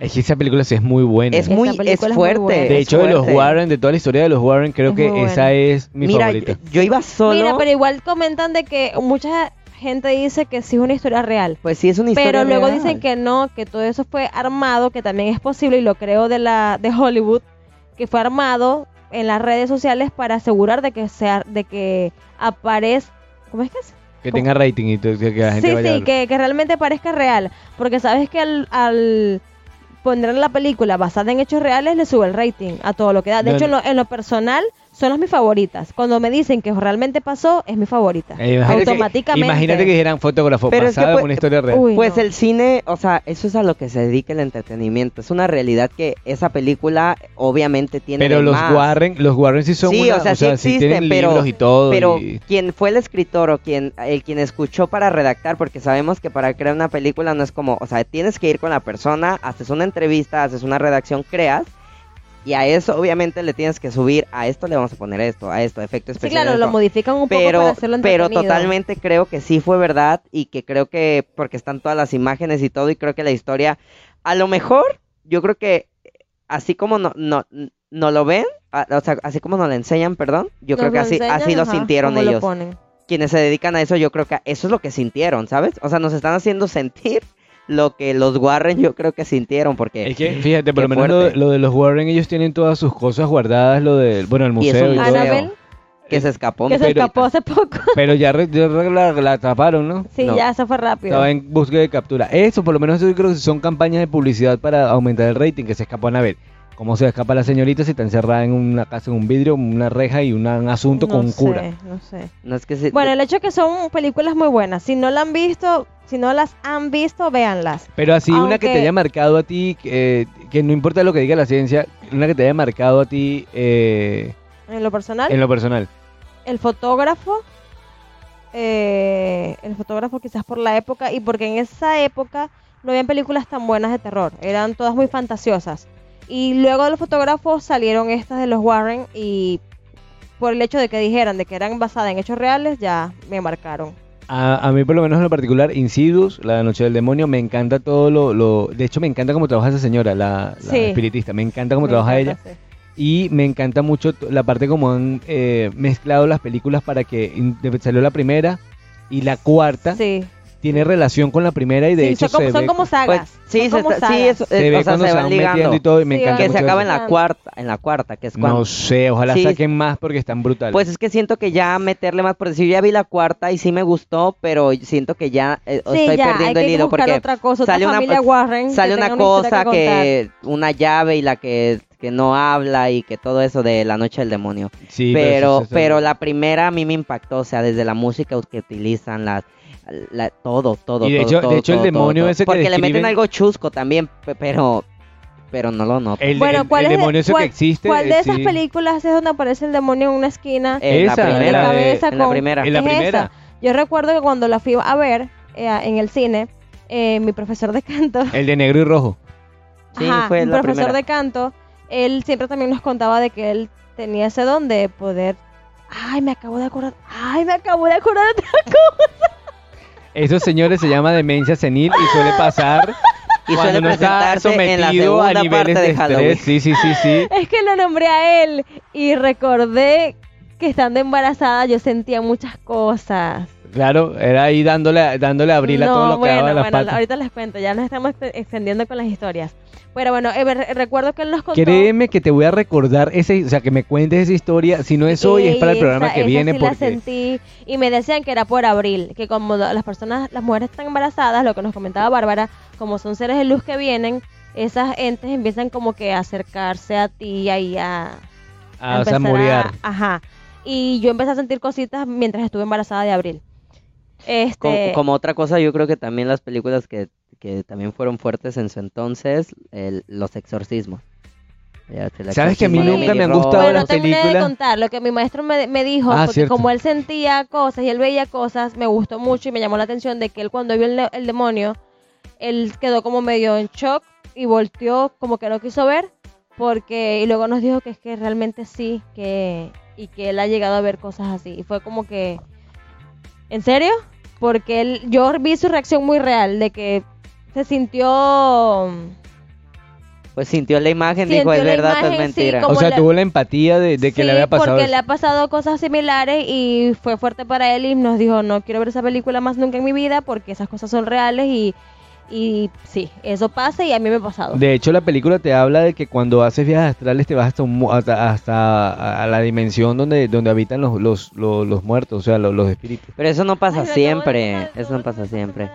Es que esa película sí es muy buena. Es muy, es es muy fuerte. buena. de hecho, de los. Warren, de toda la historia de los Warren, creo Es que esa es mi Mira, favorita. yo iba solo. Mira, pero igual comentan de que mucha gente dice que sí es una historia real. Pues sí, es una historia. Pero luego real. dicen que no, que todo eso fue armado, que también es posible, y lo creo de la de Hollywood, que fue armado en las redes sociales para asegurar de que sea, de que aparezca, ¿cómo es que es? Que tenga rating y que la gente Sí, vaya a sí, verlo. que, que realmente parezca real, porque sabes que al, al poner la película basada en hechos reales le sube el rating a todo lo que da. De No, hecho, en no. lo, en lo personal son las mis favoritas. Cuando me dicen que realmente pasó, es mi favorita. Eh, imagínate que- Automáticamente. imagínate que dijeran fotógrafo Pero es que en una historia real. Uy, Pues no. el cine, o sea, eso es a lo que se dedica el entretenimiento. Es una realidad que esa película obviamente tiene. pero los más. Warren, los Warren sí son Sí, una- o sea, sí existen, tienen pero- libros y todo. Pero y- quien fue el escritor o quien el quien escuchó para redactar, porque sabemos que para crear una película no es como, o sea, tienes que ir con la persona, haces una entrevista, haces una redacción, creas. Y a eso obviamente le tienes que subir, a esto le vamos a poner esto, a esto, efecto Sí, especial. claro, lo modifican un poco pero, para hacerlo pero totalmente creo que sí fue verdad y que creo que porque están todas las imágenes y todo y creo que la historia a lo mejor yo creo que así como no no no lo ven, a- o sea, así como nos lo enseñan, perdón, yo Nos creo que así enseñan, así lo sintieron lo ellos. Quienes se dedican a eso, yo creo que eso es lo que sintieron, ¿sabes? O sea, nos están haciendo sentir lo que los Warren yo creo que sintieron porque Es que, fíjate, por lo menos lo, de los Warren, ellos tienen todas sus cosas guardadas, lo del, bueno, el Y museo y museo. Annabelle, que se escapó. que se pero- escapó hace poco. Pero ya, re- ya re- la, la atraparon, ¿no? Sí, No. ya, eso fue rápido. Estaba en búsqueda de captura. Eso, por lo menos, yo creo que son campañas de publicidad para aumentar el rating, que se escapan a ver. ¿Cómo se escapa la señorita si está encerrada en una casa, en un vidrio, una reja y un asunto con un sé, cura? No sé. No es que se- Bueno, el hecho que son películas muy buenas. Si no la han visto, si no las han visto, véanlas. Pero así, una que te haya marcado a ti, eh, que no importa lo que diga la ciencia, una que te haya marcado a ti eh, En lo personal, en lo personal. el fotógrafo, eh, el fotógrafo quizás por la época y porque en esa época no habían películas tan buenas de terror, eran todas muy fantasiosas. Y luego de los fotógrafos salieron estas de los Warren y por el hecho de que dijeran de que eran basadas en hechos reales, ya me marcaron. A, a mí, por lo menos en lo particular, Insidious, La Noche del Demonio, me encanta todo lo... lo de hecho, me encanta cómo trabaja esa señora, la, la Sí. espiritista. Me encanta cómo Me trabaja encanta, ella. sí. Y me encanta mucho la parte como han eh, mezclado las películas para que salió la primera y la cuarta Sí, tiene relación con la primera y de Sí, hecho son, como, se son ve, como sagas. Pues, sí, son se como está- sí, sagas. eso, se eh, ve o sea, cuando se se van ligando. y todo y me Sí, encanta que se acaba eso. en la cuarta, en la cuarta, que es cuando No sé, ojalá Sí. saquen más porque están brutales. Pues es que siento que ya meterle más, por decir, ya vi la cuarta y sí me gustó, pero siento que ya eh, Sí, estoy ya, hay perdiendo que el hilo porque otra cosa, otra sale una, Warren que sale una cosa que que, una llave y la que, que no habla y que todo eso de La Noche del Demonio. Sí, pero, eso- eso- pero la primera a mí me impactó, o sea, desde la música que utilizan, las, la- todo, todo. Y de todo, hecho- de todo, hecho el todo, demonio todo. ese que Porque le meten describen- algo chusco también, pe- pero, pero no lo noto. El, Bueno, el- ¿cuál el es de- demonio ese cuál- que existe. ¿Cuál de eh, esas sí. películas es donde aparece el demonio en una esquina? En Esa, la en primera. la la de- cabeza en la con- primera. En la es primera. esa. Yo recuerdo que cuando la fui a ver eh, en el cine, eh, mi profesor de canto, El de negro y rojo. Sí, ajá, fue mi la profesor primera. de canto, él siempre también nos contaba de que él tenía ese don de poder... Ay, me acabo de acordar. Ay, me acabo de acordar de otra cosa. Esos señores se llama demencia senil y suele pasar Y cuando suele no está en la sometido a segunda niveles parte de de Halloween. Sí, sí, sí, sí. Es que lo nombré a él y recordé que estando embarazada yo sentía muchas cosas. Claro, era ahí dándole, dándole a Abril a todo lo que daba las bueno, patas. ahorita les cuento, ya nos estamos ex- extendiendo con las historias. Pero bueno, eh, re- recuerdo que él nos contó... Créeme que te voy a recordar ese, o sea, que me cuentes esa historia. Si no es hoy, es para el programa esa- que esa viene. sí la porque sentí y me decían que era por abril, que como las personas, las mujeres están embarazadas, lo que nos comentaba Bárbara, como son seres de luz que vienen, esas entes empiezan como que a acercarse a ti y ahí a, a empezar samurear. a- ajá. Y yo empecé a sentir cositas mientras estuve embarazada de abril. Este, Como, como otra cosa, yo creo que también las películas que, que también fueron fuertes en su entonces, el- los exorcismos. Ya, ¿Sabes que a mí nunca me han gustado. Bueno, las terminé de películas- contar lo que mi maestro me, me dijo, Ah, porque cierto. como él sentía cosas y él veía cosas, me gustó mucho y me llamó la atención de que él cuando vio el, el demonio, él quedó como medio en shock y volteó como que no quiso ver, porque y luego nos dijo que es que realmente sí, que y que él ha llegado a ver cosas así y fue como que, ¿en serio? Porque él, yo vi su reacción muy real de que se sintió Pues sintió la imagen, Sintió dijo, es verdad, es imagen, sí, mentira. como O sea, la- tuvo la empatía de, de que Sí, le había pasado. porque eso. le ha pasado cosas similares y fue fuerte para él y nos dijo, no quiero ver esa película más nunca en mi vida porque esas cosas son reales y, y sí, eso pasa y a mí me ha pasado. De hecho, la película te habla de que cuando haces viajes astrales te vas hasta, un mu- hasta, hasta a la dimensión donde, donde habitan los, los, los, los muertos, o sea, los, los espíritus. Pero eso no pasa Ay, siempre, eso no pasa siempre.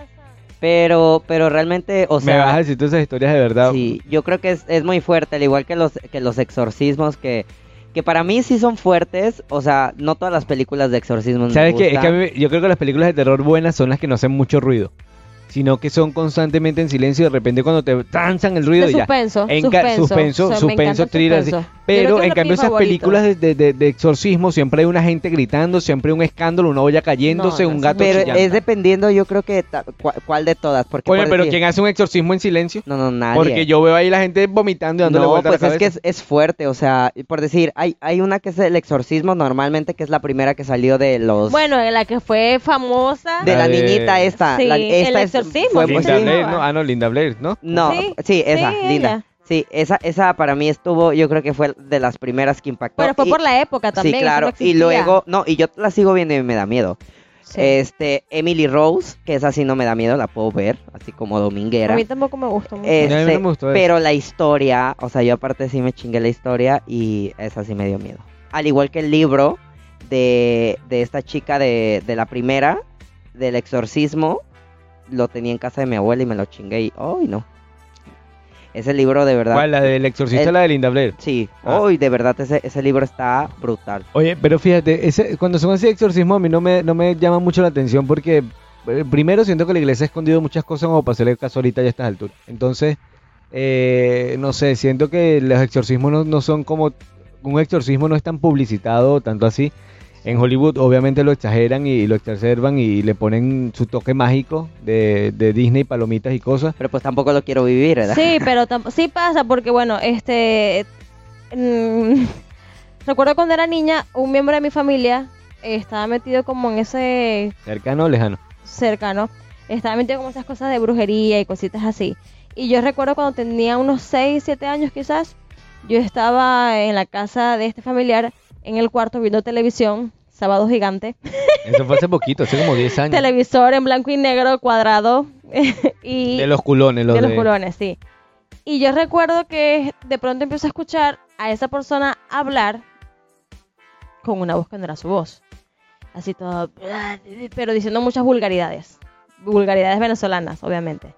Pero, pero realmente, o sea... Me vas a decir todas esas historias de verdad. Sí, yo creo que es, es muy fuerte, al igual que los, que los exorcismos, que, que para mí sí son fuertes. O sea, no todas las películas de exorcismos ¿Sabes qué? Es que a mí- yo creo que las películas de terror buenas son las que no hacen mucho ruido, sino que son constantemente en silencio y de repente cuando te transan el ruido De ya. suspenso, En suspenso, suspenso, o sea, suspenso, thriller, así. suspenso. Creo Pero en cambio esas favorito. películas de, de- de- de exorcismo siempre hay una gente gritando, siempre hay un escándalo, una olla cayéndose, No, no, un gato Pero chillando. es dependiendo, yo creo que ta- cua- cuál de todas. Porque Oye, por pero decir- ¿quién hace un exorcismo en silencio? No, no, nadie. Porque yo veo ahí la gente vomitando y dándole No, vuelta a la pues es que cabeza. es, es fuerte, o sea, por decir, hay, hay una que es el exorcismo normalmente, que es la primera que salió de los... Bueno, la que fue famosa. de la, niñita esta. Sí, la- el esta es- exorcismo, Linda sí. Blair, ¿no? Ah, no, Linda Blair, ¿no? No, Sí, sí, esa, sí, linda. ella. Sí, esa, esa para mí estuvo, yo creo que fue de las primeras que impactó. Pero fue y- por la época también. Sí, no claro. y luego, no, y yo la sigo viendo y me da miedo. Sí. Este, Emily Rose, que esa sí no me da miedo, la puedo ver, así como dominguera. A mí tampoco me gustó mucho. a mí no Este, me gustó pero la historia, o sea, yo aparte sí me chingué la historia y esa sí me dio miedo. Al igual que el libro de, de esta chica de, de la primera, del exorcismo, lo tenía en casa de mi abuela y me lo chingué y, ¡ay, no! Ese libro de verdad... ¿Cuál? La del exorcista, El- la de Linda Blair. Sí, Ah. ¡ay, de verdad ese, ese libro está brutal! Oye, pero fíjate, ese, cuando son así exorcismos a mí no me, no me llama mucho la atención porque eh, primero siento que la iglesia ha escondido muchas cosas como para hacerle caso ahorita ya a estas alturas. Entonces, eh, no sé, siento que los exorcismos no, no son como... Un exorcismo no es tan publicitado, tanto así. En Hollywood obviamente lo exageran y, lo exacerban y le ponen su toque mágico de, de Disney, palomitas y cosas. Pero pues tampoco lo quiero vivir, ¿verdad? Sí, pero sí pasa porque, bueno, este... mm, recuerdo cuando era niña, un miembro de mi familia estaba metido como en ese Cercano o lejano. cercano, estaba metido como esas cosas de brujería y cositas así. Y yo recuerdo cuando tenía unos 6, 7 años quizás, yo estaba en la casa de este familiar, en el cuarto viendo televisión, sábado gigante, Eso fue hace poquito, hace como 10 años. televisor en blanco y negro, cuadrado, y De los culones, los de de... los culones, sí. Y yo recuerdo que de pronto empiezo a escuchar a esa persona hablar con una voz que no era su voz. Así todo, pero diciendo muchas vulgaridades. Vulgaridades venezolanas, obviamente.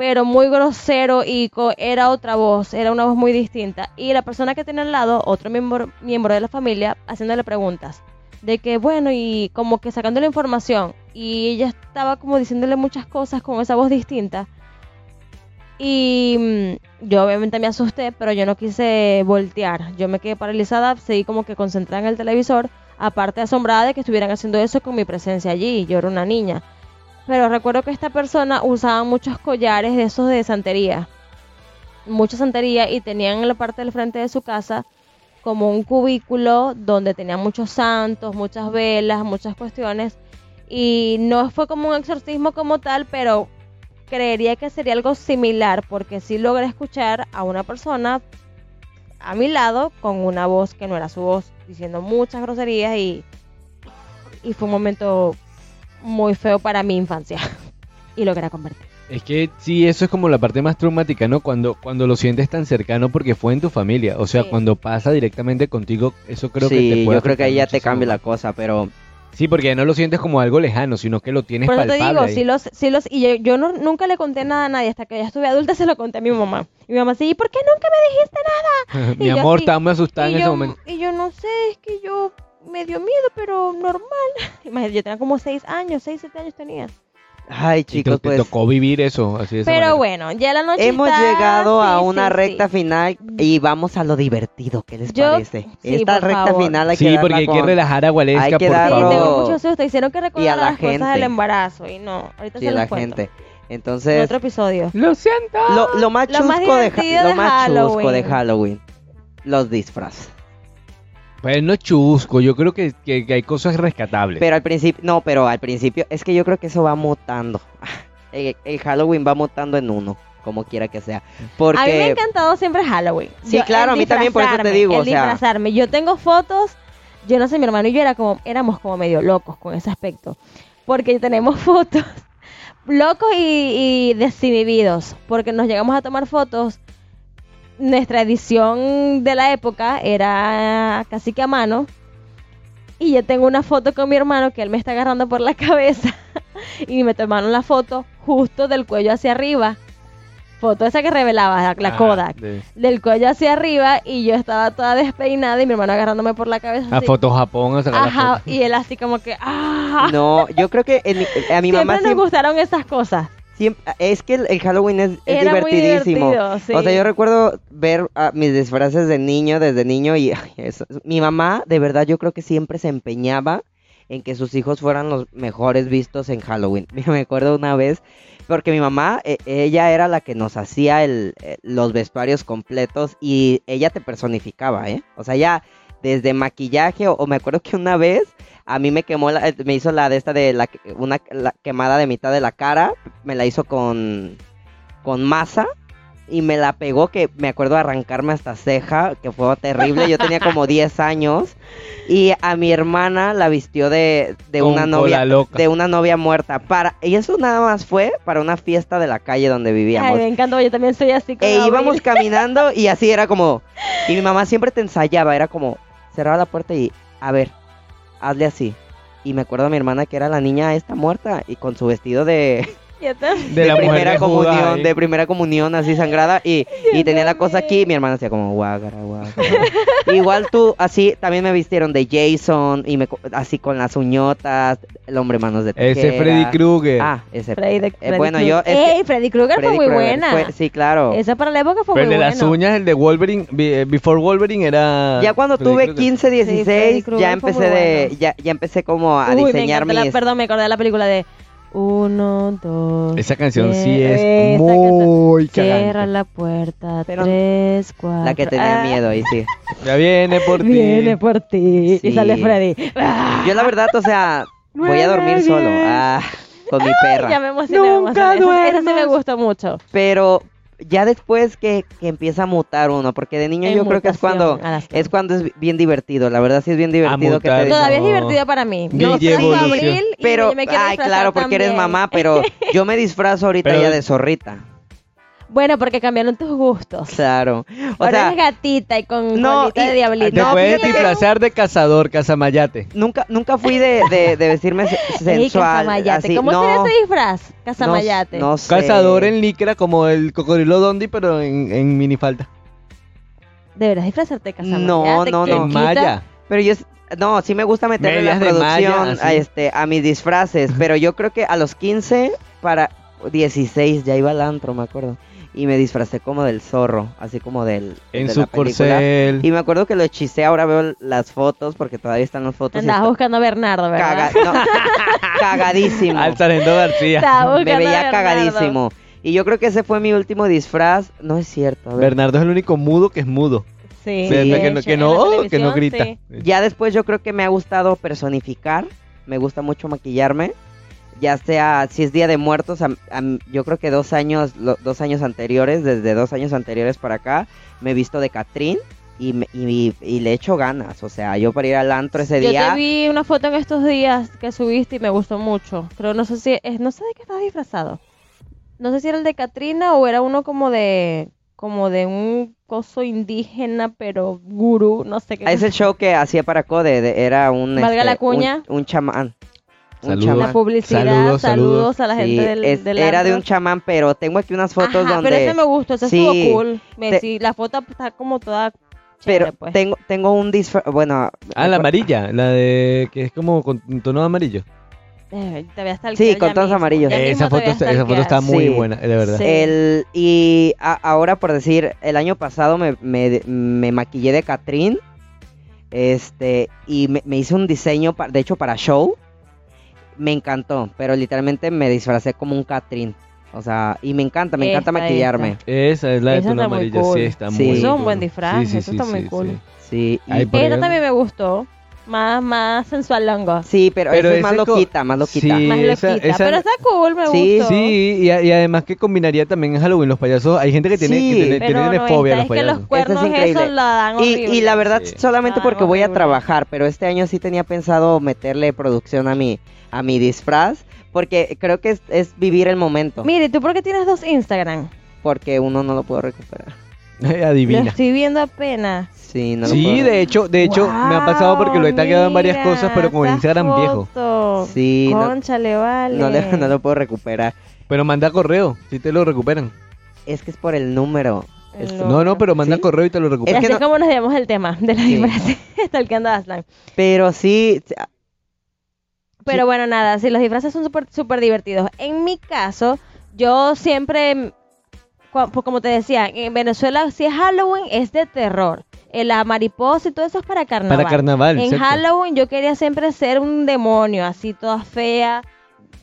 Pero muy grosero y era otra voz, era una voz muy distinta. Y la persona que tenía al lado, otro miembro, miembro de la familia, haciéndole preguntas. De que, bueno, y como que sacándole información. Y ella estaba como diciéndole muchas cosas con esa voz distinta. Y mm, yo obviamente me asusté, pero yo no quise voltear. Yo me quedé paralizada, seguí como que concentrada en el televisor, aparte asombrada de que estuvieran haciendo eso con mi presencia allí. Yo era una niña. Pero recuerdo que esta persona usaba muchos collares de esos de santería. Mucha santería y tenían en la parte del frente de su casa como un cubículo donde tenían muchos santos, muchas velas, muchas cuestiones. Y no fue como un exorcismo como tal, pero creería que sería algo similar porque sí logré escuchar a una persona a mi lado con una voz que no era su voz, diciendo muchas groserías y, y fue un momento muy feo para mi infancia y lo quería convertir. Es que sí, eso es como la parte más traumática, ¿no? Cuando, cuando lo sientes tan cercano porque fue en tu familia. O sea, Sí. cuando pasa directamente contigo, eso creo que te sí, puede yo creo que ahí ya te cambia la cosa, pero Sí, porque ya no lo sientes como algo lejano, sino que lo tienes Por eso te palpable. digo, ahí. sí los, sí los, y yo, yo no- nunca le conté nada a nadie, hasta que ya estuve adulta se lo conté a mi mamá. Y mi mamá, sí, ¿y por qué nunca me dijiste nada? Mi y amor, estaba muy asustada en yo, ese momento. Y yo no sé, es que yo me dio miedo, pero normal. Imagínate, yo tenía como seis años, seis, siete años tenía. ay Y te, chicos, te pues tocó vivir eso, así de Pero manera. bueno, ya la noche hemos está- llegado a sí, una sí, recta sí. final y vamos a lo divertido, ¿qué les Yo- parece? sí, Esta por recta favor. final hay que Sí, porque hay que relajar a Gualesca, hay que por darlo- favor. tengo mucho susto. Hicieron que y a recordar la las cosas gente. del embarazo. Y no, ahorita y se a la cuento. gente. En Entonces, otro episodio. Lo siento. lo, lo más Lo chusco más de, divertido lo de más chusco de Halloween. Halloween, los disfraces. Pues no es chusco, yo creo que, que- que hay cosas rescatables. Pero al principio, no, pero al principio, es que yo creo que eso va mutando. El, el Halloween va mutando en uno, como quiera que sea. Porque A mí me ha encantado siempre Halloween. Sí, claro, el a mí también, por eso te digo, El o sea- disfrazarme. Yo tengo fotos, yo no sé, mi hermano y yo era como, éramos como medio locos con ese aspecto. Porque tenemos fotos locos y, y desinhibidos. Porque nos llegamos a tomar fotos. Nuestra edición de la época era casi que a mano. Y yo tengo una foto con mi hermano que él me está agarrando por la cabeza. y me tomaron la foto justo del cuello hacia arriba. Foto esa que revelaba la, la Ah, Kodak. de- Del cuello hacia arriba y yo estaba toda despeinada y mi hermano agarrándome por la cabeza. A así. Foto Japón, la Ajá, foto. y él así como que, ¡ah! no, yo creo que en mi- a mi Siempre mamá nos siempre, gustaron esas cosas. Siempre- es que el, el Halloween es, divertidísimo. sí. O sea, yo recuerdo ver ah, mis disfraces de niño, desde niño, y ay, eso- mi mamá, de verdad, yo creo que siempre se empeñaba en que sus hijos fueran los mejores vistos en Halloween. Me acuerdo una vez, porque mi mamá, eh, ella era la que nos hacía el, eh, los vestuarios completos y ella te personificaba, ¿eh? O sea, ya desde maquillaje, o, o me acuerdo que una vez a mí me quemó, la- eh, me hizo la de esta de la, una la quemada de mitad de la cara, me la hizo con, con masa y me la pegó que me acuerdo arrancarme hasta ceja, que fue terrible. Yo tenía como 10 años y a mi hermana la vistió de, de una novia loca. de una novia muerta para y eso nada más fue para una fiesta de la calle donde Ay, vivíamos. me encantó, yo también soy así. con E Abril. íbamos caminando y así era como y mi mamá siempre te ensayaba, era como cerraba la puerta y a ver, hazle así. Y me acuerdo a mi hermana que era la niña esta muerta y con su vestido de De, la primera comunión, ahí. de primera comunión así sangrada y, y tenía la cosa aquí y mi hermana hacía como guágara, guágara. Igual tú así también me vistieron de Jason y me co- así con las uñotas, el hombre manos de Ese tijera. Freddy Krueger. Ah, ese. Freddy, eh, Freddy bueno, yo es Ey, Freddy Krueger fue muy buena. fue- sí, claro. Esa para la época fue Pero el muy de buena. las uñas, el de Wolverine, eh, Before Wolverine era... Ya cuando Freddy tuve Krueger. 15, Freddy 16, Krueger ya empecé muy de bueno. ya, ya empecé como a Uy, me diseñar la- mis perdón, me acordé de la película de Uno, dos. Esa canción sí es Muy canción. Cierra cagante. la puerta. Pero- tres, cuatro. la que tenía ah, miedo ahí sí. Ya viene por ti. Viene por ti. Sí. Y sale Freddy. Ah, Yo la verdad, o sea, voy a dormir solo, ah, con mi perra. ya me emocioné. me Nunca emocioné. Esa- Esa sí me gustó mucho. Pero ya después que, que empieza a mutar uno, porque de niño En yo creo que es cuando es cuando es bien divertido, la verdad sí es bien divertido que te Toda- Todavía es divertido para mí. No Evolution. Abril, y pero me ay, claro, porque eres mamá, pero yo me disfrazo ahorita Pero- ya de zorrita. Bueno, porque cambiaron tus gustos. Claro. O Ahora sea, eres gatita y con no, y- de diablito. Te No, puedes disfrazar de cazador, cazamayate. nunca, nunca fui de, de, de vestirme se- Ey, sensual. Casamayate. así, ¿Cómo no, sería ese disfraz? no- Casamayate. No, sé. Cazador en licra como el cocodrilo Dondi, pero en, en minifalda. Deberás disfrazarte de casamayate. No, no, no. En malla. Pero yo, no, sí me gusta meterle la Medias malla, producción a, este, a mis disfraces, pero yo creo que a los 15 para 16 ya iba al antro, me acuerdo. Y me disfracé como del zorro, así como del En de su la corcel. Y me acuerdo que lo hechicé, ahora veo las fotos, porque todavía están las fotos. Andabas buscando a Bernardo, ¿verdad? caga- no, cagadísimo. Al Sargento García. Me veía cagadísimo. Y yo creo que ese fue mi último disfraz. No es cierto. a ver. Bernardo es el único mudo que es mudo. Sí, Sí, de que, no, que, no, oh, que grita. sí. Ya después yo creo que me ha gustado personificar. Me gusta mucho maquillarme. Ya sea, si es Día de Muertos, yo creo que dos años, lo- dos años anteriores, desde dos años anteriores para acá, me he visto de Catrín y, me- y, y le echo ganas. O sea, yo para ir al antro ese Yo día... te vi una foto en estos días que subiste y me gustó mucho. Creo, no sé si, es, no sé de qué estabas disfrazado. No sé si era el de Katrina o era uno como de, como de un coso indígena, pero gurú, no sé qué. Ah, Es el show que hacía para Code, de- era un... Valga este, la cuña. Un, un chamán. Saludos. La publicidad, Saludos, saludos, saludos. a la Sí, gente del, es- del era de un chamán, pero tengo aquí unas fotos Ajá, donde... pero ese me gustó, ese Sí, estuvo cool. Me, te- sí, la foto está como toda Pero chévere, pues. tengo, tengo un disfraz, bueno... Ah, la amarilla, la de que es como con tono amarillo. Eh, te voy a Sí, con tonos mismo, amarillos. Esa foto, está, esa foto está muy Sí. buena, de verdad. Sí. El, y a- ahora por decir, el año pasado me, me, me maquillé de Catrín. Este, y me, me hice un diseño, pa- de hecho, para show. Me encantó, pero literalmente me disfracé como un Catrín. O sea, y me encanta, me encanta maquillarme. Esa es la de Esa amarillo, cool. sí, está Sí. muy Eso es un cool. buen disfraz, eso está muy cool. Sí, y- Esta también me gustó. Más, más sensualongo. sí, pero, Pero esa es más loquita, más loquita. Sí, más esa- loquita. esa- Pero está cool, me Sí, gustó. Sí, y, a- y además que combinaría también en Halloween los payasos. Hay gente que tiene, Sí. que tiene, Pero tiene no, fobia a los es que los payasos. cuernos increíble. eso la dan Y, horrible. y la verdad, Sí. solamente porque voy a horrible. trabajar, pero este año sí tenía pensado meterle producción a mi, a mi disfraz, porque creo que es, es vivir el momento, Mire, ¿tú por qué tienes dos Instagram? porque uno no lo puedo recuperar. Lo Adivina. estoy viendo apenas. Sí, no lo Sí, puedo de hecho, de hecho, me ha pasado porque lo he tagueado en varias Wow, cosas, pero con el Instagram viejo. Sí, no, Conchale, vale. no, le- no lo puedo recuperar. Pero manda correo, si te lo recuperan. Es que es por el número. El número. No, no, pero manda ¿Sí? correo y te lo recuperan. Es Así que es no- como nos llamamos el tema de la disfraces. Está el que anda Aslan. Pero sí, Pero bueno, nada, sí, los disfraces son súper súper divertidos. En mi caso, yo siempre, como te decía, en Venezuela si es Halloween es de terror. Eh, La mariposa y todo eso es para carnaval. Para carnaval, En. Halloween yo quería siempre ser un demonio, así toda fea.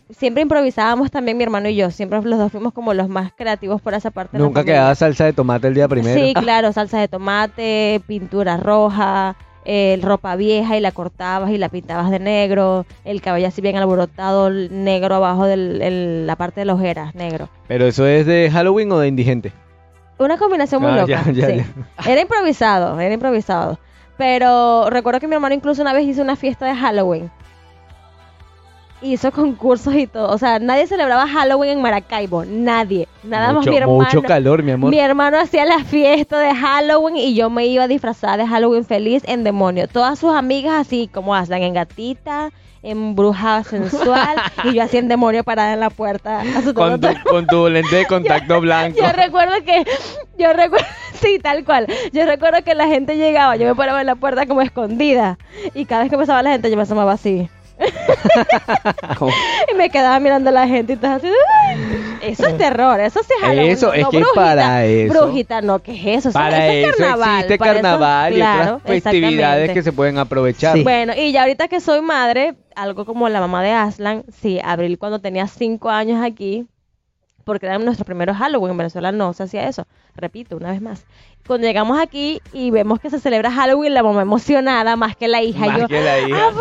Siempre improvisábamos también mi hermano y yo. Siempre los dos fuimos como los más creativos por esa parte. Nunca quedaba salsa de tomate el día primero. Sí, claro, salsa de tomate, pintura roja, eh, ropa vieja y la cortabas y la pintabas de negro, el cabello así bien alborotado, negro abajo de la parte de la ojera, negro. Pero eso es de Halloween o de indigente. Una combinación muy Ah, loca. ya, ya, sí. Era improvisado, era improvisado. Pero recuerdo que mi hermano incluso una vez hizo una fiesta de Halloween. Hizo concursos y todo. O sea, nadie celebraba Halloween en Maracaibo. Nadie. Nada más mi hermano. mucho calor, mi amor. Mi hermano hacía la fiesta de Halloween y yo me iba disfrazada de Halloween feliz en demonio. Todas sus amigas así como Aslan en gatita, en bruja sensual y yo así en demonio parada en la puerta. Con a tu, con tu lente de contacto blanco. Yo recuerdo que, yo recuerdo, sí, tal cual. Yo recuerdo que la gente llegaba, yo me paraba en la puerta como escondida y cada vez que pasaba la gente yo me asomaba así. Y me quedaba mirando a la gente y todo así. Eso es terror, eso sí es Halloween. Eso, no, es que brujita, para eso- Brujita, no, ¿qué es eso? Para eso, es carnaval. existe para eso- carnaval y claro, otras festividades que se pueden aprovechar. Sí. Bueno, y ya ahorita que soy madre, algo como la mamá de Aslan, sí, Abril cuando tenía cinco años aquí, porque era nuestro primero Halloween, en Venezuela no se hacía eso. Repito, una vez más. Cuando llegamos aquí y vemos que se celebra Halloween, la mamá emocionada más que la hija. Más yo, que la hija. ¡Abril,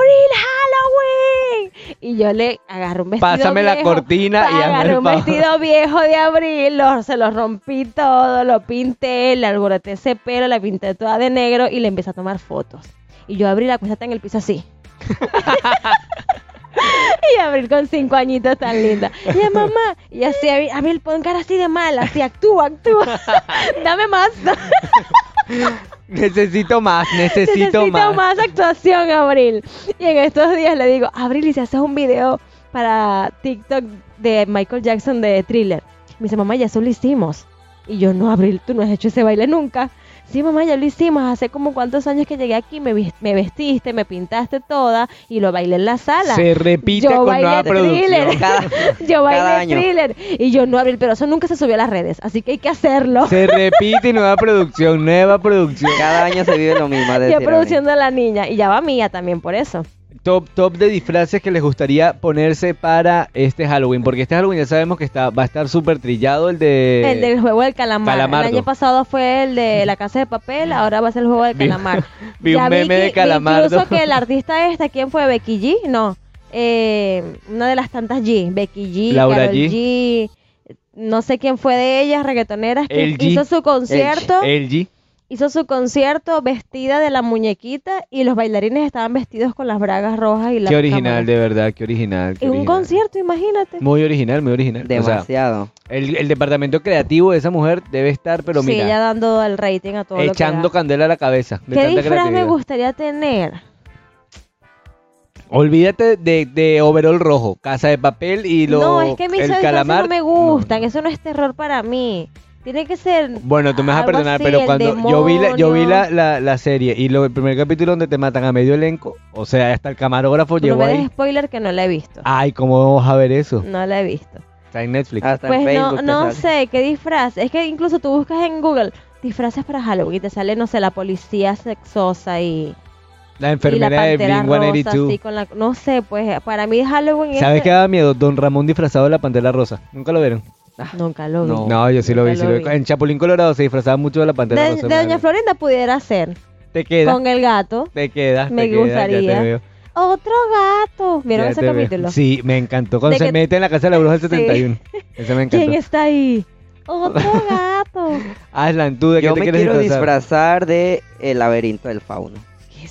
Y yo le agarro un vestido Pásame la cortina y agarré un vestido viejo de Abril, lo- se lo rompí todo, lo pinté, le alboroté ese pelo, la pinté toda de negro y le empecé a tomar fotos. Y yo abrí la cuesta en el piso así. y Abril con cinco añitos tan linda. Y ella, mamá, y así, Abril, Abril, pon cara así de mala, así, actúa, actúa. Dame más. Necesito más, necesito, Necesito más. más actuación, Abril. Y en estos días le digo, Abril, ¿y si haces un video para TikTok de Michael Jackson de Thriller? Me dice, mamá, ya eso lo hicimos. Y yo, no, Abril, tú no has hecho ese baile nunca. Sí, mamá, ya lo hicimos. Hace como cuántos años que llegué aquí, me, me vestiste, me pintaste toda y lo bailé en la sala. Se repite Yo con bailé nueva thriller. producción. Cada- Yo bailé cada año. thriller. Y yo, no, Abril, pero eso nunca se subió a las redes. Así que hay que hacerlo. Se repite y nueva producción, nueva producción. Cada año se vive lo mismo. Yo produciendo a la niña. Y ya va mía también por eso. Top, top de disfraces que les gustaría ponerse para este Halloween. Porque este Halloween ya sabemos que está, va a estar súper trillado el de... El del juego del calamar. Calamardo. El año pasado fue el de la casa de papel, ahora va a ser el juego del calamar. vi un meme de Calamardo. Incluso que el artista esta, ¿quién fue? ¿Becky G? No. Eh, una de las tantas G. Becky G, Laura Karol G. G. No sé quién fue de ellas, reggaetoneras, que hizo su concierto. El G. Hizo su concierto vestida de la muñequita y los bailarines estaban vestidos con las bragas rojas y la Qué original, cámara. de verdad, qué original. qué En un concierto, imagínate. Muy original, muy original. O sea, Demasiado. el, el departamento creativo de esa mujer debe estar, pero sí, mira, ella dando el rating a todo lo que echando candela a la cabeza. de ¿Qué tanta disfraz me gustaría tener? Olvídate de, de overall rojo, casa de papel y lo, no, es que el calamar. no me gustan, eso no es terror para mí. Tiene que ser Bueno, tú me vas a perdonar, así, pero cuando yo vi, la, yo vi la, la, la serie y lo, el primer capítulo donde te matan a medio elenco, o sea, hasta el camarógrafo No llegó me des ahí. spoiler que no la he visto. Ay, ¿cómo vas a ver eso? No la he visto. Está en Netflix. Hasta Pues en Facebook no, no sé, ¿qué disfraz? Es que incluso tú buscas en Google disfraces para Halloween y te sale, no sé, la policía sexosa y, La y la enfermera de Blink rosa, 182. así con la... No sé, pues para mí Halloween es... ¿Sabes qué daba miedo? Don Ramón disfrazado de la pantera rosa. ¿Nunca lo vieron? Nunca lo vi. No. No, yo sí lo vi. Nunca sí lo lo vi. vi. En Chapulín Colorado se disfrazaba mucho de la pantera De, rosa. de me Doña da- Florinda pudiera ser. Te queda. Con el gato. Te queda. Me te queda, ya gustaría. te veo. Otro gato. ¿Vieron Ya ese veo. capítulo? Sí, me encantó. Cuando De se que- mete en la casa de la bruja del Sí. 71. Ese me encantó. ¿Quién está ahí? Otro gato. Aslan, tú de qué Yo te me quieres quiero disfrazar? disfrazar de el laberinto del fauno.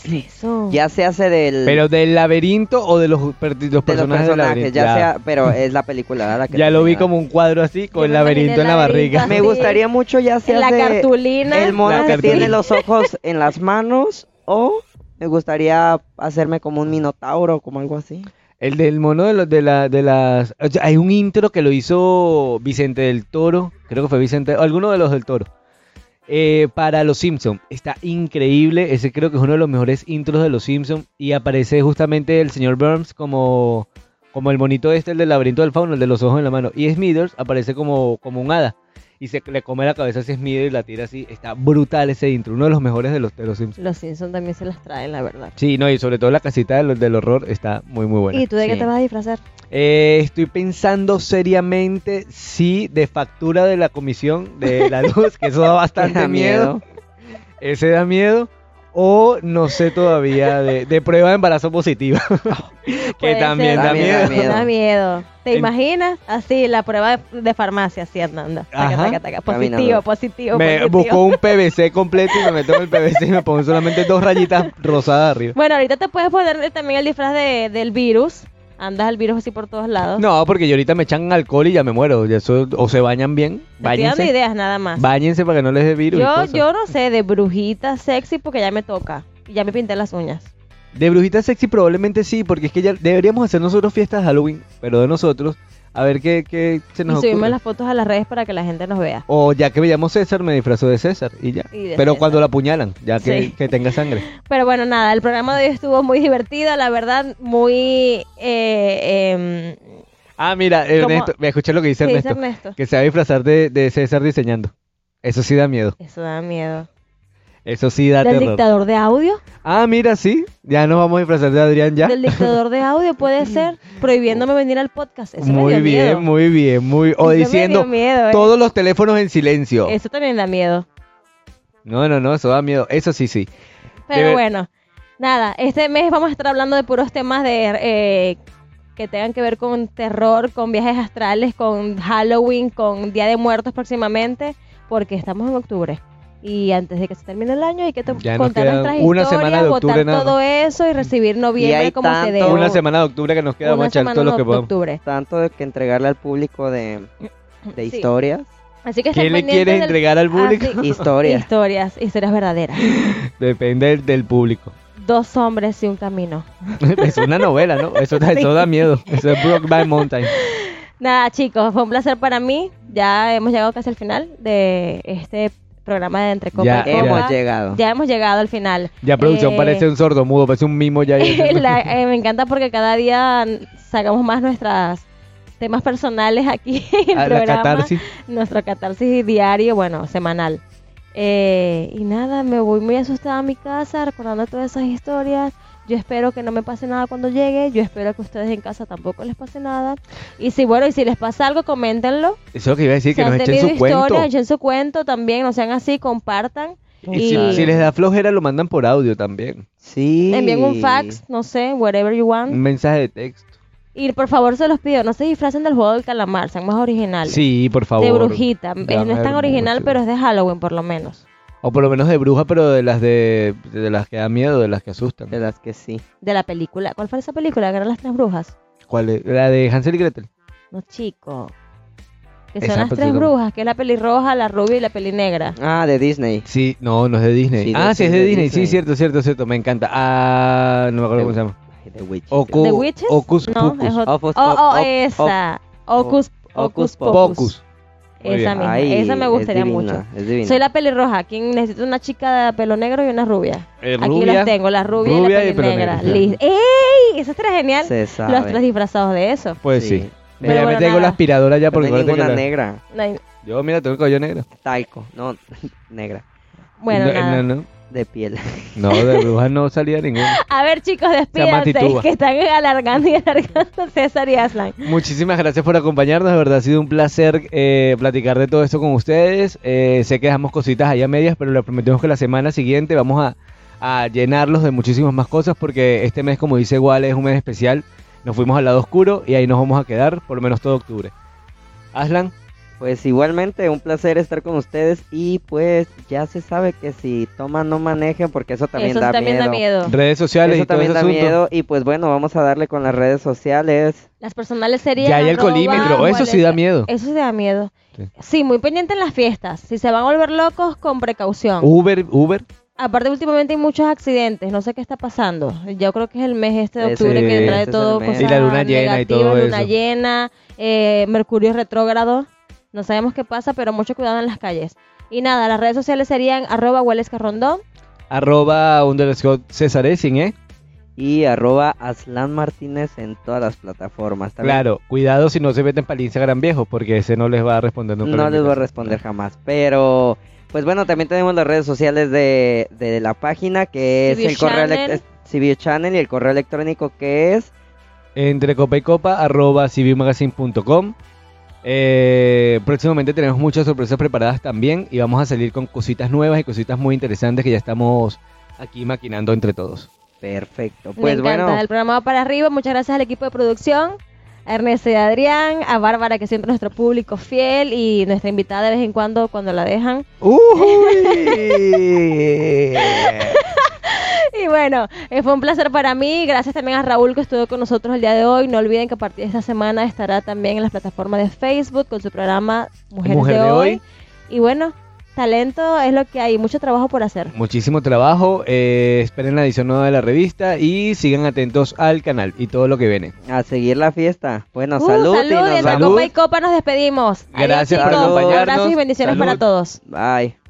¿Qué es eso? Ya se hace del ¿Pero del laberinto o de los, per- los de los personajes del personajes, laberinto? ya sea, pero es la película ¿verdad? la que Ya lo vi como un cuadro así, con Yo el me imaginé laberinto en la laberinto barriga. Me gustaría mucho ya sea En la cartulina. el mono La que cartulina. tiene los ojos en las manos o me gustaría hacerme como un minotauro, como algo así. El del mono de, los, de, la, de las... o sea, hay un intro que lo hizo Vicente del Toro, creo que fue Vicente, o alguno de los del Toro, eh, para Los Simpson. Está increíble, ese creo que es uno de los mejores intros de Los Simpson y aparece justamente el señor Burns como, como el monito este, el del laberinto del fauno, el de los ojos en la mano. Y Smithers aparece como, como un hada. Y se le come la cabeza a Smithers y la tira así. Está brutal ese intro, uno de los mejores de los, de los Simpsons. Los Simpsons también se las traen, la verdad. Sí, no, y sobre todo la casita del, del horror está muy, muy buena. ¿Y tú de qué te vas a disfrazar? Eh, estoy pensando seriamente, sí, de factura de la comisión de la luz, que eso da bastante Da miedo. Ese da miedo. O no sé todavía, de, de prueba de embarazo positiva. que también ser. da También miedo. da miedo. Da miedo. ¿Te En- imaginas? Así, la prueba de, de farmacia, así andando. Taca, taca, taca. Positivo, positivo, Me positivo. busco un PVC completo y me meto en el PVC y me pongo solamente dos rayitas rosadas arriba. Bueno, ahorita te puedes poner también el disfraz de, del virus. Andas el virus así por todos lados. No, porque yo ahorita me echan alcohol y ya me muero. Ya eso- o se bañan bien. Te estoy Báñense. ideas nada más. Báñense para que no les dé virus. Yo, yo no sé, de brujita sexy porque ya me toca. Y ya me pinté las uñas. De brujita sexy probablemente sí, porque es que ya deberíamos hacer nosotros fiestas de Halloween, pero de nosotros, a ver qué, qué se Y nos subimos ocurre. las fotos a las redes para que la gente nos vea. O ya que me llamo César, me disfrazo de César y ya. Y pero César. cuando la apuñalan, ya que, Sí. que tenga sangre. Pero bueno, nada, el programa de hoy estuvo muy divertido, la verdad, muy... Eh, em, Ah, mira, Ernesto, me escuché lo que dice ¿qué dice Ernesto, Ernesto? que se va a disfrazar de, de César diseñando. Eso sí da miedo, Eso da miedo. Eso sí da ¿Del terror. dictador de audio? Ah, mira, sí, ya nos vamos a disfrazar de Adrián ya. Del dictador de audio puede ser, prohibiéndome venir al podcast. Eso me muy dio bien, miedo. muy bien, muy... O Eso me diciendo dio miedo, eh. todos los teléfonos en silencio. Eso también da miedo. No, no, no, eso da miedo. Eso sí, sí. Pero bueno, nada, este mes vamos a estar hablando de puros temas de eh, que tengan que ver con terror, con viajes astrales, con Halloween, con Día de Muertos próximamente, porque estamos en octubre. Y antes de que se termine el año hay que to- Ya contar nuestras una historias, semana de octubre votar nada todo eso y recibir noviembre hay como se tanto- debe. Una semana de octubre que nos queda, Una vamos a echar todo lo que podamos. octubre. Tanto de que entregarle al público de, de Sí. historias. Así que ¿Qué le quieres del- entregar al público? Ah, sí. Historias. Historias, historias verdaderas. Depende del, del público. Dos hombres y un camino. es una novela, ¿no? Eso, da- eso da miedo. Eso es Brokeback Mountain. Nada, chicos, fue un placer para mí. Ya hemos llegado casi al final de este programa de Entre Copa Ya, y Copa. Hemos llegado. Ya hemos llegado al final. Ya producción Eh, parece un sordo mudo, parece un mimo ya. la- eh, me encanta porque cada día sacamos más nuestras temas personales aquí en el A la programa. catarsis. Nuestro catarsis diario, bueno, semanal. Eh, y nada, me voy muy asustada a mi casa recordando todas esas historias. Yo espero que no me pase nada cuando llegue. Yo espero que ustedes en casa tampoco les pase nada. Y si, bueno, y si les pasa algo, coméntenlo. Eso es lo que iba a decir, si que nos han echen tenido su cuento. echen su cuento también. No sean así, compartan. Y si, si les da flojera, lo mandan por audio también. Sí. Envíen un fax, no sé, whatever you want. Un mensaje de texto. Y por favor se los pido, no se disfracen del juego del calamar, sean más originales. Sí, por favor. De brujita. Ya no es tan original, mucho. pero es de Halloween por lo menos. O por lo menos de bruja, pero de las de, de las que da miedo, de las que asustan. De las que sí. De la película. ¿Cuál fue esa película? Que eran las tres brujas. ¿Cuál es? La de Hansel y Gretel. No, chico. Que Esa son las tres brujas, que es la pelirroja, la rubia y la pelinegra. Ah, de Disney. Sí, no, no es de Disney. Sí, de- ah, sí, es de, de Disney. Disney. Sí, cierto, cierto, cierto. Me encanta. Ah, no me acuerdo cómo se llama. The Witch. Ocu- ¿The Witches? Ocus no, Pocus. es Oh, oh, esa. Ocus, Ocus Ocus Pocus. Pocus. Muy Esa bien. misma. Ay, esa me es gustaría divina, mucho. Es. Soy la pelirroja. ¿Quién necesita una chica de pelo negro y una rubia? Eh, Aquí rubia, las tengo, la rubia, rubia y la. Liz- ¡Ey! Eso estaría genial. Se sabe. Los tres disfrazados de eso. Pues sí. Sí. Mira, Pero ya me tengo nada. la aspiradora ya porque no que la- negra. No hay- Yo, mira, tengo el cabello negro. Talco. No, negra. Bueno, no, nada. no, no. De piel. No, de bruja no salía ninguna. A ver, chicos, despídanse, que están alargando y alargando César y Aslan. Muchísimas gracias por acompañarnos, de verdad ha sido un placer eh, platicar de todo esto con ustedes. Eh, sé que dejamos cositas ahí a medias, pero les prometemos que la semana siguiente vamos a, a llenarlos de muchísimas más cosas porque este mes, como dice Wale, es un mes especial. Nos fuimos al lado oscuro y ahí nos vamos a quedar por lo menos todo octubre. Aslan, Pues igualmente, un placer estar con ustedes y pues ya se sabe que si toman no manejen porque eso también, Eso da, también miedo. da miedo. redes sociales Eso y todo también ese da asunto. miedo y pues bueno, vamos a darle con las redes sociales. Las personales serían. Ya hay el colímetro, eso sí da miedo. Eso sí da miedo. Sí. Sí. muy pendiente en las fiestas. Si se van a volver locos, con precaución. Uber, Uber. Aparte, últimamente hay muchos accidentes. No sé qué está pasando. Yo creo que es el mes este de octubre que trae ese es todo cosas Y la luna llena y todo luna eso. llena, eh, Mercurio retrógrado. No sabemos qué pasa, pero mucho cuidado en las calles. Y nada, las redes sociales serían arroba Huelesca Rondón. Arroba underscore César E, sin E. Y arroba Aslan Martínez en todas las plataformas. Claro, cuidado si no se meten para el Instagram viejo, porque ese no les va a responder nunca. No les voy a responder jamás. Pero, pues bueno, también tenemos las redes sociales de, de la página que es CBU el correo Channel. elect- CBU Channel y el correo electrónico que es Entre copa y copa, arroba civimagazine.com. Eh, próximamente tenemos muchas sorpresas preparadas también y vamos a salir con cositas nuevas y cositas muy interesantes que ya estamos aquí maquinando entre todos. perfecto. Me Pues encanta. bueno, El programa va para arriba. Muchas gracias al equipo de producción. A Ernesto y Adrián, a Bárbara, que siempre es nuestro público fiel, y nuestra invitada de vez en cuando, cuando la dejan. Y bueno, eh, fue un placer para mí. Gracias también a Raúl que estuvo con nosotros el día de hoy. No olviden que a partir de esta semana estará también en las plataformas de Facebook con su programa Mujeres Mujer de, de hoy. Hoy. Y bueno, talento es lo que hay, mucho trabajo por hacer. Muchísimo trabajo, eh, esperen la edición nueva de la revista y sigan atentos al canal y todo lo que viene. a seguir la fiesta. Bueno, Uh, salud, y salud, y. Salud. copa y copa nos despedimos. Adiós, Gracias por acompañarnos. Abrazos y bendiciones Salud. para todos. Bye.